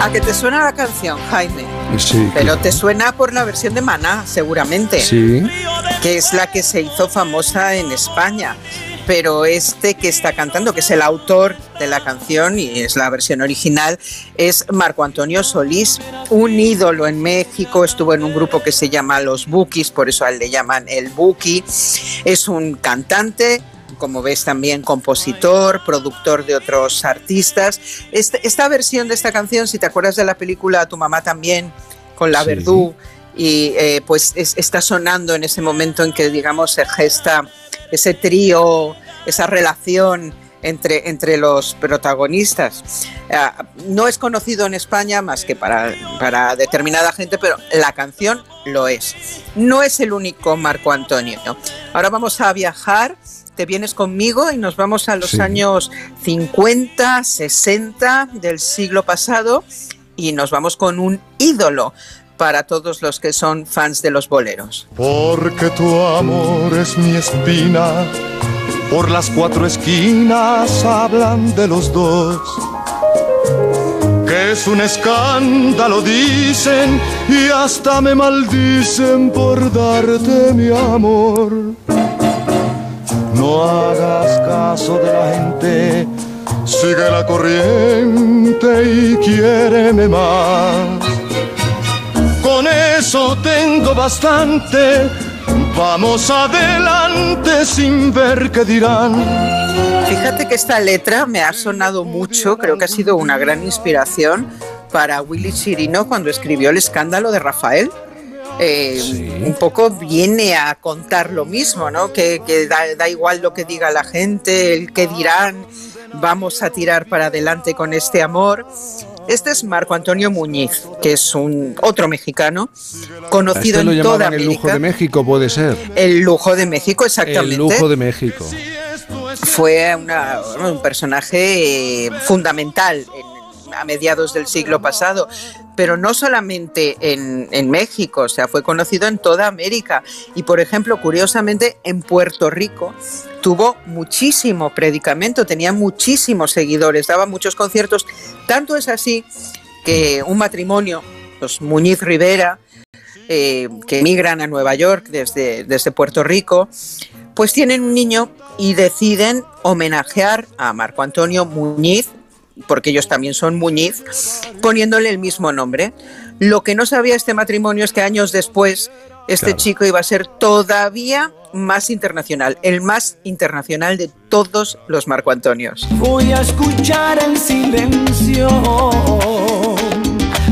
¿A que te suena la canción, Jaime? Sí. Pero te suena por la versión de Maná, seguramente. Sí. Que es la que se hizo famosa en España. Pero este que está cantando, que es el autor de la canción y es la versión original, es Marco Antonio Solís, un ídolo en México. Estuvo en un grupo que se llama Los Bukis, por eso a él le llaman el Buki. Es un cantante, como ves también compositor, productor de otros artistas. Este- esta versión de esta canción, si te acuerdas de la película Tu mamá también, con la Sí. Verdú, y eh, pues es- está sonando en ese momento en que, digamos, se gesta ese trío, esa relación entre, entre los protagonistas. Ah, no es conocido en España más que para, para determinada gente, pero la canción lo es. No es el único Marco Antonio. Ahora vamos a viajar te vienes conmigo y nos vamos a los Sí. años 50, 60 del siglo pasado y nos vamos con un ídolo para todos los que son fans de los boleros. Porque tu amor es mi espina, por las cuatro esquinas hablan de los dos. Que es un escándalo, dicen, y hasta me maldicen por darte mi amor. No hagas caso de la gente, sigue la corriente y quiéreme más. Con eso tengo bastante. Vamos adelante sin ver qué dirán. Fíjate que esta letra me ha sonado mucho, creo que ha sido una gran inspiración para Willy Chirino cuando escribió El escándalo de Rafael. Eh, Un poco viene a contar lo mismo, ¿no? Que, que da, da igual lo que diga la gente, el que dirán, vamos a tirar para adelante con este amor. Este es Marco Antonio Muñiz, que es un otro mexicano, conocido este lo en toda llamaban el lujo América. de México, puede ser. El lujo de México, exactamente El lujo de México. fue una- un personaje eh, fundamental en- a mediados del siglo pasado, pero no solamente en, en México, o sea, fue conocido en toda América. Y, por ejemplo, curiosamente, en Puerto Rico tuvo muchísimo predicamento, tenía muchísimos seguidores, daba muchos conciertos. Tanto es así que un matrimonio, los Muñiz Rivera, eh, que emigran a Nueva York desde, desde Puerto Rico, pues tienen un niño y deciden homenajear a Marco Antonio Muñiz, porque ellos también son Muñiz, poniéndole el mismo nombre. Lo que no sabía este matrimonio es que años después este Claro. chico iba a ser todavía más internacional, el más internacional de todos los Marco Antonios. Voy a escuchar en silencio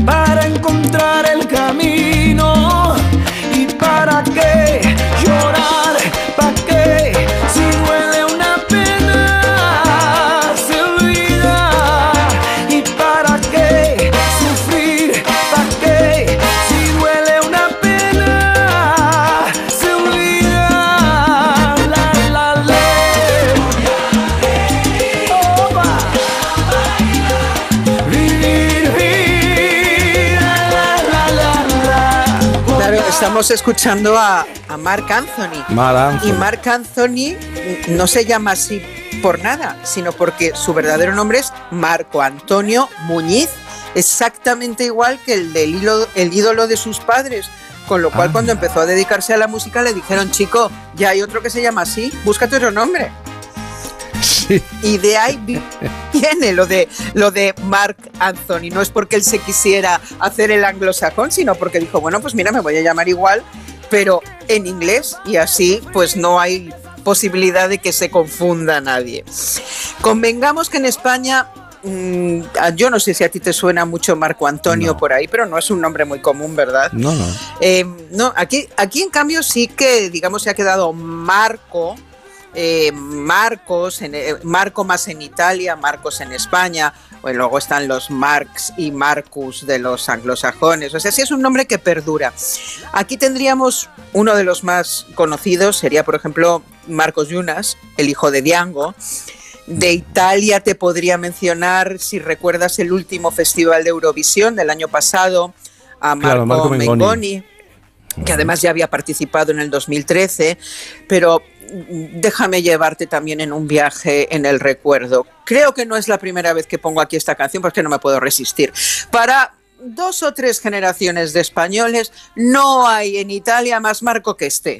para encontrar el camino y para qué llorar, estamos escuchando a, a Marc Anthony. Y Marc Anthony no se llama así por nada, sino porque su verdadero nombre es Marco Antonio Muñiz, exactamente igual que el del hilo- el ídolo de sus padres. Con lo cual, Ah. cuando empezó a dedicarse a la música, le dijeron, chico, ya hay otro que se llama así, búscate otro nombre. Y de ahí vi- viene lo de, lo de Mark Anthony. No es porque él se quisiera hacer el anglosajón, sino porque dijo, bueno, pues mira, me voy a llamar igual, pero en inglés y así pues no hay posibilidad de que se confunda nadie. Convengamos que en España, mm, yo no sé si a ti te suena mucho Marco Antonio por ahí, pero no es un nombre muy común, ¿verdad? No, no. Eh, no, aquí, aquí en cambio sí que, digamos, se ha quedado Marco, eh, Marcos, en, eh, Marco más en Italia, Marcos en España, o luego están los Marx y Marcus de los anglosajones, o sea, sí es un nombre que perdura. Aquí tendríamos uno de los más conocidos, sería por ejemplo Marcos Yunas, el hijo de Diango. De Italia te podría mencionar, si recuerdas el último festival de Eurovisión del año pasado, a Marco, Claro, Marco Mengoni. Mengoni que además ya había participado en el 2013, pero déjame llevarte también en un viaje en el recuerdo. Creo que no es la primera vez que pongo aquí esta canción porque no me puedo resistir. Para dos o tres generaciones de españoles no hay en Italia más Marco que este.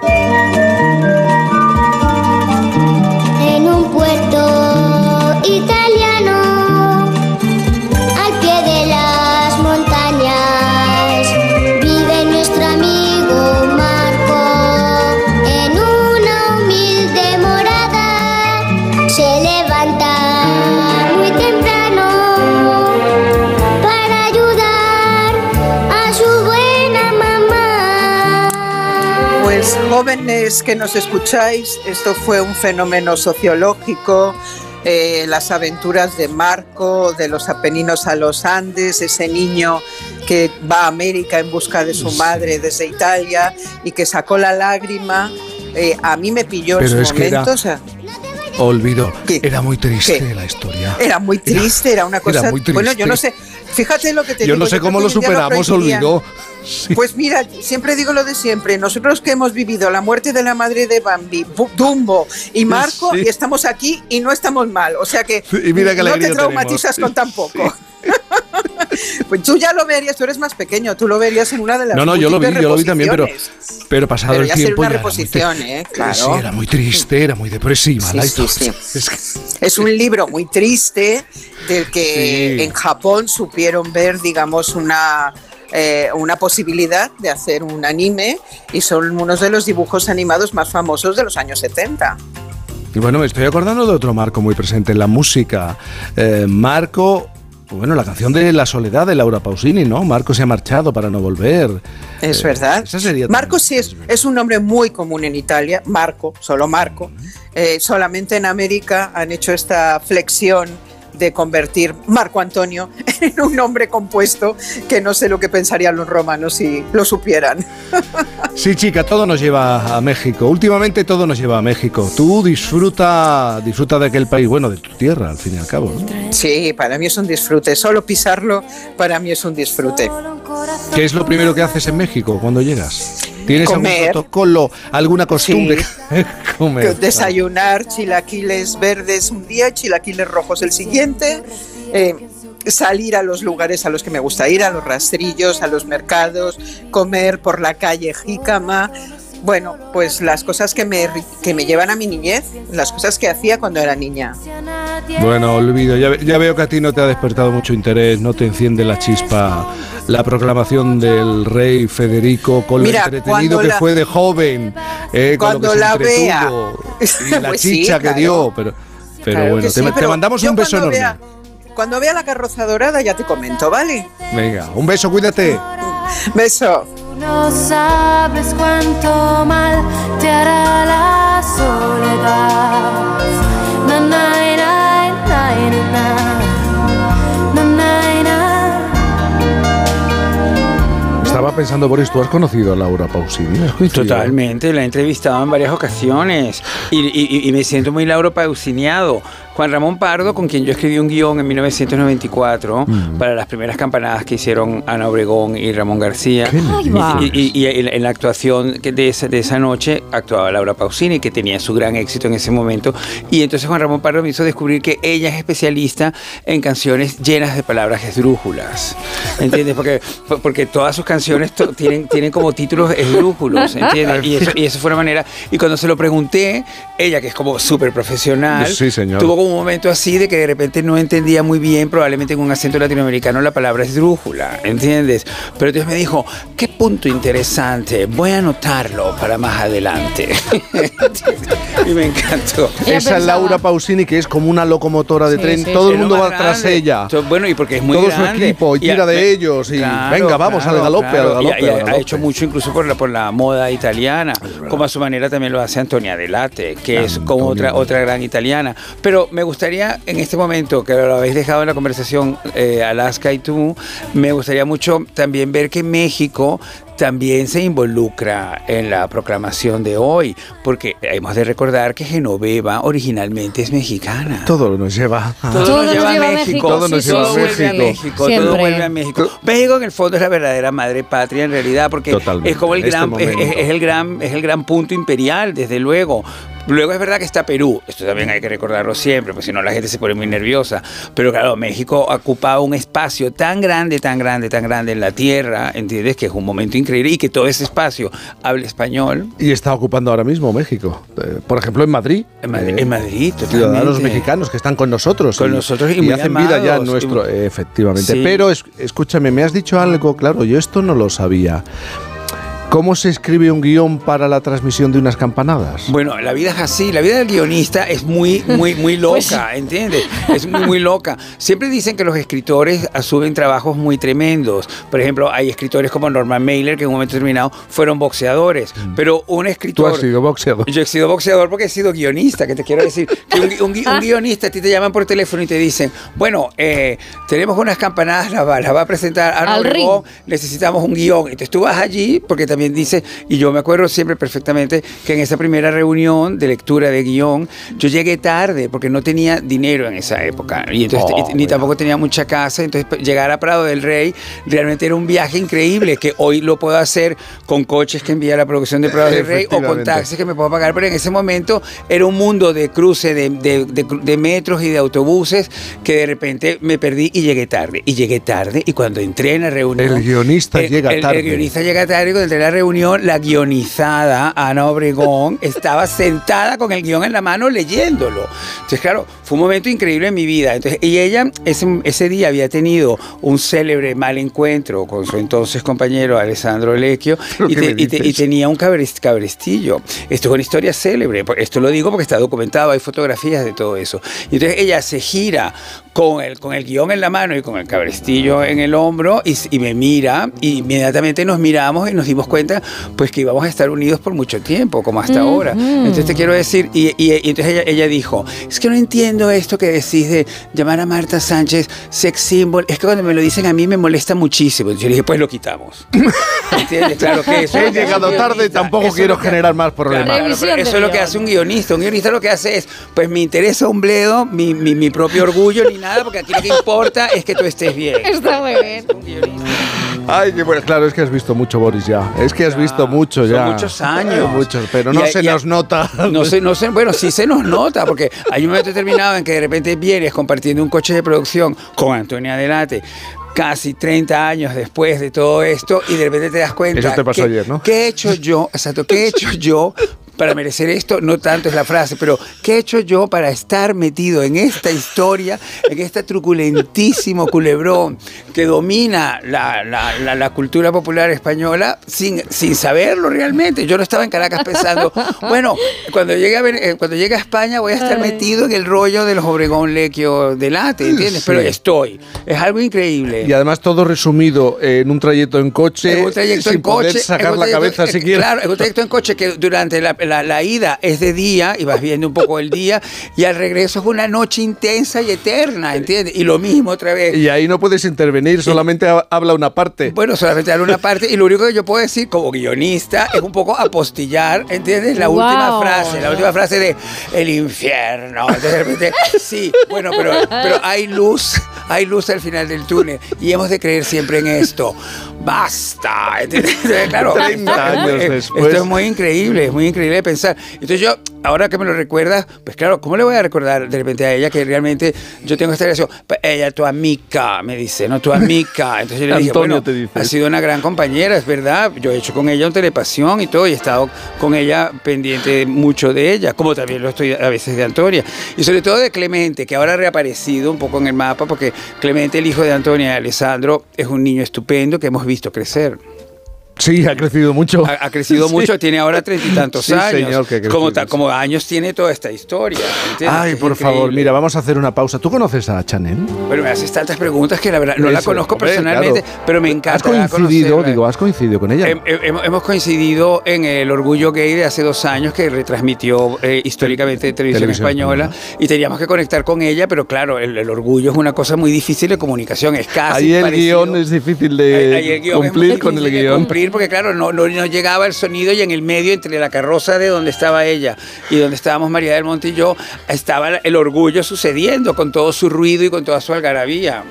Jóvenes que nos escucháis, esto fue un fenómeno sociológico, eh, las aventuras de Marco, de los Apeninos a los Andes, ese niño que va a América en busca de su madre desde Italia y que sacó la lágrima. Eh, a mí me pilló en Pero su es que era- momento. o sea, Olvido. Era muy triste la historia. Era muy triste, era una cosa. muy Bueno, yo no sé. Fíjate lo que te Yo digo. no sé creo cómo que lo hoy en día superamos, prohibirían. Pues mira, siempre digo lo de siempre. Nosotros que hemos vivido la muerte de la madre de Bambi, Dumbo y Marco, Sí. y estamos aquí y no estamos mal. O sea que Y mira qué no te traumatizas tenemos. con tan poco. pues tú ya lo verías, tú eres más pequeño, tú lo verías en una de las No, no, yo lo vi, yo lo vi también, pero, pero pasado Pero el tiempo. una ya era muy ¿eh? Claro. Sí, era muy triste, era muy depresiva Sí, la sí. Es un libro muy triste del que en Japón supieron ver, digamos, una, eh, una posibilidad de hacer un anime y son unos de los dibujos animados más famosos de los años 70. Y bueno, me estoy acordando de otro Marco muy presente en la música. Eh, Marco, bueno, la canción de La Soledad de Laura Pausini, ¿no? Marco se ha marchado para no volver. Es Eh, verdad. Esa sería Marco sí es, es un nombre muy común en Italia, Marco, solo Marco. Eh, solamente en América han hecho esta flexión de convertir Marco Antonio en un nombre compuesto que no sé lo que pensarían los romanos si lo supieran. Sí, chica, todo nos lleva a México. Últimamente todo nos lleva a México. Tú disfruta, disfruta de aquel país, bueno, de tu tierra, al fin y al cabo. ¿no? Sí, para mí es un disfrute. Solo pisarlo para mí es un disfrute. ¿Qué es lo primero que haces en México cuando llegas? ¿Tienes Comer. algún protocolo, alguna costumbre? Comer. Desayunar chilaquiles verdes un día, chilaquiles rojos el siguiente. eh, salir a los lugares a los que me gusta ir, a los rastrillos, a los mercados, comer por la calle jícama. Bueno, pues las cosas que me, que me llevan a mi niñez, las cosas que hacía cuando era niña. Bueno, olvido, ya, ya veo que a ti no te ha despertado mucho interés, no te enciende la chispa la proclamación del rey Federico con Mira, lo entretenido que la- fue de joven, eh, con lo Cuando se la vea. y la Pues sí, chicha que dio, pero, pero Claro bueno, te, pero mandamos un beso cuando enorme. vea- cuando vea la carroza dorada ya te comento, ¿vale? Venga, un beso, cuídate. Beso. No sabes cuánto mal te hará la soledad. Na, na, na, na, na, na, na, na. Estaba pensando, Boris, ¿tú has conocido a Laura Pausini? Totalmente, la he entrevistado en varias ocasiones y, y- y me siento muy Lauro Pausiniado. Juan Ramón Pardo, con quien yo escribí un guion en 1994 para las primeras campanadas que hicieron Ana Obregón y Ramón García. Va. Y, y- y en, la actuación de esa, de esa noche actuaba Laura Pausini, que tenía su gran éxito en ese momento. Y entonces Juan Ramón Pardo me hizo descubrir que ella es especialista en canciones llenas de palabras esdrújulas. ¿Entiendes? Porque, porque todas sus canciones to- tienen, tienen como títulos esdrújulos, ¿entiendes? Y eso, y eso fue una manera. Y cuando se lo pregunté, ella, que es como súper profesional, Sí, señor. tuvo como un momento así de que de repente no entendía muy bien, probablemente en un acento latinoamericano, la palabra esdrújula, ¿entiendes? Pero entonces me dijo, qué punto interesante, voy a anotarlo para más adelante. y me encantó. Esa Laura Pausini que es como una locomotora de Sí, tren, sí, todo el mundo Es va más tras grande. ella. Bueno, y porque es muy Todo grande. su equipo y tira a- de ellos y Claro, venga, vamos claro, al galope, claro. al galope, Y- y al ha- galope. ha hecho mucho incluso por la, por la moda italiana, como a su manera también lo hace Antonia Delate, que es como otra, otra gran italiana. Pero me gustaría en este momento, que lo habéis dejado en la conversación eh, Alaska y tú, me gustaría mucho también ver que México también se involucra en la proclamación de hoy, porque hemos de recordar que Genoveva originalmente es mexicana. Todo nos lleva a Todo, nos lleva a México. Todo nos Sí, lleva a todo vuelve a México. México. Todo Siempre. vuelve a México. México en el fondo es la verdadera madre patria en realidad, porque Totalmente, es como el este gran, es, momento. es- es el gran, es el gran punto imperial, desde luego. Luego es verdad que está Perú, esto también hay que recordarlo siempre, porque si no la gente se pone muy nerviosa. Pero claro, México ocupaba un espacio tan grande, tan grande, tan grande en la tierra, ¿entiendes? Que es un momento increíble y que todo ese espacio habla español. Y está ocupando ahora mismo México. Eh, Por ejemplo, en Madrid. En Madrid, eh, en Madrid, Ciudadanos totalmente. mexicanos que están con nosotros. Con nosotros y muy hacen vida ya en amados, nuestro. y- eh, efectivamente. Sí. Pero es- escúchame, me has dicho algo, claro, yo esto no lo sabía. ¿Cómo se escribe un guion para la transmisión de unas campanadas? Bueno, la vida es así, la vida del guionista es muy, muy, muy loca, ¿entiendes? Es muy, muy loca. Siempre dicen que los escritores asumen trabajos muy tremendos. Por ejemplo, hay escritores como Norman Mailer que en un momento determinado fueron boxeadores, pero un Tú escritor... has sido boxeador. Yo he sido boxeador porque he sido guionista, que te quiero decir. Que un, un un guionista, a ti te llaman por teléfono y te dicen, bueno, eh, tenemos unas campanadas, las va, las va a presentar Obregón, necesitamos un guion. Entonces tú vas allí, porque también también dice, y yo me acuerdo siempre perfectamente que en esa primera reunión de lectura de guion, yo llegué tarde porque no tenía dinero en esa época y entonces Oh, ni tampoco tenía mucha casa, entonces pues, llegar a Prado del Rey realmente era un viaje increíble que hoy lo puedo hacer con coches que envía la producción de Prado del Rey o con taxis que me puedo pagar, pero en ese momento era un mundo de cruce de, de- de cru- de metros y de autobuses que de repente me perdí y llegué tarde. Y llegué tarde y cuando entré en la reunión... El guionista el- llega tarde. El guionista llega tarde cuando entré en la reunión, la guionizada Ana Obregón estaba sentada con el guion en la mano leyéndolo. Entonces, claro, fue un momento increíble en mi vida. Entonces, y ella ese, ese día había tenido un célebre mal encuentro con su entonces compañero Alessandro Lecchio ¿Pero y, te- y te- y tenía un cabrest- cabrestillo. Esto es una historia célebre. Esto lo digo porque está documentado, hay fotografías de todo eso. Y entonces ella se gira con el, con el guion en la mano y con el cabrestillo en el hombro y, y me mira y inmediatamente nos miramos y nos dimos cuenta pues que íbamos a estar unidos por mucho tiempo, como hasta ahora. Ujú. Entonces te quiero decir, y, y- y entonces ella, ella dijo, es que no entiendo esto que decís de llamar a Marta Sánchez sex symbol, es que cuando me lo dicen a mí me molesta muchísimo. Yo le dije, pues lo quitamos. ¿Entiendes? Claro que eso He llegado tarde y tampoco Eso quiero es generar más problemas. Claro, eso es lo que hace un guionista. Un guionista lo que hace es, pues me interesa un bledo, mi, mi- mi propio orgullo ni nada, porque aquí lo que importa es que tú estés bien. Está muy bien. Ay, qué bueno. Claro, es que has visto mucho, Boris, ya. Es que has visto mucho son ya. muchos años. Muchos, pero no se y nos nota. No sé, no sé, bueno, sí se nos nota, porque hay un momento determinado en que de repente vienes compartiendo un coche de producción con Antonia Delate. Casi 30 años después de todo esto, y de repente te das cuenta. Eso te pasó que- ayer, ¿no? ¿Qué he hecho yo? Exacto, ¿qué he hecho yo para merecer esto? No tanto es la frase, pero ¿qué he hecho yo para estar metido en esta historia, en este truculentísimo culebrón que domina la, la- la- la cultura popular española sin, sin saberlo realmente? Yo no estaba en Caracas pensando, bueno, cuando llegue a, eh, cuando llegue a España voy a estar metido en el rollo de los Obregón Lequio Delate, ¿entiendes? Sí. Pero estoy. Es algo increíble. Y además todo resumido en un trayecto en coche, En un trayecto sin en coche. poder sacar en un la trayecto- cabeza eh, siquiera. Claro, en un trayecto en coche que durante la, la- la ida es de día y vas viendo un poco el día y al regreso es una noche intensa y eterna, ¿entiendes? Y lo mismo otra vez. Y ahí no puedes intervenir, solamente ha- habla una parte. Bueno, solamente dar una parte y lo único que yo puedo decir como guionista es un poco apostillar, ¿entiendes? La Wow. última frase, la última frase de el infierno. Entonces, de repente, sí, bueno, pero, pero hay luz, hay luz al final del túnel y hemos de creer siempre en esto. Basta. Claro, 30 esto- años esto después. es muy increíble, es muy increíble de pensar. Entonces yo, ahora que me lo recuerdas, pues claro, ¿cómo le voy a recordar de repente a ella que realmente yo tengo esta relación? Pues ella, tu amiga, me dice, no, tu amiga. Entonces yo le dije, Antonio bueno, te dice. ha sido una gran compañera, es verdad. Yo he hecho con ella un telepasión y todo, y he estado con ella pendiente mucho de ella, como también lo estoy a veces de Antonia. Y sobre todo de Clemente, que ahora ha reaparecido un poco en el mapa, porque Clemente, el hijo de Antonia y Alessandro, es un niño estupendo que hemos visto crecer. Sí, ha crecido mucho. Ha, ha crecido Sí. mucho, tiene ahora treinta y tantos Sí, años. señor, que como, como años tiene toda esta historia. ¿entiendes? Ay, por favor, increíble. mira, vamos a hacer una pausa. ¿Tú conoces a Chanel? Bueno, me haces tantas preguntas que la verdad no la Eso, conozco hombre, personalmente, claro. pero me encanta. ¿Has coincidido, conocerla. digo, has coincidido con ella? Hem- hem- hemos, coincidido en el Orgullo Gay de hace dos años que retransmitió eh, históricamente Televisión, Televisión Española y teníamos que conectar con ella, pero claro, el, el orgullo es una cosa muy difícil de comunicación, es casi Ahí el parecido- guion es difícil de Ahí el guion cumplir con el de guion. cumplir porque claro, no, no, no llegaba el sonido y en el medio entre la carroza de donde estaba ella y donde estábamos María del Monte y yo, estaba el orgullo sucediendo con todo su ruido y con toda su algarabía.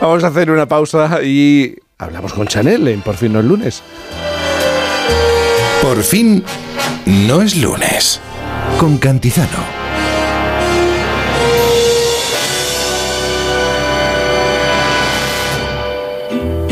Vamos a hacer una pausa y hablamos con Chanel en Por fin no es lunes. Por fin, no es lunes. Con Cantizano.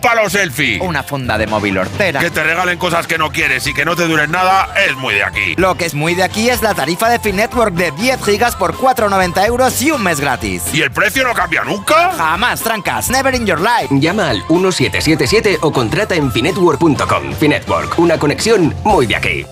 Un palo selfie. Una funda de móvil hortera. Que te regalen cosas que no quieres y que no te duren nada es muy de aquí. Lo que es muy de aquí es la tarifa de Finetwork de 10 gigas por 4,90 euros y un mes gratis. ¿Y el precio no cambia nunca? Jamás, trancas, never in your life. Llama al 1777 o contrata en finetwork.com. Finetwork, una conexión muy de aquí.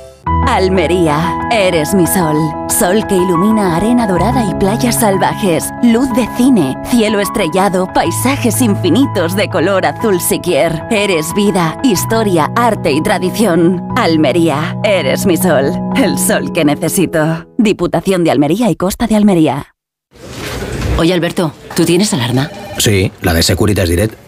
Almería, eres mi sol. Sol que ilumina arena dorada y playas salvajes. Luz de cine, cielo estrellado, paisajes infinitos de color azul siquier. Eres vida, historia, arte y tradición. Almería, eres mi sol. El sol que necesito. Diputación de Almería y Costa de Almería. Oye, Alberto, ¿tú tienes alarma? Sí, la de Securitas Direct.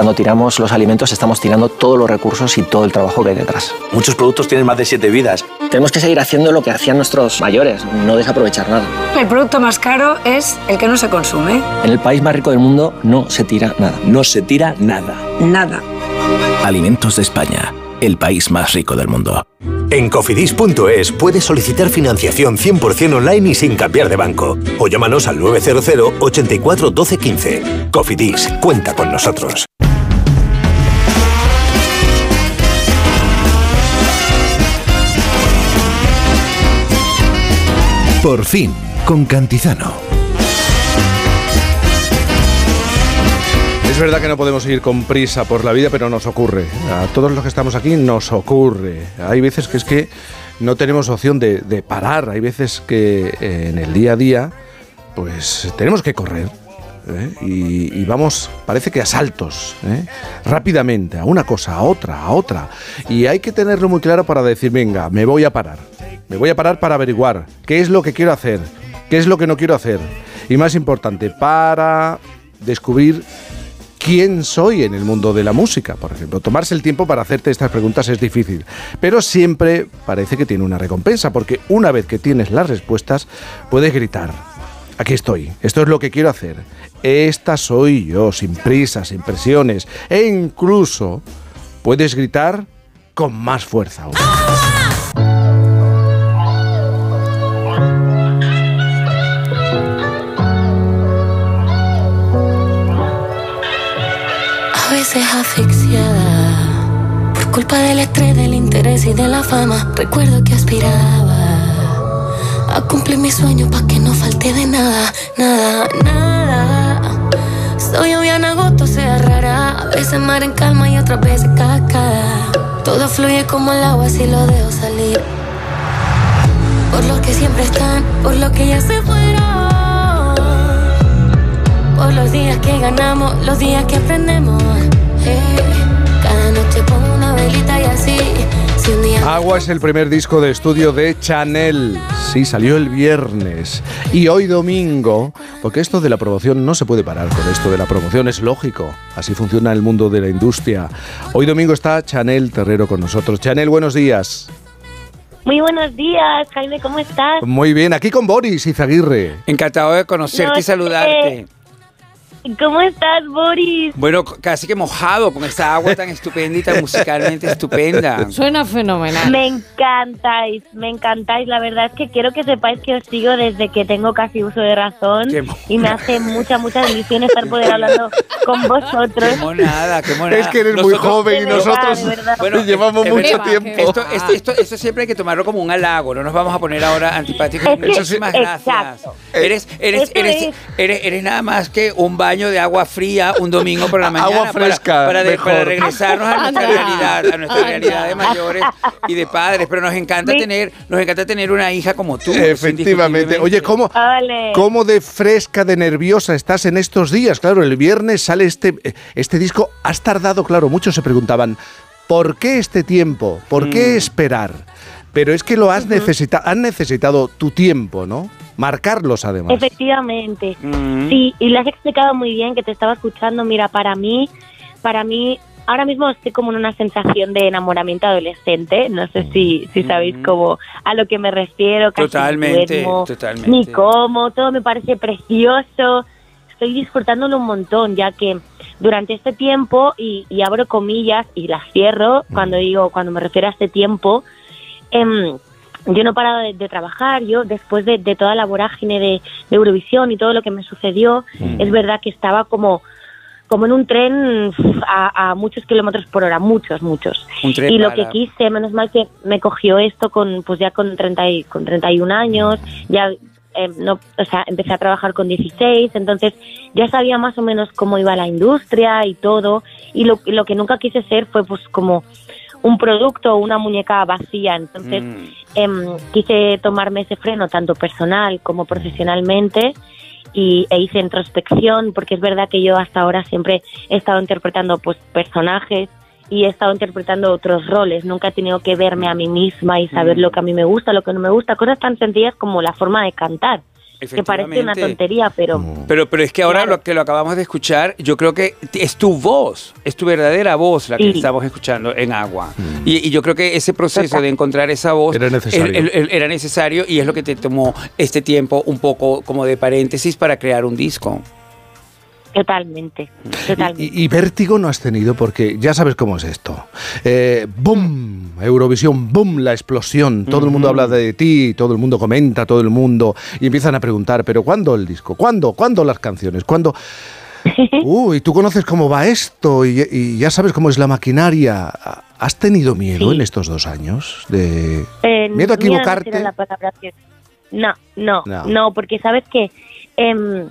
Cuando tiramos los alimentos estamos tirando todos los recursos y todo el trabajo que hay detrás. Muchos productos tienen más de siete vidas. Tenemos que seguir haciendo lo que hacían nuestros mayores, no desaprovechar nada. El producto más caro es el que no se consume. En el país más rico del mundo no se tira nada. No se tira nada. Nada. Alimentos de España, el país más rico del mundo. En cofidis.es puedes solicitar financiación 100% online y sin cambiar de banco. O llámanos al 900 84 12 15. Cofidis, cuenta con nosotros. Por fin, con Cantizano. Es verdad que no podemos ir con prisa por la vida, pero nos ocurre. A todos los que estamos aquí nos ocurre. Hay veces que es que no tenemos opción de, de parar. Hay veces que eh, en el día a día, pues tenemos que correr. ¿Eh? Y, vamos, parece que a saltos, ¿eh? rápidamente, a una cosa, a otra, a otra. Y hay que tenerlo muy claro para decir, venga, me voy a parar. Me voy a parar para averiguar qué es lo que quiero hacer, qué es lo que no quiero hacer. Y más importante, para descubrir quién soy en el mundo de la música, por ejemplo. Tomarse el tiempo para hacerte estas preguntas es difícil, pero siempre parece que tiene una recompensa, porque una vez que tienes las respuestas, puedes gritar. Aquí estoy, esto es lo que quiero hacer. Esta soy yo, sin prisas, sin presiones, e incluso puedes gritar con más fuerza. aún. A veces asfixiada por culpa del estrés, del interés y de la fama. Recuerdo que aspiraba a cumplir mis sueños para que no falte de nada, nada, nada. Soy lluvia en agosto, sea rara. A veces mar en calma y otras veces cascada. Todo fluye como el agua si lo dejo salir. Por los que siempre están, por los que ya se fueron. Por los días que ganamos, los días que aprendemos. Eh, cada noche pongo una velita y así. Si un día Agua es el primer disco de estudio de Chanel. Sí, salió el viernes. Y hoy domingo, porque esto de la promoción no se puede parar con esto de la promoción, es lógico. Así funciona el mundo de la industria. Hoy domingo está Chanel Terrero con nosotros. Chanel, buenos días. Muy buenos días, Jaime, ¿cómo estás? Muy bien, aquí con Boris Izaguirre. Encantado de conocerte No y saludarte. ¿Cómo estás, Boris? Bueno, casi que mojado con esta agua tan estupenda y tan musicalmente estupenda. Suena fenomenal. Me encantáis, me encantáis. La verdad es que quiero que sepáis que os sigo desde que tengo casi uso de razón Qué y me hace mucha, mucha ilusión estar poder hablando con vosotros. Qué monada, qué monada. Es que eres muy joven y verdad, nosotros verdad. llevamos es mucho verdad, tiempo. Esto, esto, esto, esto siempre hay que tomarlo como un halago, no nos vamos a poner ahora antipáticos. Muchísimas gracias. Eres, eres, eres, es. eres, eres nada más que un baño de agua fría un domingo por la Agua mañana. para- fresca, Para, para regresarnos a nuestra realidad, a nuestra realidad de mayores y de padres. Pero nos encanta tener, nos encanta tener una hija como tú. Efectivamente. Oye, ¿cómo, Ole. ¿cómo de fresca, de nerviosa estás en estos días? Claro, el viernes sale este, este disco. Has tardado, claro, muchos se preguntaban, ¿por qué este tiempo? ¿Por Mm. qué esperar? Pero es que lo has necesitado, has necesitado tu tiempo, ¿no? Marcarlos además. Efectivamente. Sí, y lo has explicado muy bien, que te estaba escuchando. Mira, para mí, para mí, ahora mismo estoy como en una sensación de enamoramiento adolescente. No sé si, si sabéis cómo a lo que me refiero. Casi Totalmente, duermo, totalmente. Ni como, todo me parece precioso. Estoy disfrutándolo un montón, ya que durante este tiempo, y, y abro comillas y las cierro cuando digo, cuando me refiero a este tiempo, em, yo no he parado de, de trabajar, yo después de, de toda la vorágine de, de Eurovisión y todo lo que me sucedió, es verdad que estaba como como en un tren a, a muchos kilómetros por hora, muchos, muchos. Un tren y lo que quise, menos mal que me cogió esto con pues ya con 30 y, con 31 años, ya eh, no, o sea, empecé a trabajar con 16, entonces ya sabía más o menos cómo iba la industria y todo, y lo, lo que nunca quise ser fue pues como un producto o una muñeca vacía, entonces Mm. em, quise tomarme ese freno tanto personal como profesionalmente y, e hice introspección porque es verdad que yo hasta ahora siempre he estado interpretando pues personajes y he estado interpretando otros roles, nunca he tenido que verme a mí misma y saber Mm. lo que a mí me gusta, lo que no me gusta, cosas tan sencillas como la forma de cantar, que parece una tontería, pero Pero, pero es que ahora lo que lo acabamos de escuchar, yo creo que es tu voz, es tu verdadera voz la que Sí. estamos escuchando en agua. Y, y yo creo que ese proceso de encontrar esa voz Era necesario. era necesario y es lo que te tomó este tiempo un poco como de paréntesis para crear un disco. Totalmente, totalmente. Y, y vértigo no has tenido porque ya sabes cómo es esto. Eh, ¡Boom! Eurovisión, ¡boom! La explosión. Todo el mundo habla de ti, todo el mundo comenta, todo el mundo. Y empiezan a preguntar, ¿pero cuándo el disco? ¿Cuándo? ¿Cuándo las canciones? ¿Cuándo? Uy, tú conoces cómo va esto y, y ya sabes cómo es la maquinaria. ¿Has tenido miedo Sí. en estos dos años? De... Eh, ¿Miedo a equivocarte? la no, No. no, porque sabes que em,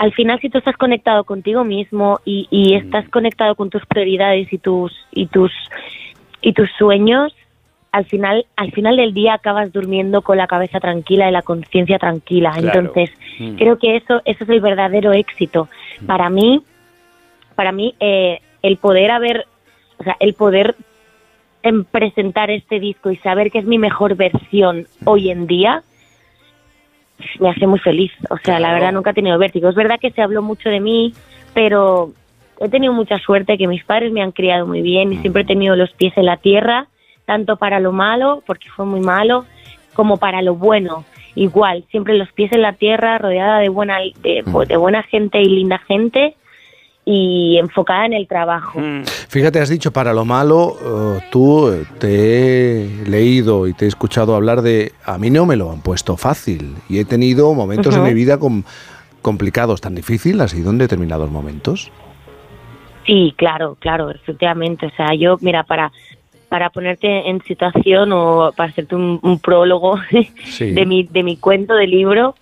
al final si tú estás conectado contigo mismo y, y estás conectado con tus prioridades y tus y tus y tus sueños, al final al final del día acabas durmiendo con la cabeza tranquila y la conciencia tranquila. Claro. Entonces Mm. creo que eso eso es el verdadero éxito para mí. Para mí eh, el poder haber, o sea, el poder en presentar este disco y saber que es mi mejor versión hoy en día me hace muy feliz. O sea, la verdad nunca he tenido vértigo. Es verdad que se habló mucho de mí, pero he tenido mucha suerte que mis padres me han criado muy bien y siempre he tenido los pies en la tierra, tanto para lo malo, porque fue muy malo, como para lo bueno. Igual, siempre los pies en la tierra, rodeada de buena, de, de buena gente y linda gente y enfocada en el trabajo. Fíjate, has dicho para lo malo, eh, tú eh, te he leído y te he escuchado hablar de, a mí no me lo han puesto fácil y he tenido momentos Ujú. en mi vida com- complicados, tan difícil ha sido en determinados momentos. Sí, claro, claro, efectivamente. O sea, yo, mira, para, para ponerte en situación o para hacerte un, un prólogo Sí. de, mi, de mi cuento, de libro,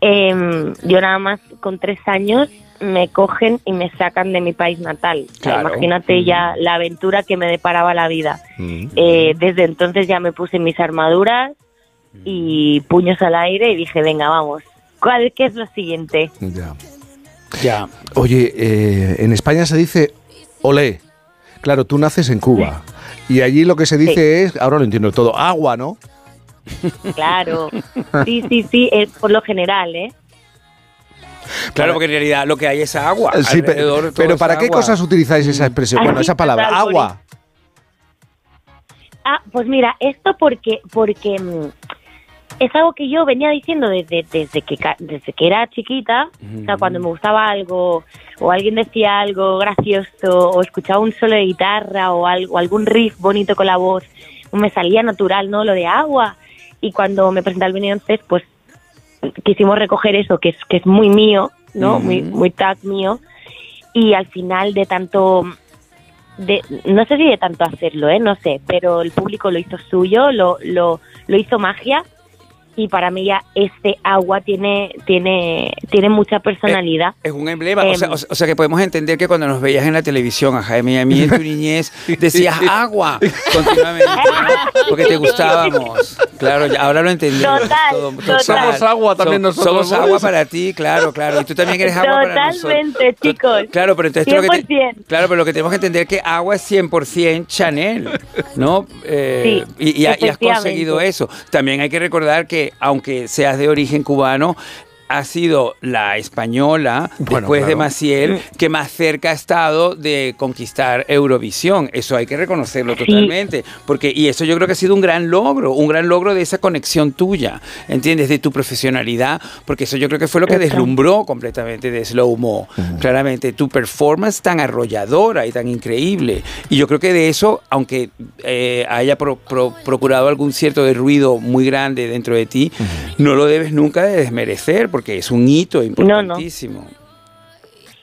em, yo nada más con tres años me cogen y me sacan de mi país natal. O sea, imagínate ya la aventura que me deparaba la vida. Eh, desde entonces ya me puse mis armaduras y puños al aire y dije, venga, vamos. ¿Cuál, ¿Qué es lo siguiente? Ya. Ya. Oye, eh, en España se dice olé. Claro, tú naces en Cuba y allí lo que se dice es, ahora lo entiendo todo, agua, ¿no? Claro. Sí, sí, sí, es por lo general, ¿eh? Claro, porque en realidad lo que hay es agua. Sí, alrededor todo pero es ¿para qué agua. cosas utilizáis esa expresión? Bueno, esa palabra, agua. Ah, pues mira, esto porque porque mm, es algo que yo venía diciendo desde desde que ca- desde que era chiquita, o sea, cuando me gustaba algo o alguien decía algo gracioso o escuchaba un solo de guitarra o algo algún riff bonito con la voz, me salía natural, ¿no? Lo de agua. Y cuando me presenté al Beyoncé, pues quisimos recoger eso que es que es muy mío, ¿no? Muy muy tag mío y al final de tanto de, no sé si de tanto hacerlo, ¿eh? no sé, pero el público lo hizo suyo, lo, lo, lo hizo magia y para mí ya este agua tiene tiene tiene mucha personalidad. Es un emblema, o, sea, Em, o sea- o sea que podemos entender que cuando nos veías en la televisión, a Jaime y a mí en tu niñez, decías agua continuamente, ¿no? porque te gustábamos. Claro, ya- ahora lo entendemos. Total. Somos agua también nosotros, Somos agua para ti, claro, claro. Y tú también eres agua para nosotros. Totalmente, chicos. Claro, pero entonces lo que te- 100%. claro, pero lo que tenemos que entender es que agua es 100% Chanel, ¿no? Eh, Sí, y, y ha- y has conseguido eso. También hay que recordar que aunque seas de origen cubano, ha sido la española, Bueno, después de claro. Maciel, que más cerca ha estado de conquistar Eurovisión. Eso hay que reconocerlo Sí. totalmente. Porque, y eso yo creo que ha sido un gran logro, un gran logro de esa conexión tuya, ¿entiendes? De tu profesionalidad, porque eso yo creo que fue lo que deslumbró completamente de Slow Mo. Claramente, tu performance tan arrolladora y tan increíble. Y yo creo que de eso, aunque eh, haya pro- pro- procurado algún cierto de ruido muy grande dentro de ti, no lo debes nunca de desmerecer, porque es un hito importantísimo.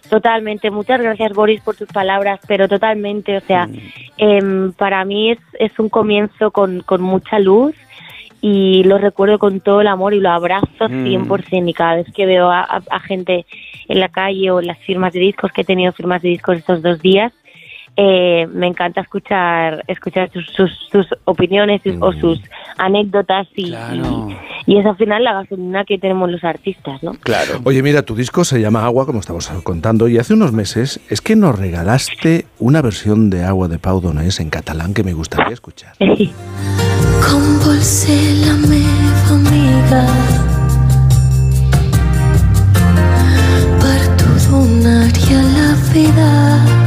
Totalmente, muchas gracias Boris por tus palabras, pero totalmente, o sea, Mm. em, para mí es, es un comienzo con, con mucha luz y lo recuerdo con todo el amor y lo abrazo Mm. 100% y cada vez que veo a, a- a gente en la calle o en las firmas de discos, que he tenido firmas de discos estos dos días, eh, me encanta escuchar escuchar sus, sus, sus opiniones o sus anécdotas y, y, y es al final la gasolina que tenemos los artistas, ¿no? Claro. Oye, mira, tu disco se llama Agua, como estamos contando, y hace unos meses es que nos regalaste una versión de Agua de Pau Donés en catalán que me gustaría escuchar. Donaria la vida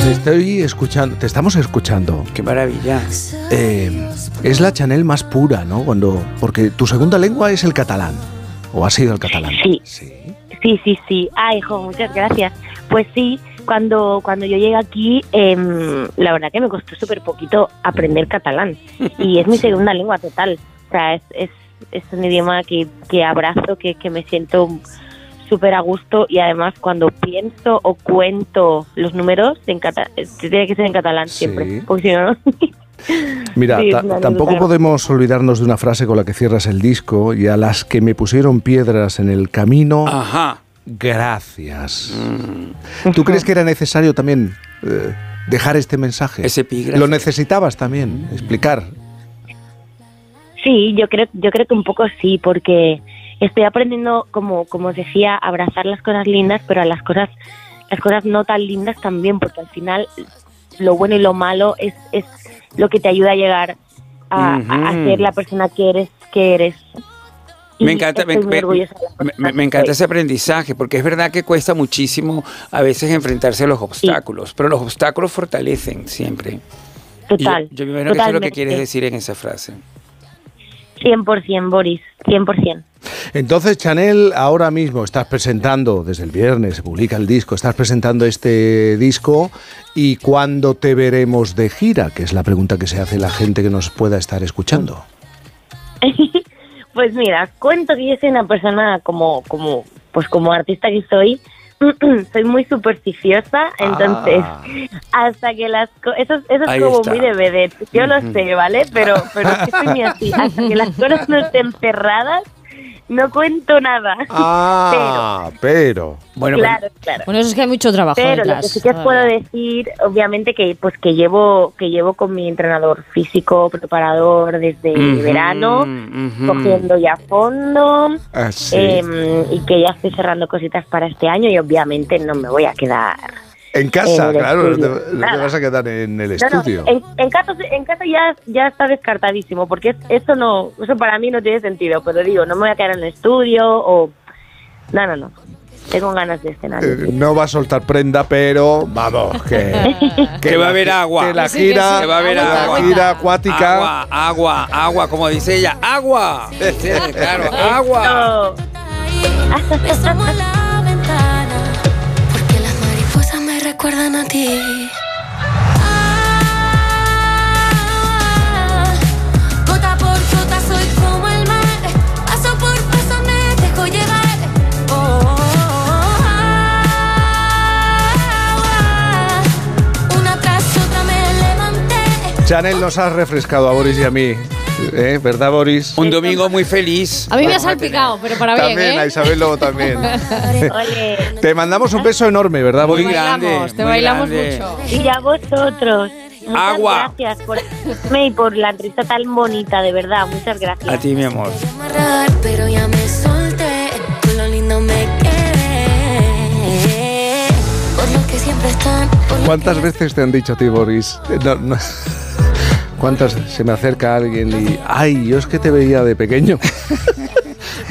te estoy escuchando, te estamos escuchando. Qué maravilla. Eh, es la Chanel más pura, ¿no? Cuando, porque tu segunda lengua es el catalán, o ha sido el catalán. Sí. Sí, sí, sí. Ay, hijo, muchas gracias. Pues sí, cuando, cuando yo llegué aquí, em, la verdad que me costó súper poquito aprender catalán. Y es mi segunda lengua total. O sea, es, es, es un idioma que, que abrazo, que, que me siento súper a gusto y además cuando pienso o cuento los números en cata- eh, tiene que ser en catalán siempre, porque si no. Mira, Sí, tampoco podemos olvidarnos de una frase con la que cierras el disco y a las que me pusieron piedras en el camino. Gracias. ¿Tú crees que era necesario también eh, dejar este mensaje? Ese epígrafe. Lo necesitabas también, explicar. Sí, yo creo, yo creo que un poco sí, porque estoy aprendiendo, como, como os decía, a abrazar las cosas lindas, pero a las cosas, las cosas no tan lindas también, porque al final lo bueno y lo malo es, es lo que te ayuda a llegar a, a- ser la persona que eres, que eres. Me encanta, me, me- me- encanta ese aprendizaje, porque es verdad que cuesta muchísimo a veces enfrentarse a los obstáculos, pero los obstáculos fortalecen siempre. Total, Y yo, yo me imagino que eso es lo que quieres decir en esa frase. 100%, Boris, 100%. Entonces, Chanel, ahora mismo estás presentando, desde el viernes se publica el disco, estás presentando este disco y ¿cuándo te veremos de gira? Que es la pregunta que se hace la gente que nos pueda estar escuchando. Pues mira, cuento que yo soy una persona como, como, pues como artista que soy, soy muy supersticiosa, entonces hasta que las cosas, eso, es- eso es como está. muy de vedette, yo lo sé, ¿vale? Pero, pero es que soy muy así, hasta que las cosas no estén cerradas, no cuento nada. Ah, pero. Bueno, claro, claro. Bueno, eso es que hay mucho trabajo Pero lo que sí que os puedo decir, obviamente que pues que llevo que llevo con mi entrenador físico preparador desde Ujú, verano, cogiendo ya fondo Ah, sí. em, y que ya estoy cerrando cositas para este año y obviamente no me voy a quedar. En casa, en claro, no te, no vas a quedar en el No, no, estudio. en, en casa, en casa ya, ya está descartadísimo, porque es- eso no, eso para mí no tiene sentido, pero digo, no me voy a quedar en el estudio o... No, no, no. Tengo ganas de escenario. Eh, no va a soltar prenda, pero vamos, que, Que va a haber agua. Que la Sí, que gira, sí. Que va a haber la agua. gira acuática. Agua, agua, agua, como dice ella, agua. Sí, claro, agua. recuerdan a ti. Chanel nos has refrescado a Boris y a mí. ¿Eh? ¿Verdad, Boris? Un domingo muy feliz. A mí me ha salpicado, pero para bien, También, ¿eh? a Isabel luego también. Te mandamos un beso enorme, ¿verdad, Muy Boris? grande. bailamos, te muy bailamos grande. mucho. y a vosotros. Muchas Agua. gracias por y por la entrevista tan bonita, de verdad. Muchas gracias. A ti, mi amor. amarrar, pero ya me solté. Con lo lindo me quedé. Por lo que siempre están. por lo ¿Cuántas veces te han dicho a ti, Boris? No, no. ¿Cuántas se me acerca alguien y, ay, yo es que te veía de pequeño?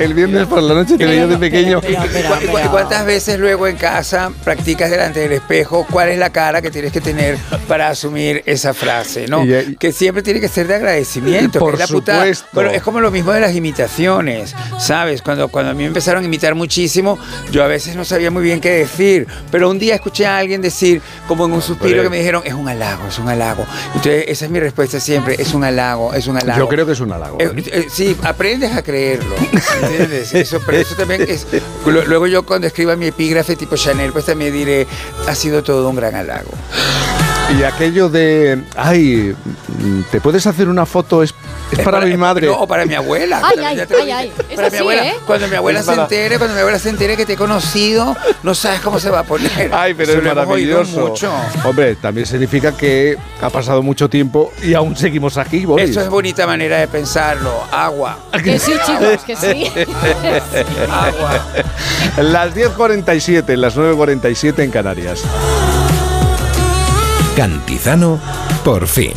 el viernes por la noche te veía de pequeño. ¿Y cu- y cuántas veces luego en casa practicas delante del espejo cuál es la cara que tienes que tener para asumir esa frase, ¿no? Y ahí- que siempre tiene que ser de agradecimiento. Por la supuesto. Bueno, es como lo mismo de las imitaciones, ¿sabes? Cuando, cuando a mí me empezaron a imitar muchísimo, yo a veces no sabía muy bien qué decir, pero un día escuché a alguien decir, como en un suspiro, Hombre. que me dijeron, es un halago, es un halago. Entonces, esa es mi respuesta siempre, es un halago, es un halago. Yo creo que es un halago. Eh, eh, sí, aprendes a creerlo. ¿Entiendes? Eso, pero eso también es. Lu- Luego yo cuando escriba mi epígrafe tipo Chanel, pues también diré, ha sido todo un gran halago. Y aquello de, ay, ¿te puedes hacer una foto? Es, es para, mi madre. No, o para mi abuela. Ay, Para- ay, ay, ay. Es Para así, mi abuela. ¿eh? Cuando mi abuela Es se para- entere, cuando mi abuela se entere que te he conocido, no sabes cómo se va a poner. Ay, pero es maravilloso. mucho. Hombre, también significa que ha pasado mucho tiempo y aún seguimos aquí, Boris. Eso es bonita manera de pensarlo. Agua. Que sí, chicos, que sí. Agua. Las 10.47, las 9.47 en Canarias. Cantizano, por fin.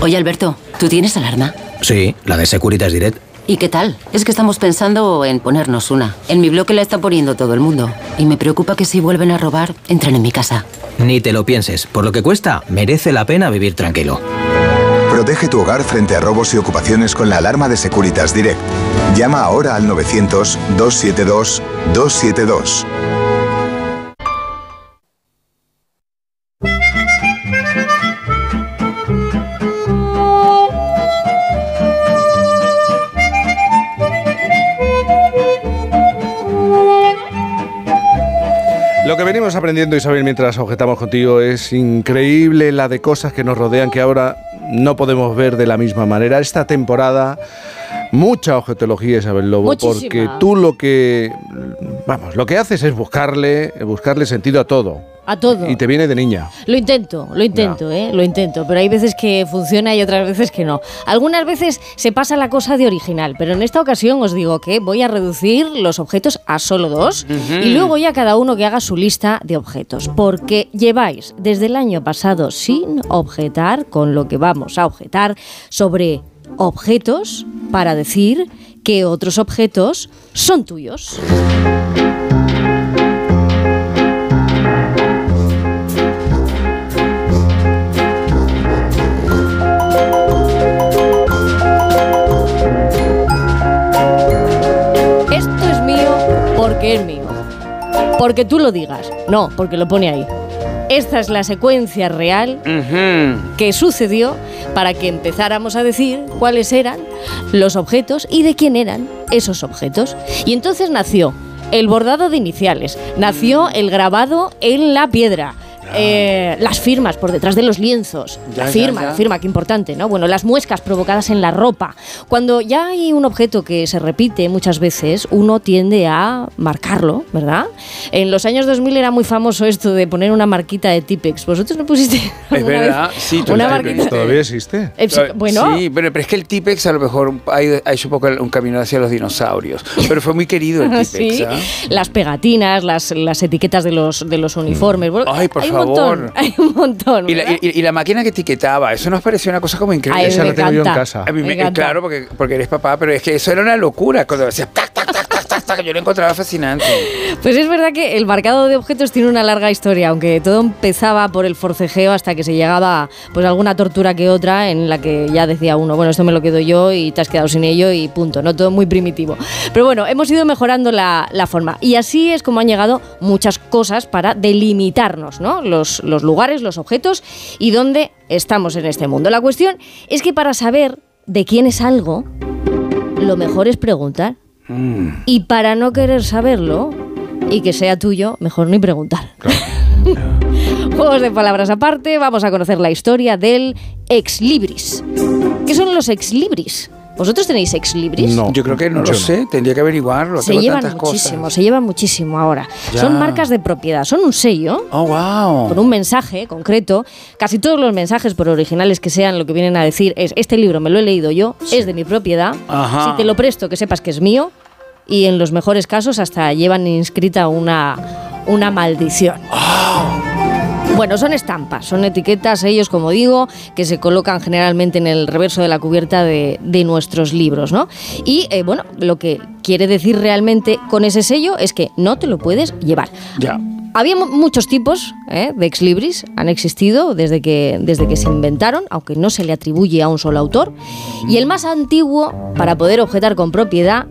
Oye, Alberto, ¿tú tienes alarma? Sí, la de Securitas Direct. ¿Y qué tal? Es que estamos pensando en ponernos una. En mi bloque la está poniendo todo el mundo. Y me preocupa que si vuelven a robar, entren en mi casa. Ni te lo pienses. Por lo que cuesta, merece la pena vivir tranquilo. Protege tu hogar frente a robos y ocupaciones con la alarma de Securitas Direct. Llama ahora al 900-272-272. Lo que venimos aprendiendo, Isabel, mientras objetamos contigo, es increíble la de cosas que nos rodean que ahora no podemos ver de la misma manera. Esta temporada, mucha objetología, Isabel Lobo, Muchísima. porque tú lo que, vamos, lo que haces es buscarle, buscarle sentido a todo. A todo. Y te viene de niña. Lo intento, lo intento, ¿eh? Lo intento, pero hay veces que funciona y otras veces que no. Algunas veces se pasa la cosa de original, pero en esta ocasión os digo que voy a reducir los objetos a solo dos y luego ya cada uno que haga su lista de objetos, porque lleváis desde el año pasado sin objetar con lo que vamos a objetar sobre objetos para decir que otros objetos son tuyos. Esto es mío porque es mío. Porque tú lo digas. No, porque lo pone ahí. Esta es la secuencia real que sucedió para que empezáramos a decir cuáles eran los objetos y de quién eran esos objetos. Y entonces nació el bordado de iniciales, nació el grabado en la piedra. Eh, las firmas por detrás de los lienzos, Ya, la ya, firma, ya. la firma, qué importante, ¿no? Bueno, las muescas provocadas en la ropa. Cuando ya hay un objeto que se repite muchas veces, uno tiende a marcarlo, ¿verdad? En los años 2000 era muy famoso esto de poner una marquita de Tipex. ¿Vosotros no pusiste Es verdad, vez sí, una marquita? ¿Todavía existe? Eh, sí, bueno. Sí, pero, pero es que el Tipex a lo mejor ha, hecho un poco un camino hacia los dinosaurios. Pero fue muy querido el Tipex. Sí, ¿ah? las pegatinas, las, las etiquetas de los, de los uniformes. Bueno, Ay, por hay favor. un montón, hay un montón. Y la, y- y la máquina que etiquetaba, eso nos pareció una cosa como increíble. Ay, Esa la tengo yo en casa. A mí me me- encanta. claro, porque, porque eres papá, pero es que eso era una locura. Cuando decía tac, tac, tac, tac, tac, tac, yo lo encontraba fascinante. Pues es verdad que el marcado de objetos tiene una larga historia, aunque todo empezaba por el forcejeo hasta que se llegaba pues a alguna tortura que otra en la que ya decía uno, bueno, esto me lo quedo yo y te has quedado sin ello y punto, no todo muy primitivo. Pero bueno, hemos ido mejorando la, forma y así es como han llegado muchas cosas para delimitarnos, ¿no? Los lugares, los objetos y dónde estamos en este mundo. La cuestión es que para saber de quién es algo, lo mejor es preguntar. Y para no querer saberlo y que sea tuyo, mejor ni preguntar. Juegos de palabras aparte, vamos a conocer la historia del ex libris. ¿Qué son los ex libris? ¿Vosotros tenéis ex libris? Yo creo que no yo lo no. sé, tendría que averiguarlo. Se tengo llevan muchísimo, cosas. se llevan muchísimo ahora. Ya. Son marcas de propiedad, son un sello. Oh, wow. Con un mensaje concreto. Casi todos los mensajes, por originales que sean, lo que vienen a decir es: Este libro me lo he leído yo, es de mi propiedad. Ajá. Si te lo presto, que sepas que es mío. Y en los mejores casos, hasta llevan inscrita una, una maldición. Bueno, son estampas, son etiquetas, ellos, como digo, que se colocan generalmente en el reverso de la cubierta de, de nuestros libros, ¿no? Y eh, bueno, lo que quiere decir realmente con ese sello es que no te lo puedes llevar. Ya. Había mu- muchos tipos ¿eh? de ex libris, han existido desde que, desde que se inventaron, aunque no se le atribuye a un solo autor. Y el más antiguo, para poder objetar con propiedad,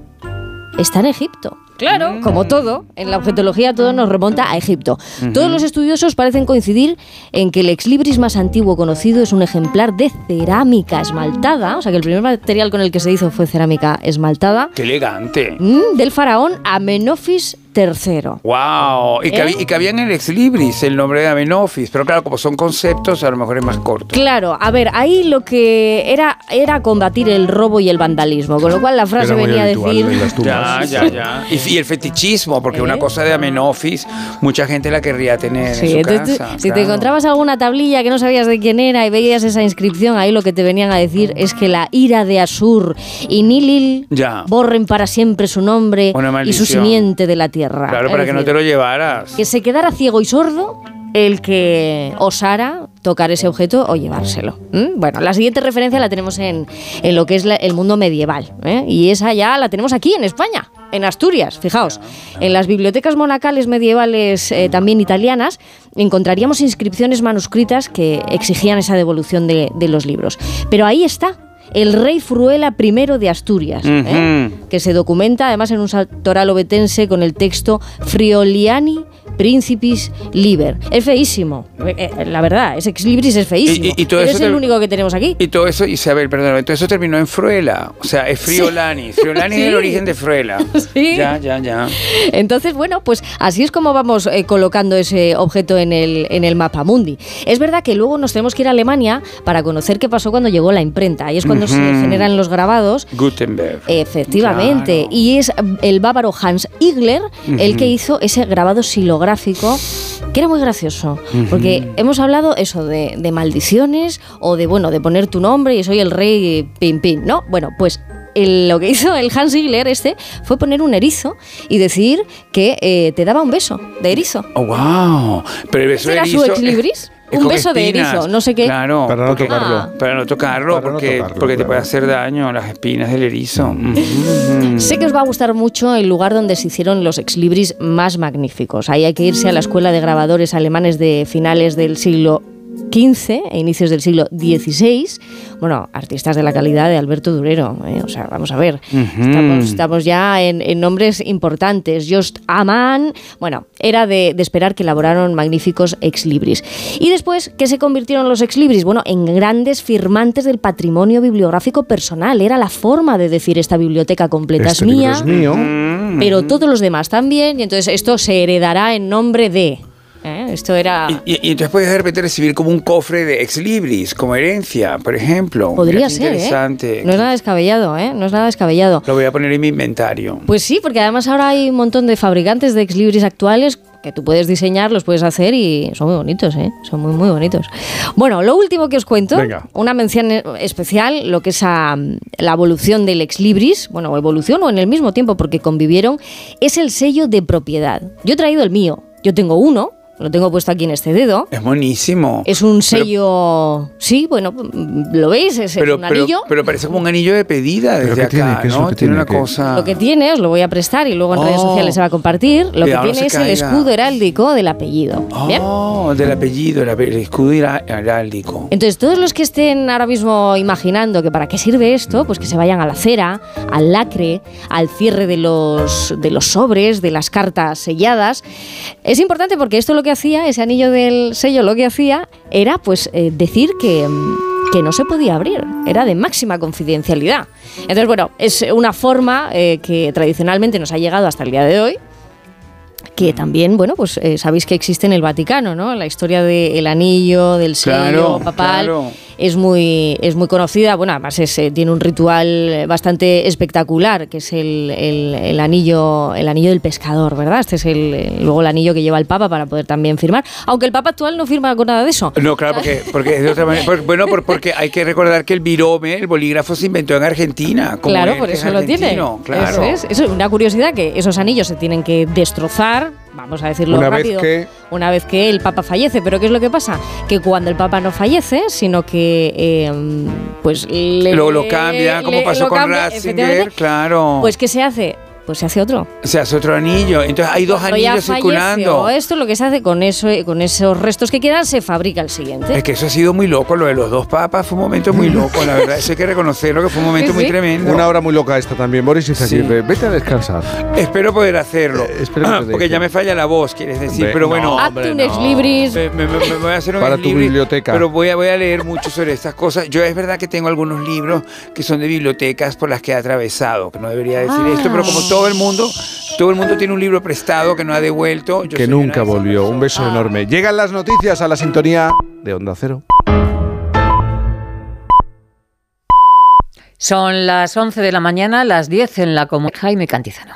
está en Egipto. Claro, como todo, en la objetología todo nos remonta a Egipto. Todos los estudiosos parecen coincidir en que el ex libris más antiguo conocido es un ejemplar de cerámica esmaltada, o sea que el primer material con el que se hizo fue cerámica esmaltada, Qué elegante. mm, del faraón Amenofis III. Wow. Y, ¿Eh? cabi- y cabía en el ex libris el nombre de Amenofis, pero claro, como son conceptos, a lo mejor es más corto. Claro, a ver, ahí lo que era era combatir el robo y el vandalismo, con lo cual la frase venía a decir Ya, ya, ya. Y, y el fetichismo, porque una cosa de Amenofis, mucha gente la querría tener Sí, en su entonces, casa. si te encontrabas alguna tablilla que no sabías de quién era y veías esa inscripción, ahí lo que te venían a decir es que la ira de Asur y Nilil Ya. borren para siempre su nombre y su simiente de la tierra. Claro, Es para que no te lo llevaras. que se quedara ciego y sordo el que osara tocar ese objeto o llevárselo. ¿Mm? Bueno, la siguiente referencia la tenemos en, en lo que es la- el mundo medieval. ¿eh? Y esa ya la tenemos aquí, en España, en Asturias. Fijaos, en las bibliotecas monacales medievales, eh, también italianas, encontraríamos inscripciones manuscritas que exigían esa devolución de, de los libros. Pero ahí está. El rey Fruela I de Asturias, ¿eh? Que se documenta además en un santoral obetense con el texto Frioliani Principis Liber. Es feísimo, eh, eh, la verdad, ese ex libris es feísimo. Y- y- y todo Pero eso es el único que tenemos aquí. Y todo eso, Isabel, perdón, todo eso terminó en Fruela. O sea, es Friolani. Friolani es el Sí. origen de Fruela. Sí. Ya, ya, ya. Entonces, bueno, pues así es como vamos eh, colocando ese objeto en el, en el mapa mundi. Es verdad que luego nos tenemos que ir a Alemania para conocer qué pasó cuando llegó la imprenta. Ahí es cuando se generan los grabados. Gutenberg. Efectivamente, y es el bávaro Hans Igler el que hizo ese grabado silográfico que era muy gracioso, porque hemos hablado eso de, de maldiciones o de bueno de poner tu nombre y soy el rey pin pin, ¿no? Bueno, pues el- lo que hizo el Hans Igler este fue poner un erizo y decir que eh, te daba un beso de erizo. Oh, wow. Pero el beso ¿Ese era de su erizo ex libris? Un beso de erizo, no sé qué. Claro. Para no porque- tocarlo. Ah. Para no tocarlo, Para no porque, tocarlo, porque te puede hacer daño las espinas del erizo. Mm. Sé que os va a gustar mucho el lugar donde se hicieron los exlibris más magníficos. Ahí hay que irse a la escuela de grabadores alemanes de finales del siglo XV e inicios del siglo XVI. Bueno, artistas de la calidad de Alberto Durero. ¿eh? O sea, vamos a ver. Estamos, estamos ya en, en nombres importantes. Jost Amann. Bueno, era de, de esperar que elaboraron magníficos exlibris. Y después, ¿qué se convirtieron los exlibris? Bueno, en grandes firmantes del patrimonio bibliográfico personal. Era la forma de decir esta biblioteca completa Este es mía. es mío. Pero todos los demás también. Y entonces esto se heredará en nombre de. ¿Eh? Esto era. Y, y entonces puedes de repente recibir como un cofre de ex libris, como herencia, por ejemplo. Podría Mira ser, ¿eh? Interesante. No es nada descabellado, ¿eh? No es nada descabellado. Lo voy a poner en mi inventario. Pues sí, porque además ahora hay un montón de fabricantes de exlibris actuales que tú puedes diseñar, los puedes hacer y son muy bonitos, ¿eh? Son muy, muy bonitos. Bueno, lo último que os cuento, Venga. una mención especial, lo que es a, la evolución del exlibris, bueno, evolución o en el mismo tiempo porque convivieron, es el sello de propiedad. Yo he traído el mío, yo tengo uno, lo tengo puesto aquí en este dedo. Es buenísimo. Es un sello, sí, bueno, ¿lo veis? Es Pero, un pero, anillo. pero parece como un anillo de pedida ¿Pero desde tiene? acá, ¿Qué es lo ¿no? que tiene tiene? una cosa. Lo que tiene, os lo voy a prestar y luego en redes Oh. sociales se va a compartir. Lo que tiene es el escudo heráldico del apellido. ¿Bien? Oh, del apellido, el, escudo heráldico. Entonces, todos los que estén ahora mismo imaginando que para qué sirve esto, pues que se vayan a la cera, al lacre, al cierre de los, de los sobres, de las cartas selladas. Es importante porque esto lo que hacía, ese anillo del sello lo que hacía, era pues eh, decir que, que no se podía abrir. Era de máxima confidencialidad. Entonces, bueno, es una forma eh, que tradicionalmente nos ha llegado hasta el día de hoy, que también, bueno, pues eh, sabéis que existe en el Vaticano, ¿no? La historia del anillo, del sello Claro, papal claro. Es muy es muy conocida. Bueno, además es, eh, tiene un ritual bastante espectacular, que es el, el- el anillo el anillo del pescador, ¿verdad? Este es el, el- luego el anillo que lleva el Papa para poder también firmar, aunque el Papa actual no firma con nada de eso. No, claro, porque, porque de otra manera. por- bueno, por- porque hay que recordar que el virome, el bolígrafo, se inventó en Argentina. como Claro, por es eso lo tiene. Claro. Eso es. Eso es una curiosidad que esos anillos se tienen que destrozar Vamos a decirlo Una vez rápido. que- Una vez que el Papa fallece. Pero ¿qué es lo que pasa? Que cuando el Papa no fallece, sino que eh, pues le, Luego lo cambian, como pasó con cambia, Ratzinger, claro. Pues ¿qué se hace? Pues se hace otro. se hace otro anillo. Entonces hay dos Cuando ya anillos circulando. esto lo que se hace con eso, con esos restos que quedan, se fabrica el siguiente. Es que eso ha sido muy loco, lo de los dos papas fue un momento muy loco, la verdad. Eso hay que reconocerlo, que fue un momento Sí, muy sí. tremendo. Una hora muy loca esta también, Boris Izaguirre. Vete a descansar. Espero poder hacerlo. Eh, espero que te porque ya me falla la voz, quieres decir. Hombre, pero no, bueno. Hazte un ex libris. Me, me- me- me voy a hacer un Para tu libris, biblioteca. Pero voy a, voy a leer mucho sobre estas cosas. Yo es verdad que tengo algunos libros que son de bibliotecas por las que he atravesado, que no debería decir esto, pero como todo el mundo, todo el mundo tiene un libro prestado que no ha devuelto. Yo que nunca volvió. Un beso enorme. Llegan las noticias a la sintonía de Onda Cero. Son las 11 de la mañana, las 10 en la comunidad. Jaime Cantizano.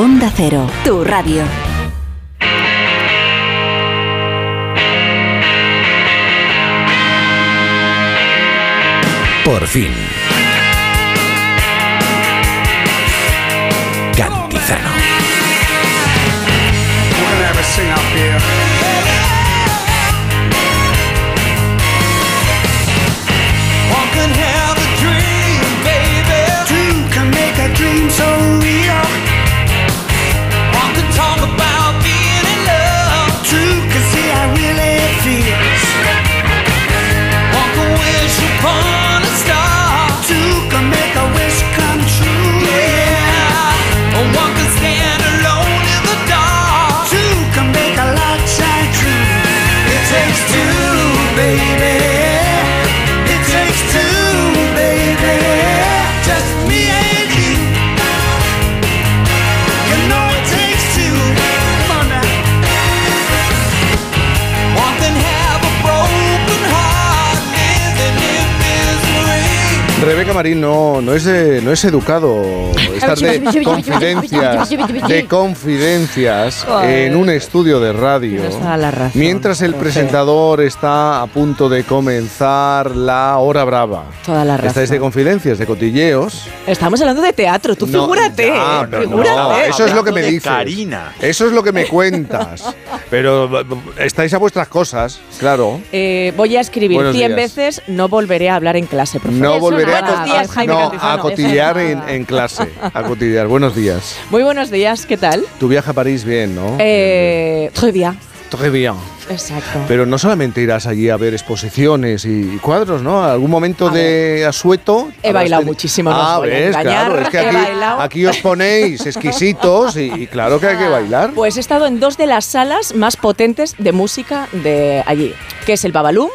Onda Cero, tu radio. Por fin. Misery. Rebeca Marín no, no, es, de- no es educado estar de confidencias, de confidencias en un estudio de radio, mientras el presentador está a punto de comenzar la hora brava. Toda la razón. Estáis de confidencias, de cotilleos. Estamos hablando de teatro, tú No, figúrate. ¿eh? eso es lo que me dices. Karina. Eso es lo que me cuentas. Pero estáis a vuestras cosas, claro. Eh, voy a escribir Buenos 100 días. veces, no volveré a hablar en clase, profesor. No volveré a, Buenos co- días, Jaime no, Cantizano. a cotillear en, en clase. A cotillear. Buenos días. Muy buenos días, ¿qué tal? Tu viaje a París, bien, ¿no? Eh, très bien. Très bien. Exacto. Pero no solamente irás allí a ver exposiciones y cuadros, ¿no? ¿Algún momento de asueto? He bailado muchísimo, no os Ah, voy a ves, engañar, claro, es que aquí, os ponéis exquisitos y, y claro que hay que bailar. Pues he estado en dos de las salas más potentes de música de allí, que es el Babalum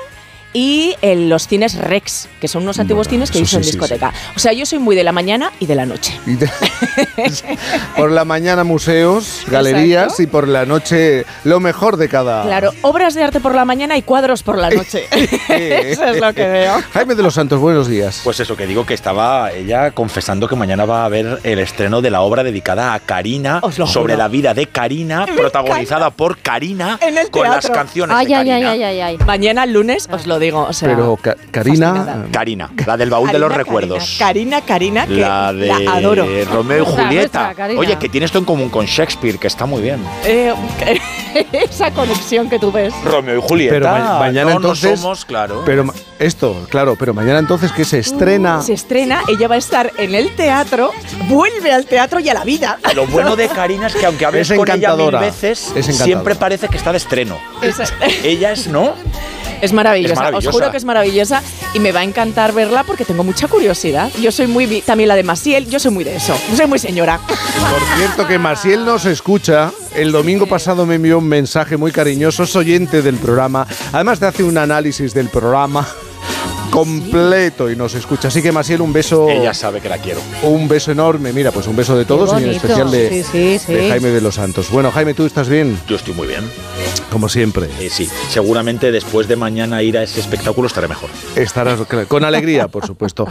y en los cines Rex, que son unos antiguos cines que hizo en sí, sí, discoteca. O sea, yo soy muy de la mañana y de la noche. Por la mañana museos, galerías Exacto. y por la noche lo mejor de cada... Claro, obras de arte por la mañana y cuadros por la noche. Eso es lo que veo. Jaime de los Santos, buenos días. Pues eso, que digo que estaba ella confesando que mañana va a haber el estreno de la obra dedicada a Karina, sobre juro. la vida de Karina, protagonizada por Karina, En el con las canciones Ay, de ay, Karina. ay, ay, ay. Mañana lunes os lo digo. O sea, Pero Ca- Karina... Karina, la del baúl de los Karina, recuerdos. Karina, Karina, que La de la adoro. Romeo y Julieta. nuestra. Oye, que tiene esto en común con Shakespeare, que está muy bien. Eh, esa conexión que tú ves. Romeo y Julieta. Pero ma- mañana no, no entonces... somos, claro. Pero esto, claro, pero mañana entonces que se estrena... Se estrena, ella va a estar en el teatro, vuelve al teatro y a la vida. Lo bueno de Karina es que aunque hables Es con ella mil veces, siempre parece que está de estreno. Esa- Ella es, ¿no? Es maravillosa, Es maravillosa. os juro que es maravillosa y me va a encantar verla porque tengo mucha curiosidad. Yo soy muy, también la de Masiel, yo soy muy de eso, yo soy muy señora. Por cierto, que Masiel nos escucha. El domingo pasado me envió un mensaje muy cariñoso. Es oyente del programa. Además, te hace un análisis del programa. completo y nos escucha. Así que Masiel, un beso. Ella sabe que la quiero. Un beso enorme. Mira, pues un beso de todos y en especial de, Sí, sí, sí. de Jaime de los Santos. Bueno, Jaime, ¿tú estás bien? Yo estoy muy bien. Como siempre. Eh, sí, seguramente después de mañana ir a ese espectáculo estaré mejor. Estarás con alegría, por supuesto.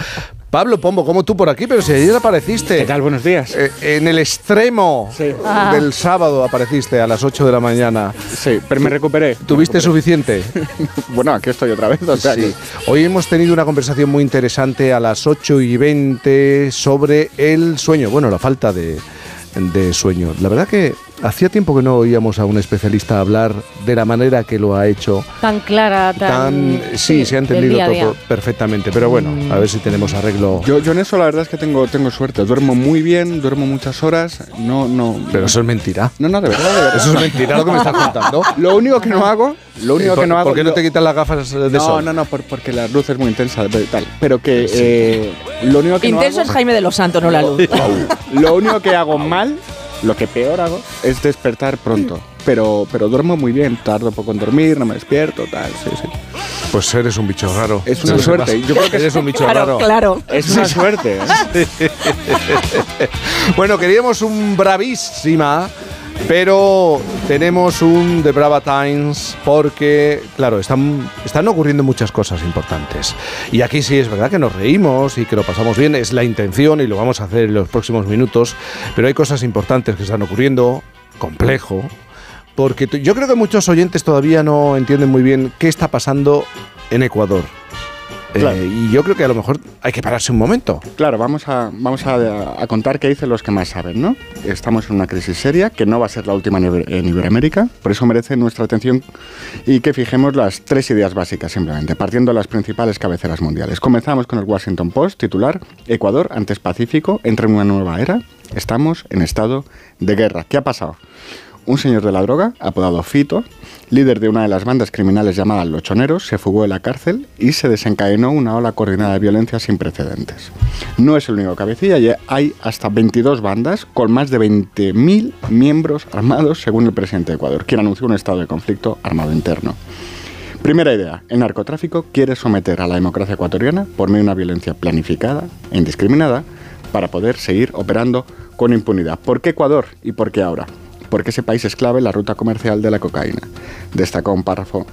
Pablo Pombo, como tú por aquí, pero si ayer apareciste. ¿Qué tal? Buenos días. en el extremo Ah. del sábado apareciste a las 8 de la mañana. Sí, pero me recuperé. ¿Tuviste suficiente? bueno, aquí estoy otra vez. O sea Sí. que- Hoy hemos tenido una conversación muy interesante a las 8 y 20 sobre el sueño, bueno, la falta de, de sueño. La verdad que hacía tiempo que no oíamos a un especialista hablar de la manera que lo ha hecho. Tan clara, tan. Tan, sí, se ha entendido día todo perfectamente, pero bueno, a ver si tenemos arreglo. Yo, yo en eso la verdad es que tengo, tengo suerte. Duermo muy bien, duermo muchas horas. No, no. Pero eso es mentira. No, no, de verdad, de verdad. Eso es mentira lo que me estás contando. Lo único que no hago, lo único ¿Por- que no hago. ¿Por qué no lo- te quitas las gafas de no, sol? no, no, por- porque la luz es muy intensa tal. Pero que eh, lo único que no Intenso hago- es Jaime de los Santos, no la luz. Lo único que hago mal, lo que peor hago, es despertar pronto. Pero, pero duermo muy bien, tardo poco en dormir, no me despierto, tal, sí, sí. Pues eres un bicho raro. Es una suerte. Yo creo que eres un bicho Claro, raro. claro. Es una suerte, ¿eh? bueno, queríamos un bravísima, pero tenemos un de Brava Times porque, claro, están, están ocurriendo muchas cosas importantes. Y aquí sí es verdad que nos reímos y que lo pasamos bien, es la intención y lo vamos a hacer en los próximos minutos, pero hay cosas importantes que están ocurriendo, complejo, porque yo creo que muchos oyentes todavía no entienden muy bien qué está pasando en Ecuador. Eh, Claro. y yo creo que a lo mejor hay que pararse un momento. Claro, vamos a, vamos a, a contar qué dicen los que más saben, ¿no? Estamos en una crisis seria que no va a ser la última en, Iber- en Iberoamérica, por eso merece nuestra atención y que fijemos las tres ideas básicas simplemente, partiendo de las principales cabeceras mundiales. Comenzamos con el Washington Post, titular, Ecuador, antes Pacífico, entra en una nueva era, estamos en estado de guerra. ¿Qué ha pasado? Un señor de la droga, apodado Fito, líder de una de las bandas criminales llamadas Los Choneros, se fugó de la cárcel y se desencadenó una ola coordinada de violencia sin precedentes. No es el único cabecilla, hay hasta 22 bandas con más de 20.000 miembros armados, según el presidente de Ecuador, quien anunció un estado de conflicto armado interno. Primera idea, el narcotráfico quiere someter a la democracia ecuatoriana por medio de una violencia planificada e indiscriminada para poder seguir operando con impunidad. ¿Por qué Ecuador y por qué ahora? Porque ese país es clave en la ruta comercial de la cocaína. Destacó un párrafo,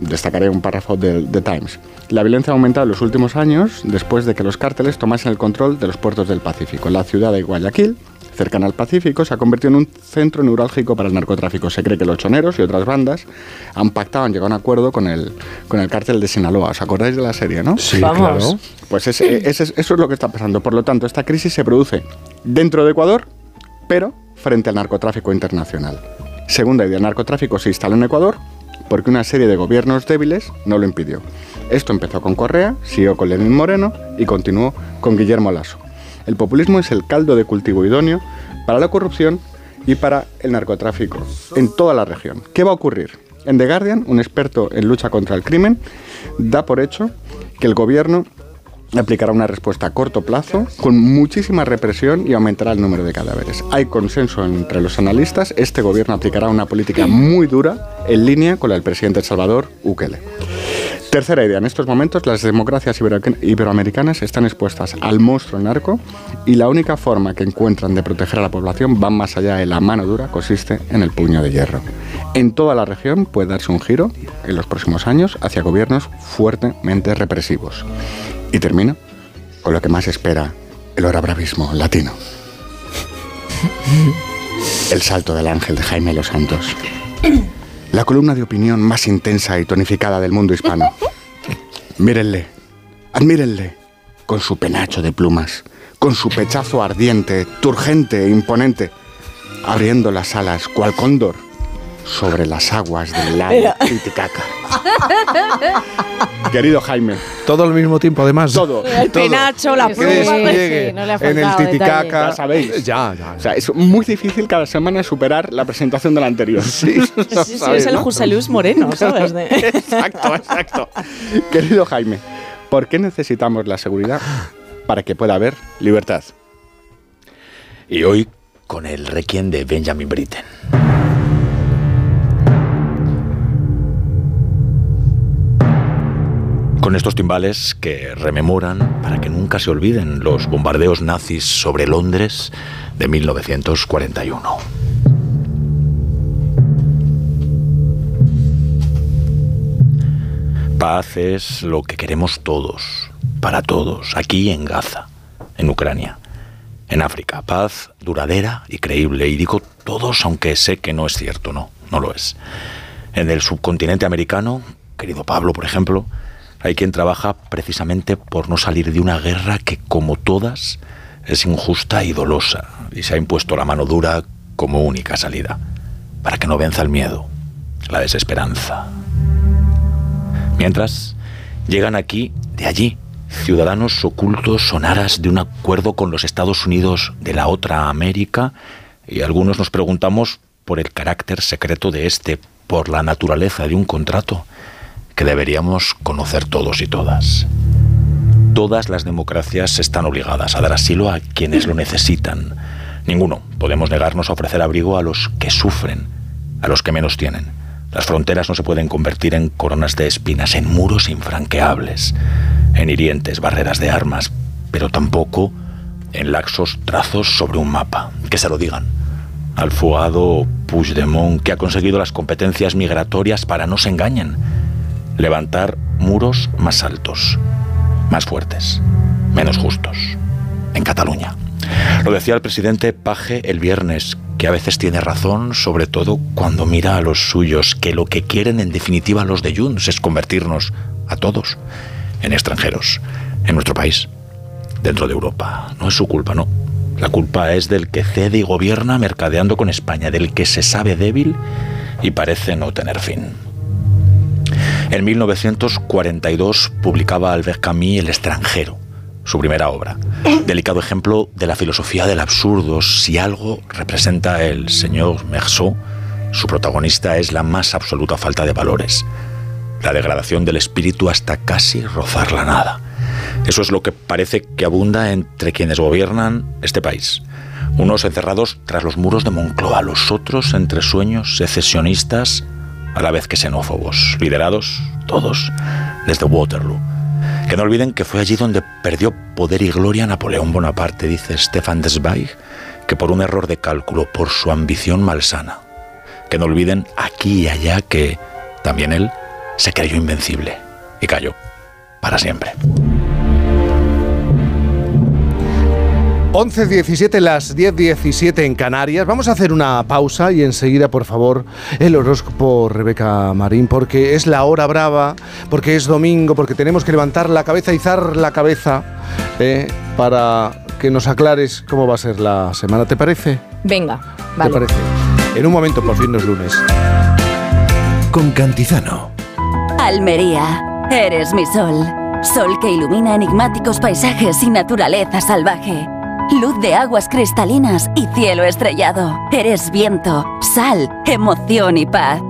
destacaré un párrafo del The Times. La violencia ha aumentado en los últimos años después de que los cárteles tomasen el control de los puertos del Pacífico. La ciudad de Guayaquil, cercana al Pacífico, se ha convertido en un centro neurálgico para el narcotráfico. Se cree que los choneros y otras bandas han pactado, han llegado a un acuerdo con el, con el cártel de Sinaloa. ¿Os acordáis de la serie, no? Sí, Vamos. claro. Pues ese- ese- eso es lo que está pasando. Por lo tanto, esta crisis se produce dentro de Ecuador, pero frente al narcotráfico internacional. Segunda idea, el narcotráfico se instaló en Ecuador porque una serie de gobiernos débiles no lo impidió. Esto empezó con Correa, siguió con Lenín Moreno y continuó con Guillermo Lasso. El populismo es el caldo de cultivo idóneo para la corrupción y para el narcotráfico en toda la región. ¿Qué va a ocurrir? En The Guardian, un experto en lucha contra el crimen da por hecho que el gobierno aplicará una respuesta a corto plazo con muchísima represión y aumentará el número de cadáveres. Hay consenso entre los analistas, este gobierno aplicará una política muy dura en línea con la del presidente de El Salvador, Ukele. Tercera idea, en estos momentos las democracias ibero- iberoamericanas están expuestas al monstruo narco y la única forma que encuentran de proteger a la población va más allá de la mano dura, consiste en el puño de hierro. En toda la región puede darse un giro en los próximos años hacia gobiernos fuertemente represivos. Y termino con lo que más espera el hora bravismo latino. El salto del ángel de Jaime Los Santos. La columna de opinión más intensa y tonificada del mundo hispano. Mírenle, admírenle, con su penacho de plumas, con su pechazo ardiente, turgente e imponente, abriendo las alas cual cóndor sobre las aguas del lago Pero- Titicaca. Querido Jaime. Todo al mismo tiempo, además. Todo. El penacho, la pluma. despliegue Sí, no le ha en el Titicaca. detalle. Ya sabéis. Ya, ya. O sea, es muy difícil cada semana superar la presentación de la anterior. Sí, Sí, sí, es el José Luis Moreno, ¿sabes? Exacto, exacto. Querido Jaime, ¿por qué necesitamos la seguridad para que pueda haber libertad? Y hoy con el requiem de Benjamin Britten. Con estos timbales que rememoran, para que nunca se olviden, los bombardeos nazis sobre Londres de 1941. Paz es lo que queremos todos, para todos, aquí en Gaza, en Ucrania, en África. Paz duradera y creíble. Y digo todos, aunque sé que no es cierto, no, no lo es. En el subcontinente americano, querido Pablo, por ejemplo, hay quien trabaja precisamente por no salir de una guerra que, como todas, es injusta y dolosa, y se ha impuesto la mano dura como única salida, para que no venza el miedo, la desesperanza. Mientras, llegan aquí, de allí, ciudadanos ocultos sonaras de un acuerdo con los Estados Unidos de la otra América, y algunos nos preguntamos por el carácter secreto de este, por la naturaleza de un contrato que deberíamos conocer todos y todas. Todas las democracias están obligadas a dar asilo a quienes lo necesitan. Ninguno podemos negarnos a ofrecer abrigo a los que sufren, a los que menos tienen. Las fronteras no se pueden convertir en coronas de espinas, en muros infranqueables, en hirientes barreras de armas, pero tampoco en laxos trazos sobre un mapa. Que se lo digan al fugado Puigdemont, que ha conseguido las competencias migratorias para no se engañen. Levantar muros más altos, más fuertes, menos justos. En Cataluña. Lo decía el presidente Paje el viernes, que a veces tiene razón, sobre todo cuando mira a los suyos, que lo que quieren en definitiva los de Junts es convertirnos a todos en extranjeros, en nuestro país, dentro de Europa. No es su culpa, no. La culpa es del que cede y gobierna mercadeando con España, del que se sabe débil y parece no tener fin. En 1942 publicaba Albert Camus El extranjero, su primera obra. Delicado ejemplo de la filosofía del absurdo. Si algo representa el señor Meursault, su protagonista es la más absoluta falta de valores. La degradación del espíritu hasta casi rozar la nada. Eso es lo que parece que abunda entre quienes gobiernan este país. Unos encerrados tras los muros de Moncloa, los otros entre sueños secesionistas a la vez que xenófobos, liderados todos desde Waterloo. Que no olviden que fue allí donde perdió poder y gloria Napoleón Bonaparte, dice Stefan Zweig, que por un error de cálculo, por su ambición malsana. Que no olviden aquí y allá que también él se creyó invencible y cayó para siempre. 11.17, las 10.17 en Canarias. Vamos a hacer una pausa y enseguida, por favor, el horóscopo Rebeca Marín, porque es la hora brava, porque es domingo, porque tenemos que levantar la cabeza, izar la cabeza, eh, para que nos aclares cómo va a ser la semana. ¿Te parece? Venga, ¿Te vale. parece? En un momento, por fin no es lunes. Con Cantizano. Almería, eres mi sol. Sol que ilumina enigmáticos paisajes y naturaleza salvaje. Luz de aguas cristalinas y cielo estrellado. Eres viento, sal, emoción y paz.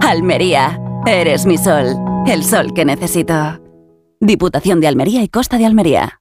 Almería, eres mi sol. El sol que necesito. Diputación de Almería y Costa de Almería.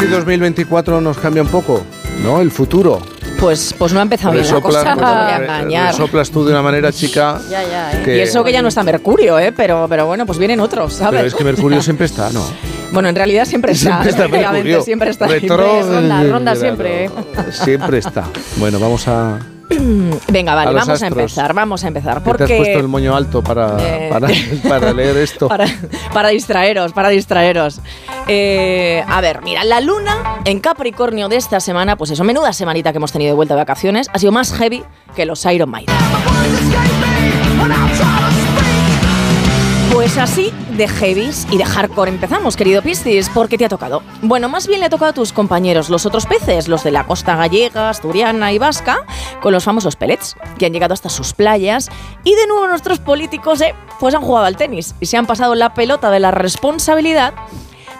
Si 2024 nos cambia un poco, ¿no? El futuro. Pues, pues no ha empezado bien la cosa, no te voy a re- resoplas tú de una manera, chica. Ya, ya, ¿eh? que- Y eso que ya no está Mercurio, ¿eh? Pero, pero bueno, pues vienen otros, ¿sabes? Pero es que Mercurio siempre está, ¿no? Bueno, en realidad siempre está, Siempre está Mercurio. siempre está. Retro- ronda, ronda Verano. siempre. ¿eh? Siempre está. Bueno, vamos a. Venga, vale, A vamos a empezar, vamos a empezar. que Te has Porque puesto el moño alto para, Eh. para, para leer esto. para, para distraeros, para distraeros. Eh, a ver, mira, la luna en Capricornio de esta semana, pues eso, menuda semanita que hemos tenido de vuelta de vacaciones, ha sido más heavy que los Iron Maiden. Pues así de heavies y de hardcore empezamos, querido Piscis, porque te ha tocado. Bueno, más bien le ha tocado a tus compañeros, los otros peces, los de la costa gallega, asturiana y vasca, con los famosos pellets, que han llegado hasta sus playas. Y de nuevo nuestros políticos, eh, pues han jugado al tenis y se han pasado la pelota de la responsabilidad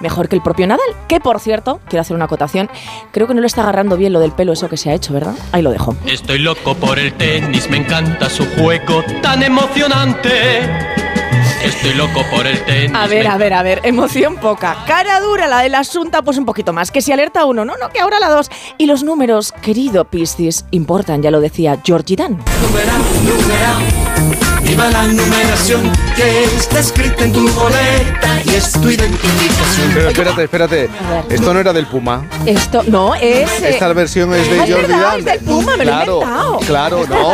mejor que el propio Nadal. Que por cierto, quiero hacer una acotación, creo que no le está agarrando bien lo del pelo, eso que se ha hecho, ¿verdad? Ahí lo dejo. Estoy loco por el tenis, me encanta su juego tan emocionante. Estoy loco por el tenis. A ver, a ver, a ver, emoción poca. Cara dura la del asunto, pues un poquito más. Que si alerta uno, no, no, que ahora la dos. Y los números, querido Piscis, importan, ya lo decía Georgie Dan. Viva la numeración que está escrita en tu boleta y es tu identificación. Pero espérate, espérate. Esto no era del Puma. Esto, no, es... eh, Esta versión es de es Jordi verdad, Dan. es del Puma, me lo he claro. Claro, no.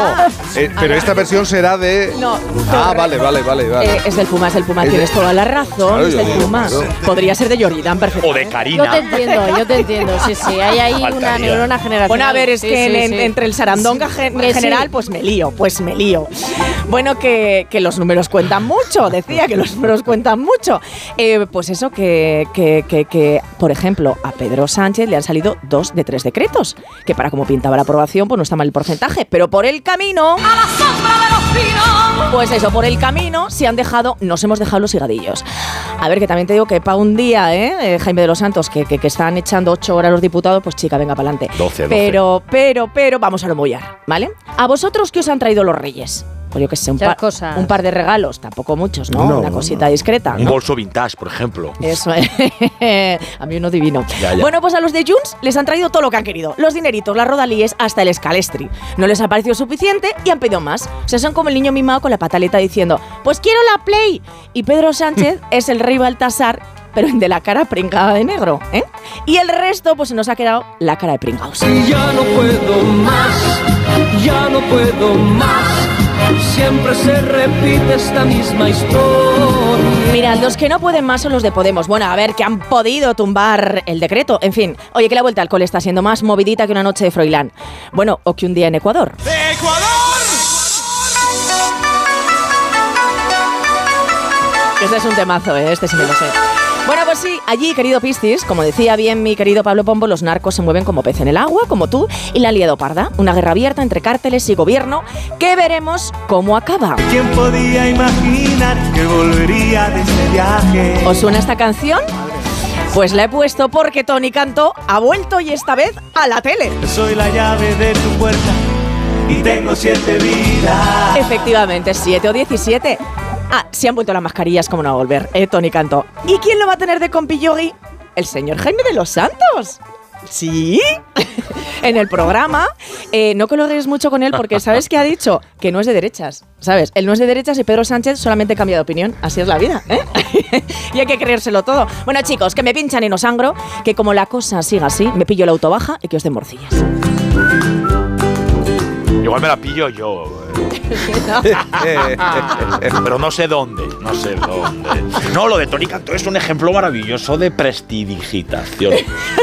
Eh, pero esta versión será de. No, Ah, vale, vale, vale. vale. Eh, es del Puma, es del Puma, Es de- tienes toda la razón, Claro, es yo del digo, Puma. claro. Podría ser de Jordan, perfecto. O de Yo Karina. te entiendo, yo te entiendo, sí, sí. Hay ahí una neurona generacional. Bueno, a ver, es Sí, que sí, en- sí. entre el sarandonga general, pues me lío, pues me lío. Bueno, que, que los números cuentan mucho, decía que los números cuentan mucho. Eh, pues eso, que, que, que, que, por ejemplo, a Pedro Sánchez le han salido dos de tres decretos, que para como pintaba la aprobación, pues no está mal el porcentaje, pero por el camino... Pues eso, por el camino se han dejado, nos hemos dejado los higadillos. A ver, que también te digo que para un día, ¿eh? Eh, Jaime de los Santos, que, que, que están echando ocho horas los diputados, pues chica, venga para adelante. 12, 12. Pero, pero, pero, vamos a lo mollar, ¿vale? ¿A vosotros qué os han traído los reyes? Pues yo que sé, un, par- cosas. un par de regalos, tampoco muchos, ¿no? No, Una no, cosita discreta. Un ¿no? bolso vintage, por ejemplo. Eso es. a mí uno divino. Ya, ya. Bueno, pues a los de Junts les han traído todo lo que han querido. Los dineritos, las rodalíes, hasta el escalestri. No les ha parecido suficiente y han pedido más. O sea, son como el niño mimado con la pataleta diciendo, pues quiero la Play. Y Pedro Sánchez es el rey Baltasar, pero de la cara pringada de negro, ¿eh? Y el resto, pues se nos ha quedado la cara de pringados. Ya no puedo más, ya no puedo más. Siempre se repite esta misma historia. Mirad, los que no pueden más son los de Podemos. Bueno, a ver, que han podido tumbar el decreto. En fin, oye, que la vuelta al cole está siendo más movidita que una noche de Froilán. Bueno, o que un día en Ecuador. Este es un temazo, ¿eh? Este sí me lo sé. Bueno, pues sí, allí, querido Piscis, como decía bien mi querido Pablo Pombo, los narcos se mueven como pez en el agua, como tú, y la han liado parda. Una guerra abierta entre cárteles y gobierno que veremos cómo acaba. ¿Quién podía imaginar que volvería de ese viaje? ¿Os suena esta canción? Pues la he puesto porque Tony Cantó ha vuelto y esta vez a la tele. Soy la llave de tu puerta y tengo siete vidas. Efectivamente, 7 o 17. Ah, se han vuelto las mascarillas, como no a volver, eh, Tony Cantó. ¿Y quién lo va a tener de compillogui? El señor Jaime de los Santos. ¿Sí? en el programa. Eh, no cologues mucho con él porque ¿sabes qué ha dicho? Que no es de derechas, ¿sabes? Él no es de derechas y Pedro Sánchez solamente cambia de opinión. Así es la vida, ¿eh? y hay que creérselo todo. Bueno, chicos, que me pinchan y no sangro, que como la cosa siga así, me pillo la autobaja y que os den morcillas. Igual me la pillo yo. Pero no sé dónde, no sé dónde. No, lo de Tony Cantó es un ejemplo maravilloso de prestidigitación.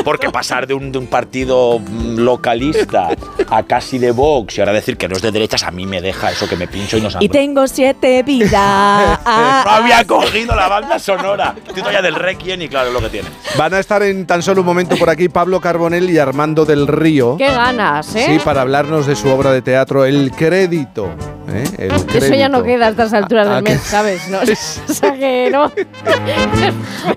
Porque pasar de un, de un partido mm, localista a casi de Vox y ahora decir que no es de derechas, a mí me deja eso que me pincho y no Y tengo siete vidas. Ah, No había cogido la banda sonora. Estoy todavía del Requiem y claro, es lo que tiene. Van a estar en tan solo un momento por aquí Pablo Carbonell y Armando del Río. Qué ganas, ¿eh? Sí, para hablarnos de su obra de teatro El Crédito. ¿Eh? El Eso ya no queda a estas alturas ¿A del qué? mes, ¿sabes? No, o sea que no.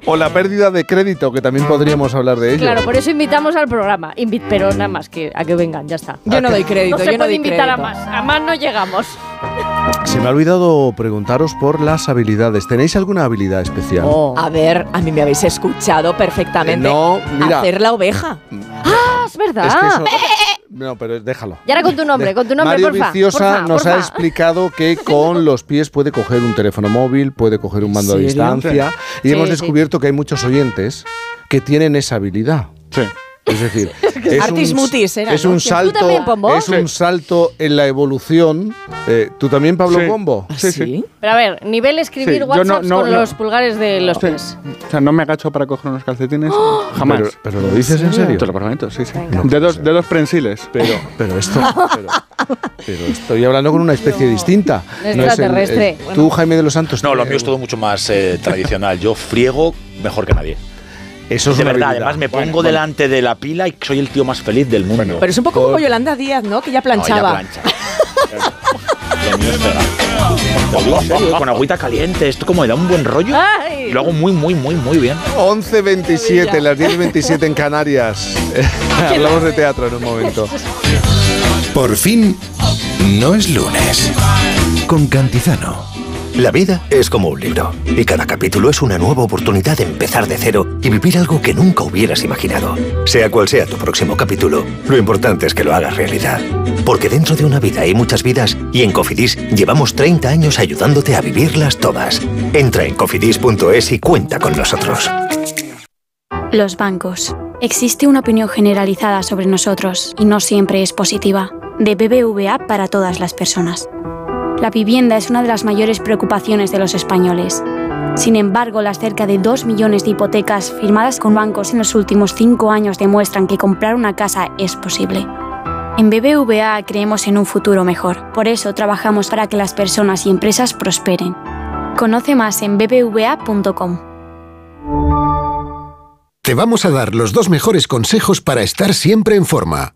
O la pérdida de crédito, que también podríamos hablar de ello. Claro, por eso invitamos al programa. Invi- pero nada más que a que vengan, ya está. Yo no doy crédito, No se yo no puede doy invitar a más. A más no llegamos. Se me ha olvidado preguntaros por las habilidades. ¿Tenéis alguna habilidad especial? Oh. A ver, a mí me habéis escuchado perfectamente. Eh, no, mira. Hacer la oveja. Ah, es verdad. Es que eso- No, pero déjalo. Y ahora con tu nombre, con tu nombre, Mario porfa. Viciosa porfa, nos porfa. ha explicado que con los pies puede coger un teléfono móvil, puede coger un mando a distancia. Y Sí, hemos sí. descubierto que hay muchos oyentes que tienen esa habilidad. Sí. Es decir, es Artis un, mutis era, es ¿no? un ¿Tú salto, es un salto en la evolución. Eh, ¿Tú también, Pablo Sí. Pombo? Sí, sí. Pero a ver, nivel escribir Sí, WhatsApp no- no- con no. los pulgares de los Sí. pies. O sea, no me agacho para coger unos calcetines. Jamás. Pero, pero lo dices en serio. Te lo prometo, sí, sí. Venga. Dedos, dedos prensiles. Pero, pero esto, pero, pero estoy hablando con una especie distinta. Extraterrestre. eh, tú, Jaime de los Santos. No, lo eh, mío es todo mucho más eh, tradicional. Yo friego mejor que nadie. Eso es de una verdad, habilidad. además me pongo Bueno, bueno. delante de la pila y soy el tío más feliz del mundo. Pero es un poco como Yolanda Díaz, ¿no? Que ya No, planchaba. plancha. En serio, con agüita caliente, esto como me da un buen rollo. Ay. Lo hago muy, muy, muy, muy bien. 11.27, las 10.27 en Canarias. Hablamos de teatro en un momento. Por fin, no es lunes. Con Cantizano. La vida es como un libro y cada capítulo es una nueva oportunidad de empezar de cero y vivir algo que nunca hubieras imaginado. Sea cual sea tu próximo capítulo, lo importante es que lo hagas realidad. Porque dentro de una vida hay muchas vidas y en Cofidis llevamos 30 años ayudándote a vivirlas todas. Entra en cofidis.es y cuenta con nosotros. Los bancos. Existe una opinión generalizada sobre nosotros y no siempre es positiva. De BBVA para todas las personas. La vivienda es una de las mayores preocupaciones de los españoles. Sin embargo, las cerca de 2 millones de hipotecas firmadas con bancos en los últimos 5 años demuestran que comprar una casa es posible. En BBVA creemos en un futuro mejor. Por eso trabajamos para que las personas y empresas prosperen. Conoce más en bbva.com. Te vamos a dar los dos mejores consejos para estar siempre en forma.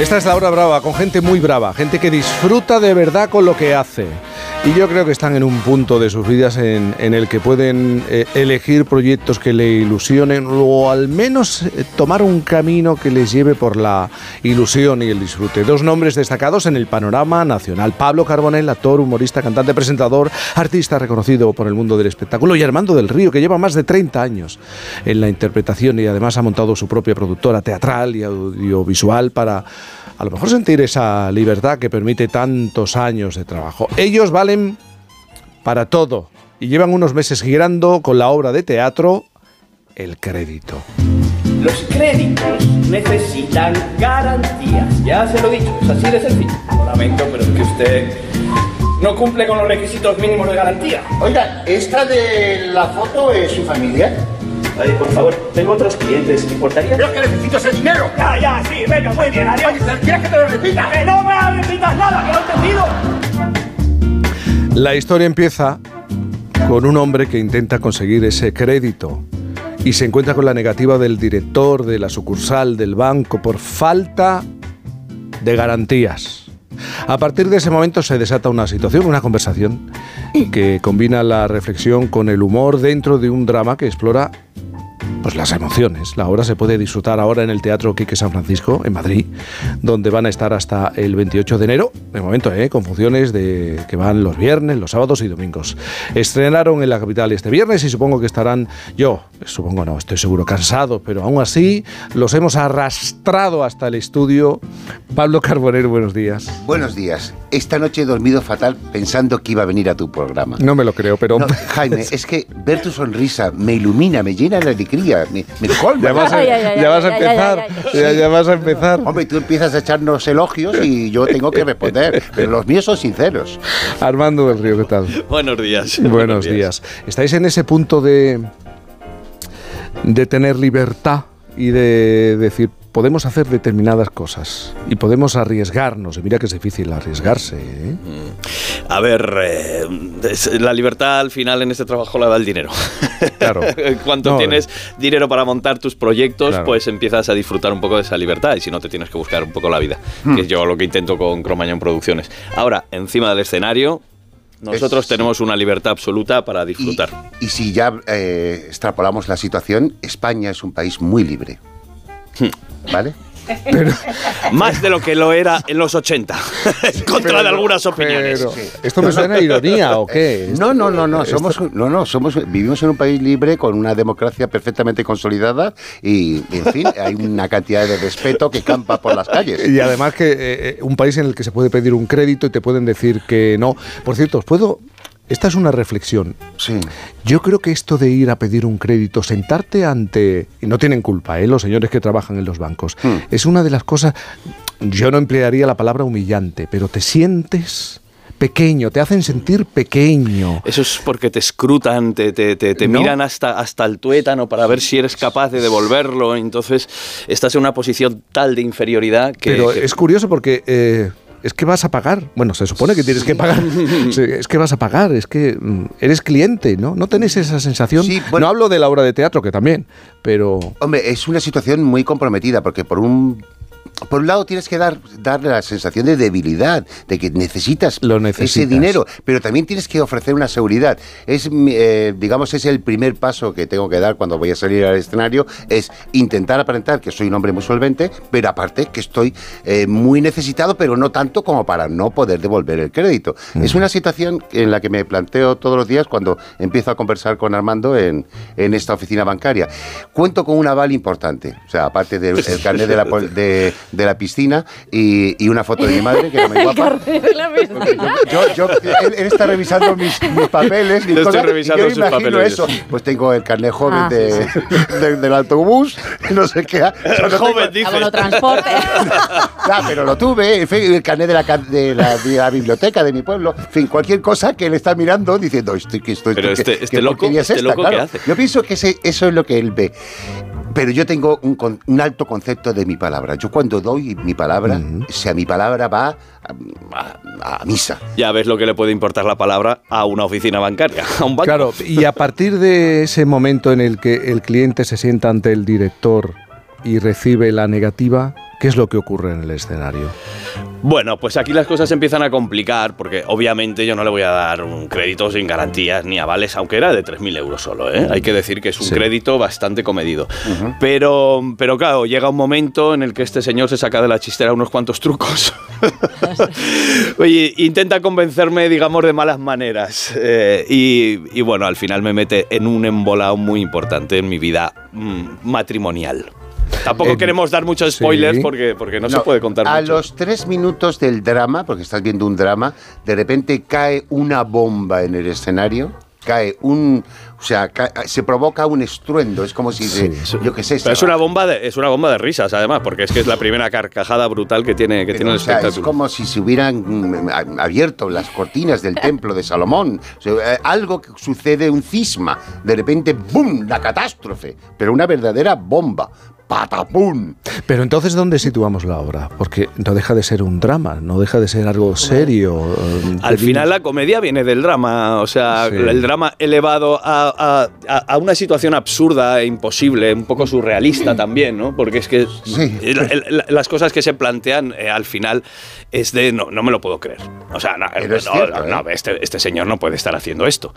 Esta es la hora brava, con gente muy brava, gente que disfruta de verdad con lo que hace. Y yo creo que están en un punto de sus vidas en, el que pueden eh, elegir proyectos que le ilusionen o al menos eh, tomar un camino que les lleve por la ilusión y el disfrute. Dos nombres destacados en el panorama nacional. Pablo Carbonell, actor, humorista, cantante, presentador, artista reconocido por el mundo del espectáculo. Y Armando del Río, que lleva más de 30 años en la interpretación y además ha montado su propia productora teatral y audiovisual para a lo mejor sentir esa libertad que permite tantos años de trabajo. Ellos valen para todo y llevan unos meses girando con la obra de teatro El Crédito. Los créditos necesitan garantías. Ya se lo he dicho, es así de sencillo. Lo lamento, pero es que usted no cumple con los requisitos mínimos de garantía. Oiga, ¿esta de la foto es su familia? Ay, por favor, tengo otros clientes, ¿te importaría? Yo que necesito ese dinero. Ya, ya, sí, venga, muy bien, adiós. ¿Quieres que te lo repita? ¡Que no me repitas nada, que no he entendido! La historia empieza con un hombre que intenta conseguir ese crédito y se encuentra con la negativa del director de la sucursal del banco por falta de garantías. A partir de ese momento se desata una situación, una conversación que combina la reflexión con el humor dentro de un drama que explora pues las emociones. La obra se puede disfrutar ahora en el Teatro Quique San Francisco, en Madrid, donde van a estar hasta el 28 de enero, de momento, ¿eh? con funciones de, que van los viernes, los sábados y domingos. Estrenaron en la capital este viernes y supongo que estarán, yo, supongo no, estoy seguro, cansados, pero aún así los hemos arrastrado hasta el estudio. Pablo Carbonero, buenos días. Buenos días. Esta noche he dormido fatal pensando que iba a venir a tu programa. No me lo creo, pero... No, Jaime, es que ver tu sonrisa me ilumina, me llena de alegría, me, me colma. Ya vas a, ya vas empezar, ya, ya vas a empezar. Hombre, tú empiezas a echarnos elogios y yo tengo que responder, pero los míos son sinceros. Armando del Río, ¿qué tal? Buenos días. Buenos días. ¿Estáis en ese punto de de tener libertad y de decir, podemos hacer determinadas cosas y podemos arriesgarnos. Y mira que es difícil arriesgarse. ¿eh? A ver, eh, es- la libertad al final en este trabajo la da el dinero. Claro. Cuando No, tienes dinero para montar tus proyectos, Claro. pues empiezas a disfrutar un poco de esa libertad y si no te tienes que buscar un poco la vida, Hmm. que es yo lo que intento con Cromañón Producciones. Ahora, encima del escenario, nosotros tenemos una libertad absoluta para disfrutar. Y si ya eh, extrapolamos la situación, España es un país muy libre. ¿Vale? Más de lo que lo era en los 80, en contra de algunas opiniones. ¿Esto me suena a ironía o qué? No, no, no, no, somos, no, no, somos, vivimos en un país libre con una democracia perfectamente consolidada y, en fin, hay una cantidad de respeto que campa por las calles. Y además que eh, un país en el que se puede pedir un crédito y te pueden decir que no. Por cierto, os puedo... Esta es una reflexión. Sí. Yo creo que esto de ir a pedir un crédito, sentarte ante... Y no tienen culpa, ¿eh? los señores que trabajan en los bancos. Hmm. Es una de las cosas... Yo no emplearía la palabra humillante, pero te sientes pequeño, te hacen sentir pequeño. Eso es porque te escrutan, te, te- te- te No. miran hasta, hasta el tuétano para ver si eres capaz de devolverlo. Entonces estás en una posición tal de inferioridad que... Pero que- es curioso porque eh, es que vas a pagar. Bueno, se supone que tienes que pagar. Es que vas a pagar, es que mm, eres cliente, ¿no? ¿No tenés esa sensación? No hablo de la obra de teatro, que también, pero... Hombre, es una situación muy comprometida porque por un por un lado tienes que dar darle la sensación de debilidad, de que necesitas, ese necesitas. dinero, pero también tienes que ofrecer una seguridad. Es, eh, digamos, es el primer paso que tengo que dar cuando voy a salir al escenario, es intentar aparentar que soy un hombre muy solvente, pero aparte que estoy eh, muy necesitado, pero no tanto como para no poder devolver el crédito. Es una situación en la que me planteo todos los días cuando empiezo a conversar con Armando en, en esta oficina bancaria. Cuento con un aval importante, o sea, aparte del el carnet de la, de, de la piscina y, y una foto de mi madre, que era muy guapa. Yo, yo, él, él está revisando mis, mis papeles, mis Yo estoy cosas, revisando y yo sus imagino papeles. eso. Pues tengo el carnet joven Ah, de, de- del autobús, no sé qué. El joven, dice. Abono transporte. Ya, pero lo tuve, en fin, el carnet de la, de, la, de la biblioteca de mi pueblo, en fin, cualquier cosa que él está mirando diciendo, estoy que estoy... Pero que- este- que este loco- es este esta?". loco, ¿qué Claro, hace? Yo pienso que ese- eso es lo que él ve. Pero yo tengo un, con- un alto concepto de mi palabra. Yo cuando doy mi palabra, o sea, mi palabra va a, a- a misa. Ya ves lo que le puede importar la palabra a una oficina bancaria, a un banco. Claro, y a partir de ese momento en el que el cliente se sienta ante el director y recibe la negativa, ¿qué es lo que ocurre en el escenario? Bueno, pues aquí las cosas se empiezan a complicar porque obviamente yo no le voy a dar un crédito sin garantías ni avales, aunque era de 3.000 euros solo. ¿eh? Hay que decir que es un Sí. crédito bastante comedido. pero, pero claro, llega un momento en el que este señor se saca de la chistera unos cuantos trucos. Oye, intenta convencerme, digamos, de malas maneras. eh, y, y bueno, al final me mete en un embolado muy importante en mi vida mm, matrimonial. Tampoco Eh, queremos dar muchos spoilers sí. porque, porque no, se puede contar A mucho. los tres minutos del drama, porque estás viendo un drama, de repente cae una bomba en el escenario, cae un... O sea, ca- se provoca un estruendo, es como si, de- yo qué sé, es una bomba de, es una bomba de risas, además, porque es que es la primera carcajada brutal que tiene, que Pero, tiene el o sea, es espectáculo. como si se hubieran mm, a- abierto las cortinas del templo de Salomón. O sea, eh, algo que sucede, un cisma. De repente, ¡bum! La catástrofe. Pero una verdadera bomba. ¡Patapum! Pero entonces, ¿dónde situamos la obra? Porque no deja de ser un drama, no deja de ser algo serio. eh, Al final la comedia viene del drama, o sea, Sí. el drama elevado a, a- a- a una situación absurda e imposible, un poco surrealista también, ¿no? Porque es que el- el- las cosas que se plantean eh, al final es de no, no me lo puedo creer. O sea, no, cierto, no, este, este señor no puede estar haciendo esto.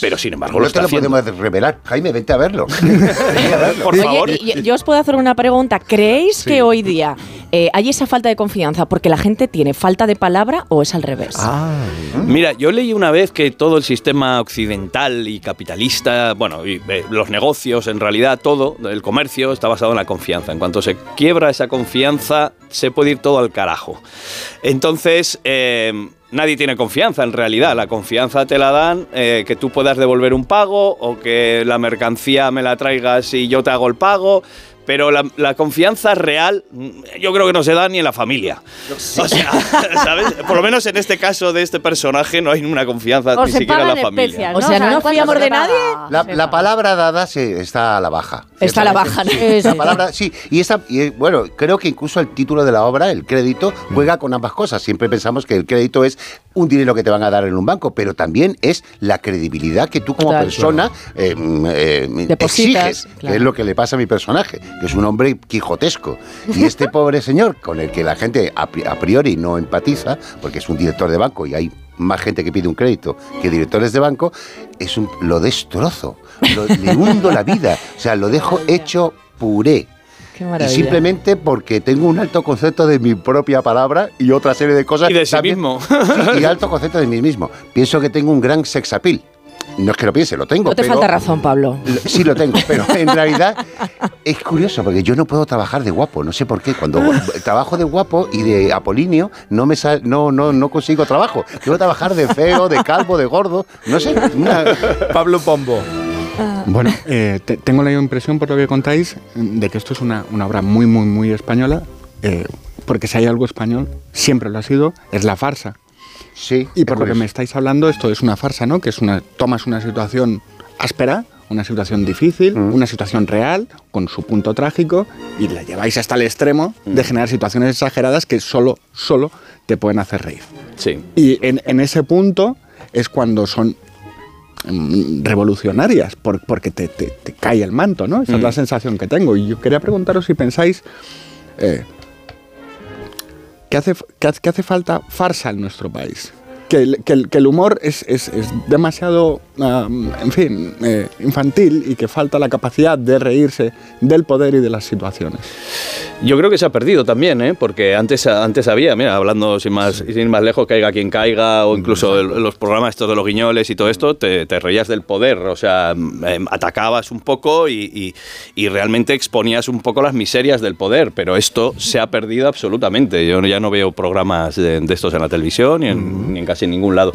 Pero sin embargo lo No está te lo haciendo. podemos revelar. Jaime, vente a verlo. Por favor. Oye, y- yo os puedo hacer una pregunta. ¿Creéis que hoy día eh, hay esa falta de confianza porque la gente tiene falta de palabra o es al revés? Ah. Mira, yo leí una vez que todo el sistema occidental y capitalista, bueno, y eh, los negocios, en realidad todo, el comercio está basado en la confianza. En cuanto se quiebra esa confianza, se puede ir todo al carajo. Entonces, eh, nadie tiene confianza en realidad. La confianza te la dan eh, que tú puedas devolver un pago o que la mercancía me la traigas y yo te hago el pago. Pero la, la confianza real mm, yo creo que no se da ni en la familia. O sea, ¿sabes? Por lo menos en este caso de este personaje no hay una confianza O ni siquiera en la familia. especias, O sea, no nos ¿cuánto fiamos se de nadie? La, palabra dada se, está a la baja. Está a la baja, ¿no? Sí, sí, La sí. palabra, sí. Y, esta, y eh, bueno, creo que incluso el título de la obra, el crédito, juega con ambas cosas. Siempre pensamos que el crédito es un dinero que te van a dar en un banco, pero también es la credibilidad que tú como Total. persona eh, mm, eh, exiges, que claro. es lo que le pasa a mi personaje, que es un hombre quijotesco. Y este pobre señor, con el que la gente a pri- a priori no empatiza, porque es un director de banco y hay más gente que pide un crédito que directores de banco, es un, lo destrozo, lo- le hundo la vida, o sea, lo dejo hecho puré. Qué Y simplemente porque tengo un alto concepto de mi propia palabra y otra serie de cosas. Y de sí también- mismo. Y alto concepto de mí mismo. Pienso que tengo un gran sex appeal. No es que lo piense, lo tengo. No te pero- falta razón, Pablo. Lo- Sí lo tengo, pero en realidad es curioso porque yo no puedo trabajar de guapo, no sé por qué. Cuando trabajo de guapo y de apolinio no me sal- no, no, no consigo trabajo. Quiero trabajar de feo, de calvo, de gordo, no sé. una- Pablo Pombo. Bueno, eh, te- tengo la impresión, por lo que contáis, de que esto es una, una obra muy, muy, muy española, eh, porque si hay algo español, siempre lo ha sido, es la farsa. Sí. Y por lo que me estáis hablando, esto es una farsa, ¿no? Que es una, tomas una situación áspera, una situación difícil, Mm. una situación real, con su punto trágico, y la lleváis hasta el extremo Mm. de generar situaciones exageradas que solo, solo te pueden hacer reír. Sí. Y en, en ese punto es cuando son mm, revolucionarias, por- porque te, te- te cae el manto, ¿no? Esa es la Mm. sensación que tengo. Y yo quería preguntaros si pensáis eh, que, hace, hace falta farsa en nuestro país. Que el, que el- que el humor es, es- es demasiado, en fin, eh, infantil y que falta la capacidad de reírse del poder y de las situaciones. Yo creo que se ha perdido también, ¿eh? porque antes, antes había, mira, hablando sin más, sin ir más lejos, caiga quien caiga, o incluso el- los programas estos de los guiñoles y todo esto, te, te reías del poder, o sea, em, atacabas un poco y, y- y realmente exponías un poco las miserias del poder, pero esto se ha perdido absolutamente. Yo ya no veo programas de, de estos en la televisión ni en, ni en casi ningún lado.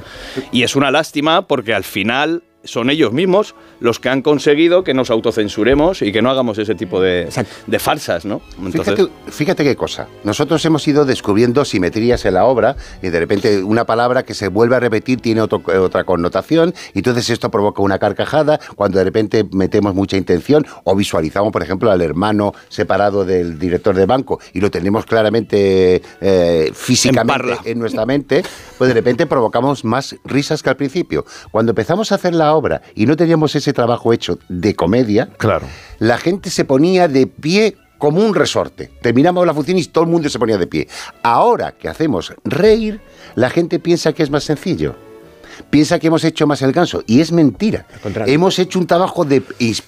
Y es una lástima porque al final son ellos mismos los que han conseguido que nos autocensuremos y que no hagamos ese tipo de, de farsas, ¿no? Entonces- Fíjate, fíjate qué cosa. Nosotros hemos ido descubriendo simetrías en la obra y de repente una palabra que se vuelve a repetir tiene otro- otra connotación y entonces esto provoca una carcajada cuando de repente metemos mucha intención o visualizamos, por ejemplo, al hermano separado del director de banco y lo tenemos claramente eh, físicamente en nuestra mente, pues de repente provocamos más risas que al principio. Cuando empezamos a hacer la obra y no teníamos ese trabajo hecho de comedia, claro. la gente se ponía de pie como un resorte. Terminamos la función y todo el mundo se ponía de pie. Ahora que hacemos reír, la gente piensa que es más sencillo. Piensa que hemos hecho más el ganso y es mentira. Hemos hecho un trabajo de,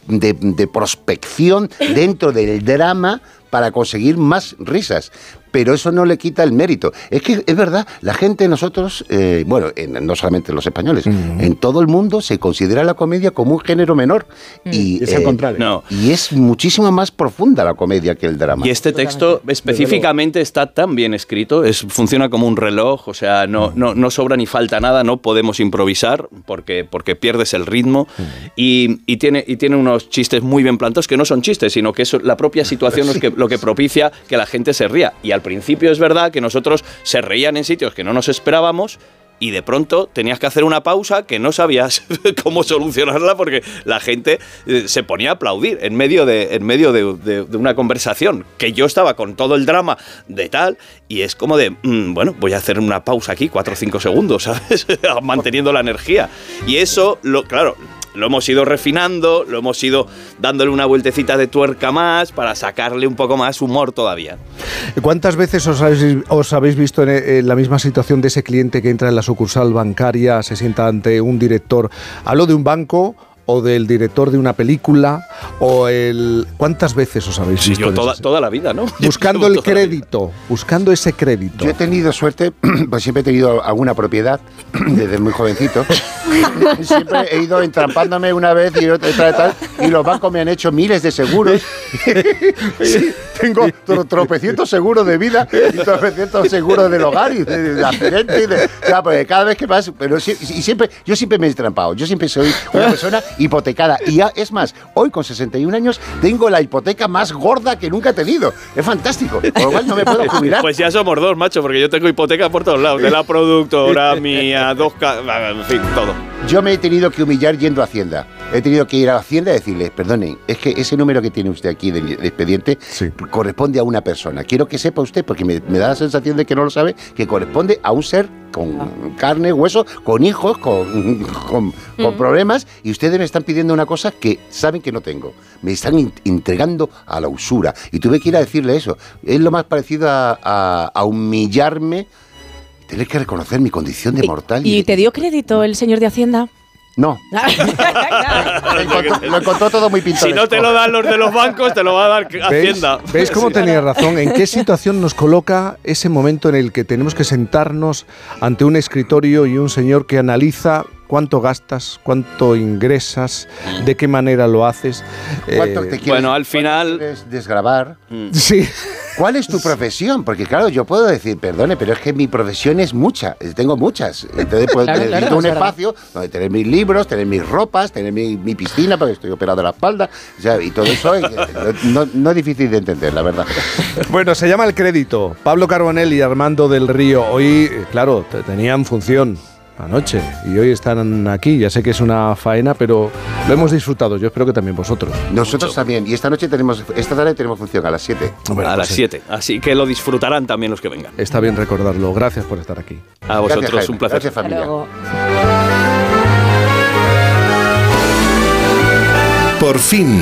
de- de prospección dentro del drama para conseguir más risas. Pero eso no le quita el mérito. Es que es verdad, la gente, nosotros, eh, bueno, en- no solamente los españoles, en todo el mundo se considera la comedia como un género menor. Y, Es al eh, contrario. No. y es muchísimo más profunda la comedia que el drama. Y este texto específicamente está tan bien escrito, es, funciona como un reloj, o sea, no, no, no sobra ni falta nada, no podemos improvisar porque, porque pierdes el ritmo y, y tiene, y tiene unos chistes muy bien plantados que no son chistes, sino que es la propia situación lo que, lo que propicia que la gente se ría. Y al principio es verdad que nosotros se reían en sitios que no nos esperábamos. Y de pronto tenías que hacer una pausa que no sabías cómo solucionarla porque la gente eh, se ponía a aplaudir en medio, de, en medio de, una conversación que yo estaba con todo el drama de tal y es como de, mm, bueno, voy a hacer una pausa aquí, cuatro o cinco segundos, ¿sabes? Manteniendo la energía. Y eso, lo, claro, lo hemos ido refinando, lo hemos ido dándole una vueltecita de tuerca más para sacarle un poco más humor todavía. ¿Cuántas veces os habéis, visto en, en la misma situación de ese cliente que entra en la sucursal bancaria, se sienta ante un director? Hablo de un banco o del director de una película o el ¿cuántas veces os habéis visto Yo toda, toda la vida, ¿no? buscando el crédito, buscando ese crédito? Yo he tenido suerte, pues siempre he tenido alguna propiedad desde muy jovencito Siempre he ido entrampándome una vez y otra y tal, y los bancos me han hecho miles de seguros. Sí, tengo tro- tropecientos seguros de vida y tropecientos seguros del hogar y de, de accidente. Y de, ya, pues cada vez que pasa, pero sí- y siempre, yo siempre me he trampado. Yo siempre soy una persona hipotecada. Y es más, hoy con 61 años tengo la hipoteca más gorda que nunca he tenido. Es fantástico. Por lo cual no me puedo jubilar. Pues ya somos dos, macho, porque yo tengo hipoteca por todos lados. De la productora mía, dos... En fin, todo. Yo me he tenido que humillar yendo a Hacienda. He tenido que ir a Hacienda y decirle, perdone, es que ese número que tiene usted aquí del expediente corresponde a una persona. Quiero que sepa usted, porque me, me da la sensación de que no lo sabe, que corresponde a un ser con carne, hueso, con hijos, con, con- con Mm. problemas, y ustedes me están pidiendo una cosa que saben que no tengo. Me están in- entregando a la usura. Y tuve que ir a decirle eso. Es lo más parecido a, a- a humillarme, tener que reconocer mi condición de mortal. ¿Y te dio crédito el señor de Hacienda? No. lo, encontró, lo encontró todo muy Si pintoresco. no te lo dan los de los bancos, te lo va a dar Hacienda. ¿Veis cómo Sí. tenía razón? ¿En qué situación nos coloca ese momento en el que tenemos que sentarnos ante un escritorio y un señor que analiza cuánto gastas, cuánto ingresas, de qué manera lo haces? ¿Cuánto Eh, te quieres, Bueno, al final... quieres desgravar? Sí. ¿Cuál es tu profesión? Porque claro, yo puedo decir, perdone, pero es que mi profesión es mucha, tengo muchas. Entonces pues, Claro, necesito claro, un espacio donde tener mis libros, tener mis ropas, tener mi, mi piscina, porque estoy operado de la espalda, o sea, y todo eso eh, no, no es difícil de entender, la verdad. Bueno, se llama el crédito. Pablo Carbonell y Armando del Río. Hoy, claro, te- tenían función anoche y hoy están aquí. Ya sé que es una faena, pero lo hemos disfrutado. Yo espero que también vosotros. Nosotros también, y esta noche tenemos, esta tarde tenemos función a las 7. Bueno, a pues, las 7. Así que lo disfrutarán también los que vengan. Está bien recordarlo. Gracias por estar aquí. A vosotros, Jaime. un placer. Gracias, familia. Por fin.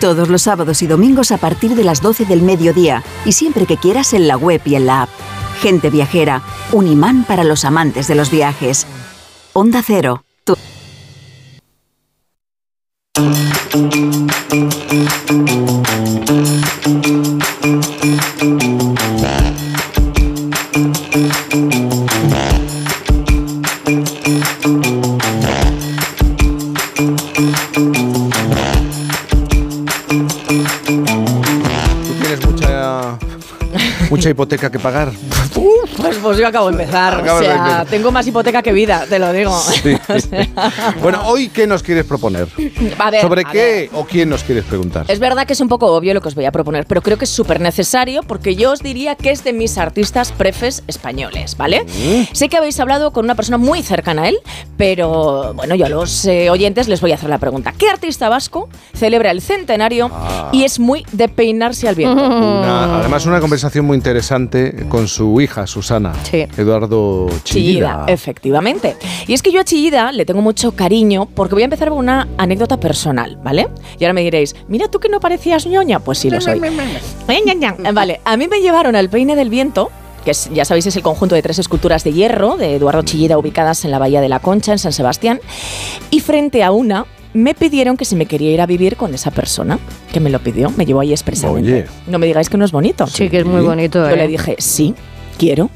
Todos los sábados y domingos a partir de las 12 del mediodía y siempre que quieras en la web y en la app. Gente viajera. Un imán para los amantes de los viajes. Onda Cero. Mucha hipoteca que pagar. Pues, pues yo acabo de empezar. O sea, tengo más hipoteca que vida, te lo digo. Sí. Bueno, hoy, ¿qué nos quieres proponer? A ver, ¿Sobre a qué o quién nos quieres preguntar? Es verdad que es un poco obvio lo que os voy a proponer, pero creo que es súper necesario porque yo os diría que es de mis artistas prefes españoles, ¿vale? Sé que habéis hablado con una persona muy cercana a él, pero bueno, yo a los eh, oyentes les voy a hacer la pregunta. ¿Qué artista vasco celebra el centenario y es muy de peinarse al viento? Una- además, una conversación muy interesante con su hija, Susana. Eduardo Chillida. Chillida, efectivamente. Y es que yo a Chillida le tengo mucho cariño porque voy a empezar con una anécdota personal, ¿vale? Y ahora me diréis, mira tú que no parecías ñoña. Pues sí lo soy. Vale, a mí me llevaron al Peine del Viento, que es, ya sabéis es el conjunto de tres esculturas de hierro de Eduardo Chillida ubicadas en la Bahía de la Concha, en San Sebastián, y frente a una me pidieron que si me quería ir a vivir con esa persona, que me lo pidió, me llevó ahí expresamente. Oye. No me digáis que no es bonito. Sí, que es muy bonito, Yo ¿eh? le dije, sí, quiero.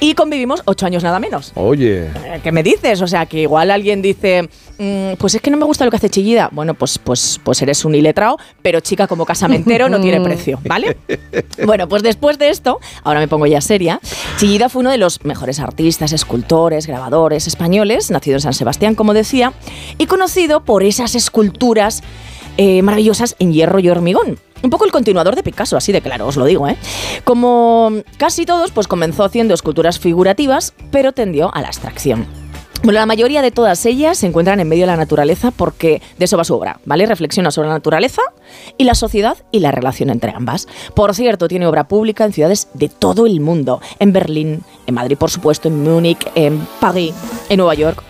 Y convivimos ocho años nada menos. Oye. Eh, ¿Qué me dices? O sea, que igual alguien dice, "Mm, pues es que no me gusta lo que hace Chillida. Bueno, pues, pues, pues eres un iletrao, pero chica como casamentero no tiene precio, ¿vale? Bueno, pues después de esto, ahora me pongo ya seria, Chillida fue uno de los mejores artistas, escultores, grabadores españoles, nacido en San Sebastián, como decía, y conocido por esas esculturas eh, maravillosas en hierro y hormigón. Un poco el continuador de Picasso, así de claro, os lo digo, ¿eh? Como casi todos, pues comenzó haciendo esculturas figurativas, pero tendió a la abstracción. Bueno, la mayoría de todas ellas se encuentran en medio de la naturaleza porque de eso va su obra, ¿vale? Reflexiona sobre la naturaleza y la sociedad y la relación entre ambas. Por cierto, tiene obra pública en ciudades de todo el mundo, en Berlín, en Madrid, por supuesto, en Múnich, en París, en Nueva York.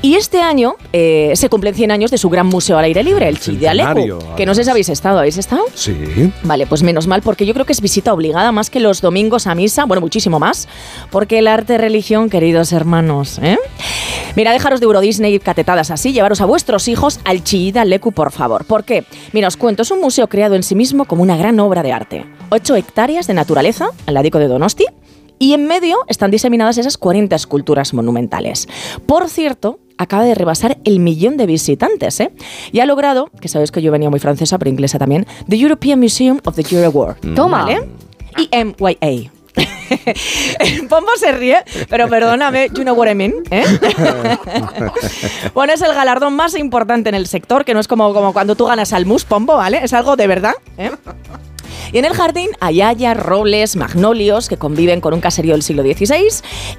Y este año eh, se cumplen 100 años de su gran museo al aire libre, el Chidi Centenario, Alecu, que no sé si habéis estado, ¿habéis estado? Sí. Vale, pues menos mal, porque yo creo que es visita obligada más que los domingos a misa, bueno, muchísimo más, porque el arte religión, queridos hermanos, ¿eh? Mira, dejaros de Euro Disney y catetadas así, llevaros a vuestros hijos al Chillida Leku, por favor. ¿Por qué? Mira, os cuento, es un museo creado en sí mismo como una gran obra de arte. 8 hectáreas de naturaleza, al ladico de Donosti, y en medio están diseminadas esas 40 esculturas monumentales. Por cierto, acaba de rebasar el millón de visitantes, ¿eh? Y ha logrado, que sabéis que yo venía muy francesa, pero inglesa también, The European Museum of the Euro Award. Toma. ¿Vale? EMYA. Pombo se ríe, pero perdóname, you know what I mean, ¿eh? bueno, es el galardón más importante en el sector, que no es como, como cuando tú ganas al mus, Pombo, ¿vale? Es algo de verdad, ¿eh? Y en el jardín hay hayas, robles, magnolios que conviven con un caserío del siglo XVI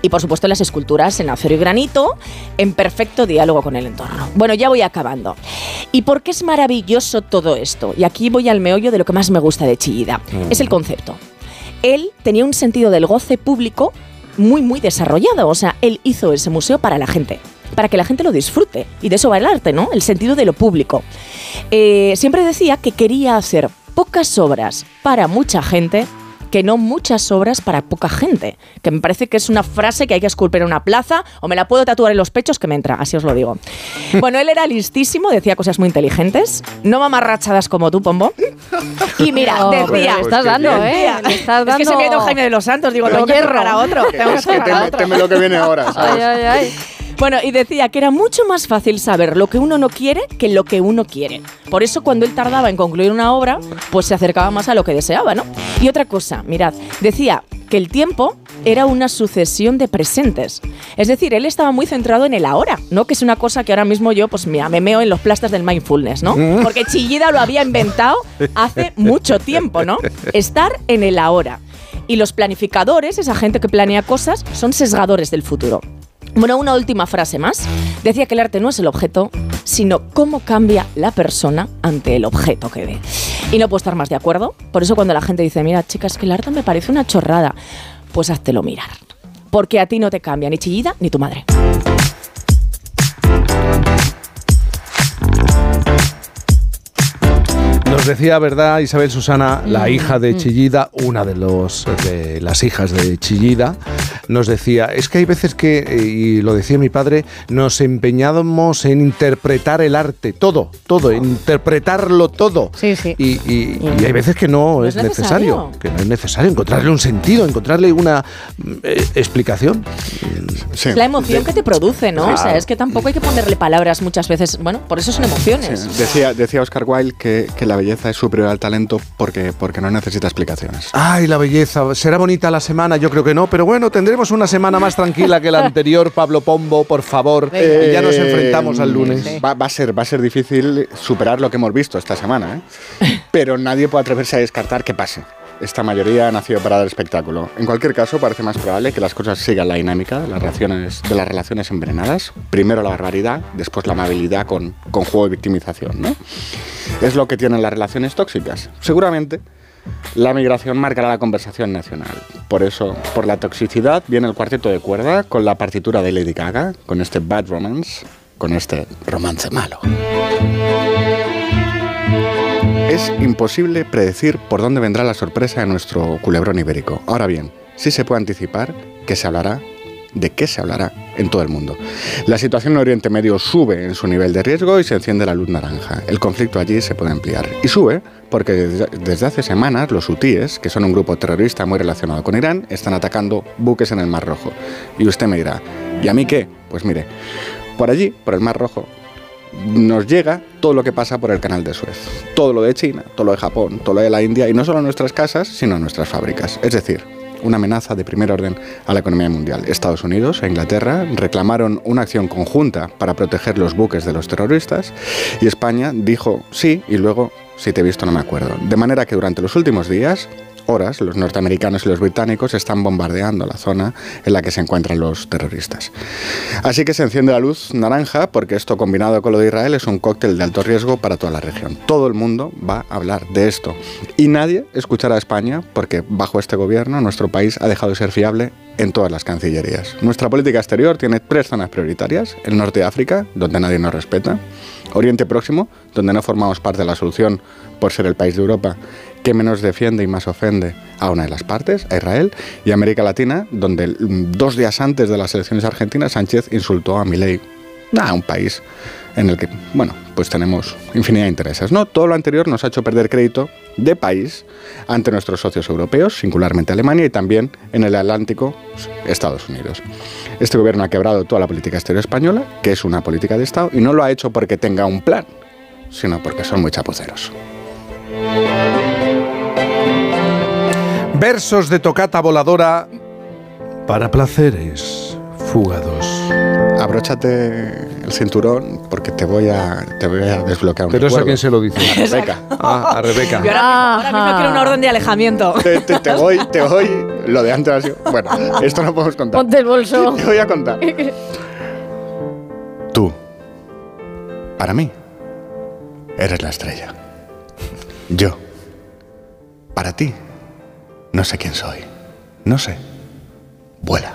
y por supuesto las esculturas en acero y granito en perfecto diálogo con el entorno. Bueno, ya voy acabando. ¿Y por qué es maravilloso todo esto? Y aquí voy al meollo de lo que más me gusta de Chillida. Mm. Es el concepto. Él tenía un sentido del goce público muy, muy desarrollado. O sea, él hizo ese museo para la gente, para que la gente lo disfrute. Y de eso va el arte, ¿no? El sentido de lo público. Eh, siempre decía que quería hacer pocas obras para mucha gente que no muchas obras para poca gente. Que me parece que es una frase que hay que esculpir en una plaza o me la puedo tatuar en los pechos que me entra, así os lo digo. Bueno, él era listísimo, decía cosas muy inteligentes, no mamarrachadas como tú, Pombo. Y mira, No, decía... le estás dando, ¿eh? Le estás Es que se dando me ha ido Jaime de los Santos, digo, tengo que cerrar a otro. Tengo que Es que a otro. teme lo que viene ahora. ¿sabes? Ay, ay, ay. Bueno, y decía que era mucho más fácil saber lo que uno no quiere que lo que uno quiere. Por eso cuando él tardaba en concluir una obra, pues se acercaba más a lo que deseaba, ¿no? Y otra cosa, mirad, decía que el tiempo era una sucesión de presentes. Es decir, él estaba muy centrado en el ahora, ¿no? Que es una cosa que ahora mismo yo, pues mira, me meo en los plastas del mindfulness, ¿no? Mm. Porque Chillida lo había inventado hace mucho tiempo, ¿no? Estar en el ahora. Y los planificadores, esa gente que planea cosas, son sesgadores del futuro. Bueno, una última frase más. Decía que el arte no es el objeto, sino cómo cambia la persona ante el objeto que ve. Y no puedo estar más de acuerdo. Por eso cuando la gente dice, mira, chicas, que el arte me parece una chorrada, pues háztelo mirar. Porque a ti no te cambia ni chillida ni tu madre. Nos decía, ¿verdad, Isabel Susana, la hija de Chillida, una de, los, de las hijas de Chillida, nos decía, es que hay veces que, eh, y lo decía mi padre, nos empeñábamos en interpretar el arte, todo, todo, en interpretarlo todo. Sí, sí. Y, y- y hay veces que no, No es es necesario, necesario. que no es necesario encontrarle un sentido, encontrarle una eh, explicación. Sí. Es la emoción que te produce, ¿no? O sea, es que tampoco hay que ponerle palabras muchas veces. Bueno, por eso son emociones. Sí, Decía, decía Oscar Wilde que, que la belleza es superior al talento porque, porque no necesita explicaciones. Ay, la belleza. ¿Será bonita la semana? Yo creo que no, pero bueno, tendremos una semana más tranquila que la anterior, Pablo Pombo, por favor. Y ya nos Eh, enfrentamos al lunes. Va, va a ser, va a ser difícil superar lo que hemos visto esta semana, ¿eh? pero nadie puede atreverse a descartar que pase. Esta mayoría ha nacido para dar espectáculo. En cualquier caso, parece más probable que las cosas sigan la dinámica de las relaciones, de envenenadas. Primero la barbaridad, después la amabilidad con, con juego de victimización. ¿no? Es lo que tienen las relaciones tóxicas. Seguramente la migración marcará la conversación nacional. Por eso, por la toxicidad, viene el cuarteto de cuerda con la partitura de Lady Gaga, con este Bad Romance, con este romance malo. Es imposible predecir por dónde vendrá la sorpresa de nuestro culebrón ibérico. Ahora bien, sí se puede anticipar que se hablará de qué se hablará en todo el mundo. La situación en Oriente Medio sube en su nivel de riesgo y se enciende la luz naranja. El conflicto allí se puede ampliar. Y sube porque desde, hace semanas los hutíes, que son un grupo terrorista muy relacionado con Irán, están atacando buques en el Mar Rojo. Y usted me dirá, ¿y a mí qué? Pues mire, por allí, por el Mar Rojo, nos llega todo lo que pasa por el canal de Suez. Todo lo de China, todo lo de Japón, todo lo de la India, y no solo nuestras casas, sino nuestras fábricas. Es decir, una amenaza de primer orden a la economía mundial. Estados Unidos e Inglaterra reclamaron una acción conjunta para proteger los buques de los terroristas y España dijo sí y luego si te he visto no me acuerdo. De manera que durante los últimos días horas los norteamericanos y los británicos están bombardeando la zona en la que se encuentran los terroristas. Así que se enciende la luz naranja porque esto combinado con lo de Israel es un cóctel de alto riesgo para toda la región. Todo el mundo va a hablar de esto y nadie escuchará a España porque bajo este gobierno nuestro país ha dejado de ser fiable en todas las cancillerías. Nuestra política exterior tiene tres zonas prioritarias. El norte de África, donde nadie nos respeta. Oriente Próximo, donde no formamos parte de la solución por ser el país de Europa que menos defiende y más ofende a una de las partes, a Israel. Y América Latina, donde mm, dos días antes de las elecciones argentinas Sánchez insultó a Milei. Ah, un país en el que, bueno, pues tenemos infinidad de intereses. ¿no? Todo lo anterior nos ha hecho perder crédito de país ante nuestros socios europeos, singularmente Alemania, y también en el Atlántico, Estados Unidos. Este gobierno ha quebrado toda la política exterior española, que es una política de Estado, y no lo ha hecho porque tenga un plan, sino porque son muy chapuceros. Versos de tocata voladora para placeres fugados. Abróchate el cinturón porque te voy a, te voy a desbloquear un ¿Pero eso a quién se lo dice? A Rebeca. Ah, a Rebeca. Yo ahora, ahora mismo quiero una orden de alejamiento. Te, te- te voy, te voy. Lo de antes ha sido. Bueno, esto no podemos contar. Ponte el bolso. Te voy a contar. Tú, para mí, eres la estrella. Yo, para ti, no sé quién soy. No sé. Vuela.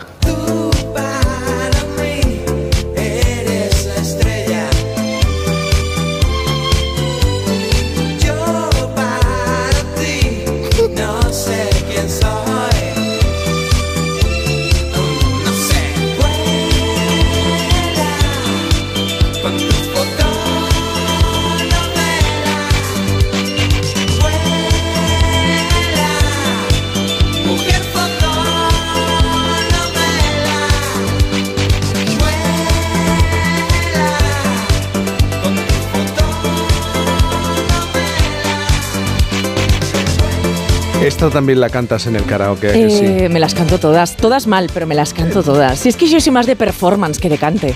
Esta también la cantas en el karaoke, ¿a que sí? Eh, Me las canto todas, todas mal, pero me las canto todas. Si es que yo soy más de performance que de cante.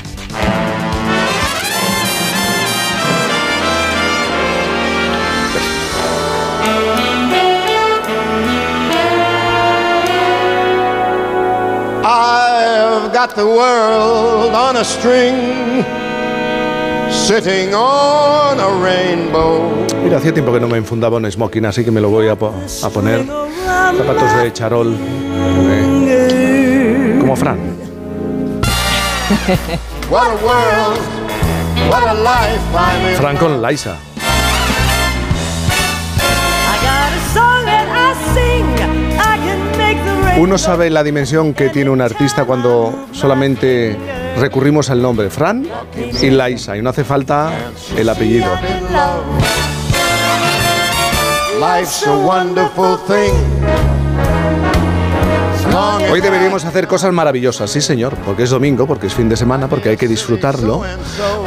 I've got the world on a string, sitting on a rainbow. Mira, hacía tiempo que no me enfundaba un smoking, así que me lo voy a, po- a poner. Zapatos de charol. eh, como Fran. What a world, what a life I'm in. Fran con Liza. Uno sabe la dimensión que tiene un artista cuando solamente recurrimos al nombre Fran y Liza y no hace falta el apellido. Hoy deberíamos hacer cosas maravillosas, sí señor, porque es domingo, porque es fin de semana, porque hay que disfrutarlo,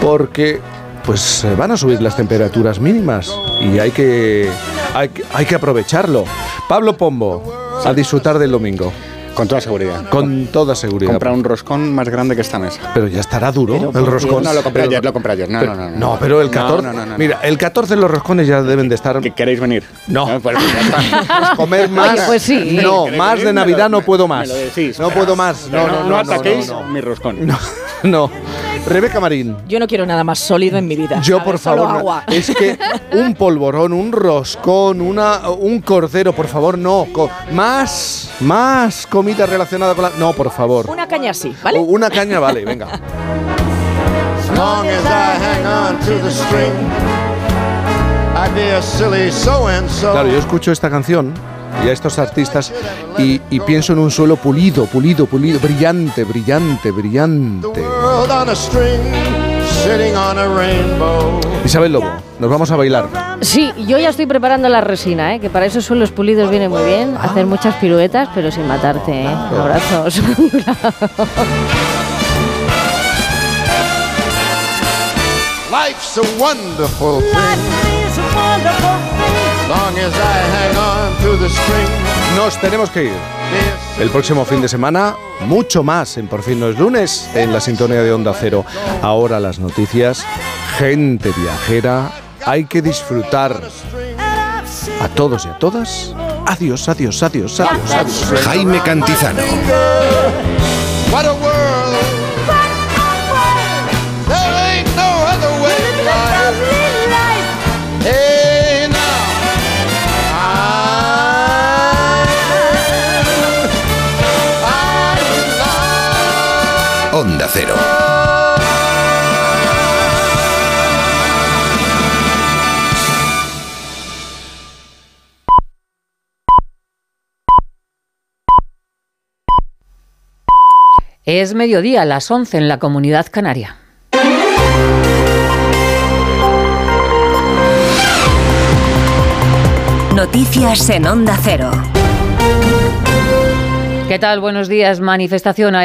porque pues van a subir las temperaturas mínimas y hay que, hay, que- hay que aprovecharlo. Pablo Pombo, a disfrutar del domingo. Con toda seguridad. Con toda seguridad. Compra un roscón más grande que esta mesa. Pero ya estará duro Pero, el roscón. No, lo compré Pero- ayer, lo compré ayer. No, pero- no, no, no. No, pero el No, 14. no, no, no, mira, el 14 los roscones ya deben de estar. ¿Queréis venir? No. pues. Comer más. Oye, pues sí. No, ¿Queréis más venir? de Me lo- Navidad no puedo me más. lo decís, No puedo más. No, no, no, no, ataquéis no, no. mi roscón. No, no. Rebeca Marín. Yo no quiero nada más sólido en mi vida. Yo, por favor, no. agua. es que un polvorón, un roscón, una, un cordero, por favor, no. Co- más, más comida relacionada con la. No, por favor. Una caña sí, ¿vale? O Una caña, vale, venga. As long as I hang on to the string, I'd be a silly so and so. Claro, yo escucho esta canción y a estos artistas y, y pienso en un suelo pulido, pulido, pulido, brillante, brillante, brillante. Isabel Lobo, nos vamos a bailar. Sí, yo ya estoy preparando la resina, ¿eh? que para esos suelos pulidos viene muy bien. Hacer muchas piruetas, pero sin matarte. ¿eh? Abrazos. Life's a wonderful thing. Nos tenemos que ir. El próximo fin de semana, mucho más en Por fin no es lunes, en la sintonía de Onda Cero. Ahora las noticias, gente viajera, hay que disfrutar. A todos y a todas, Adiós, adiós, adiós, adiós, adiós. Jaime Cantizano. Es mediodía, las 11 en la comunidad canaria. Noticias en Onda Cero. ¿Qué tal? Buenos días. Manifestación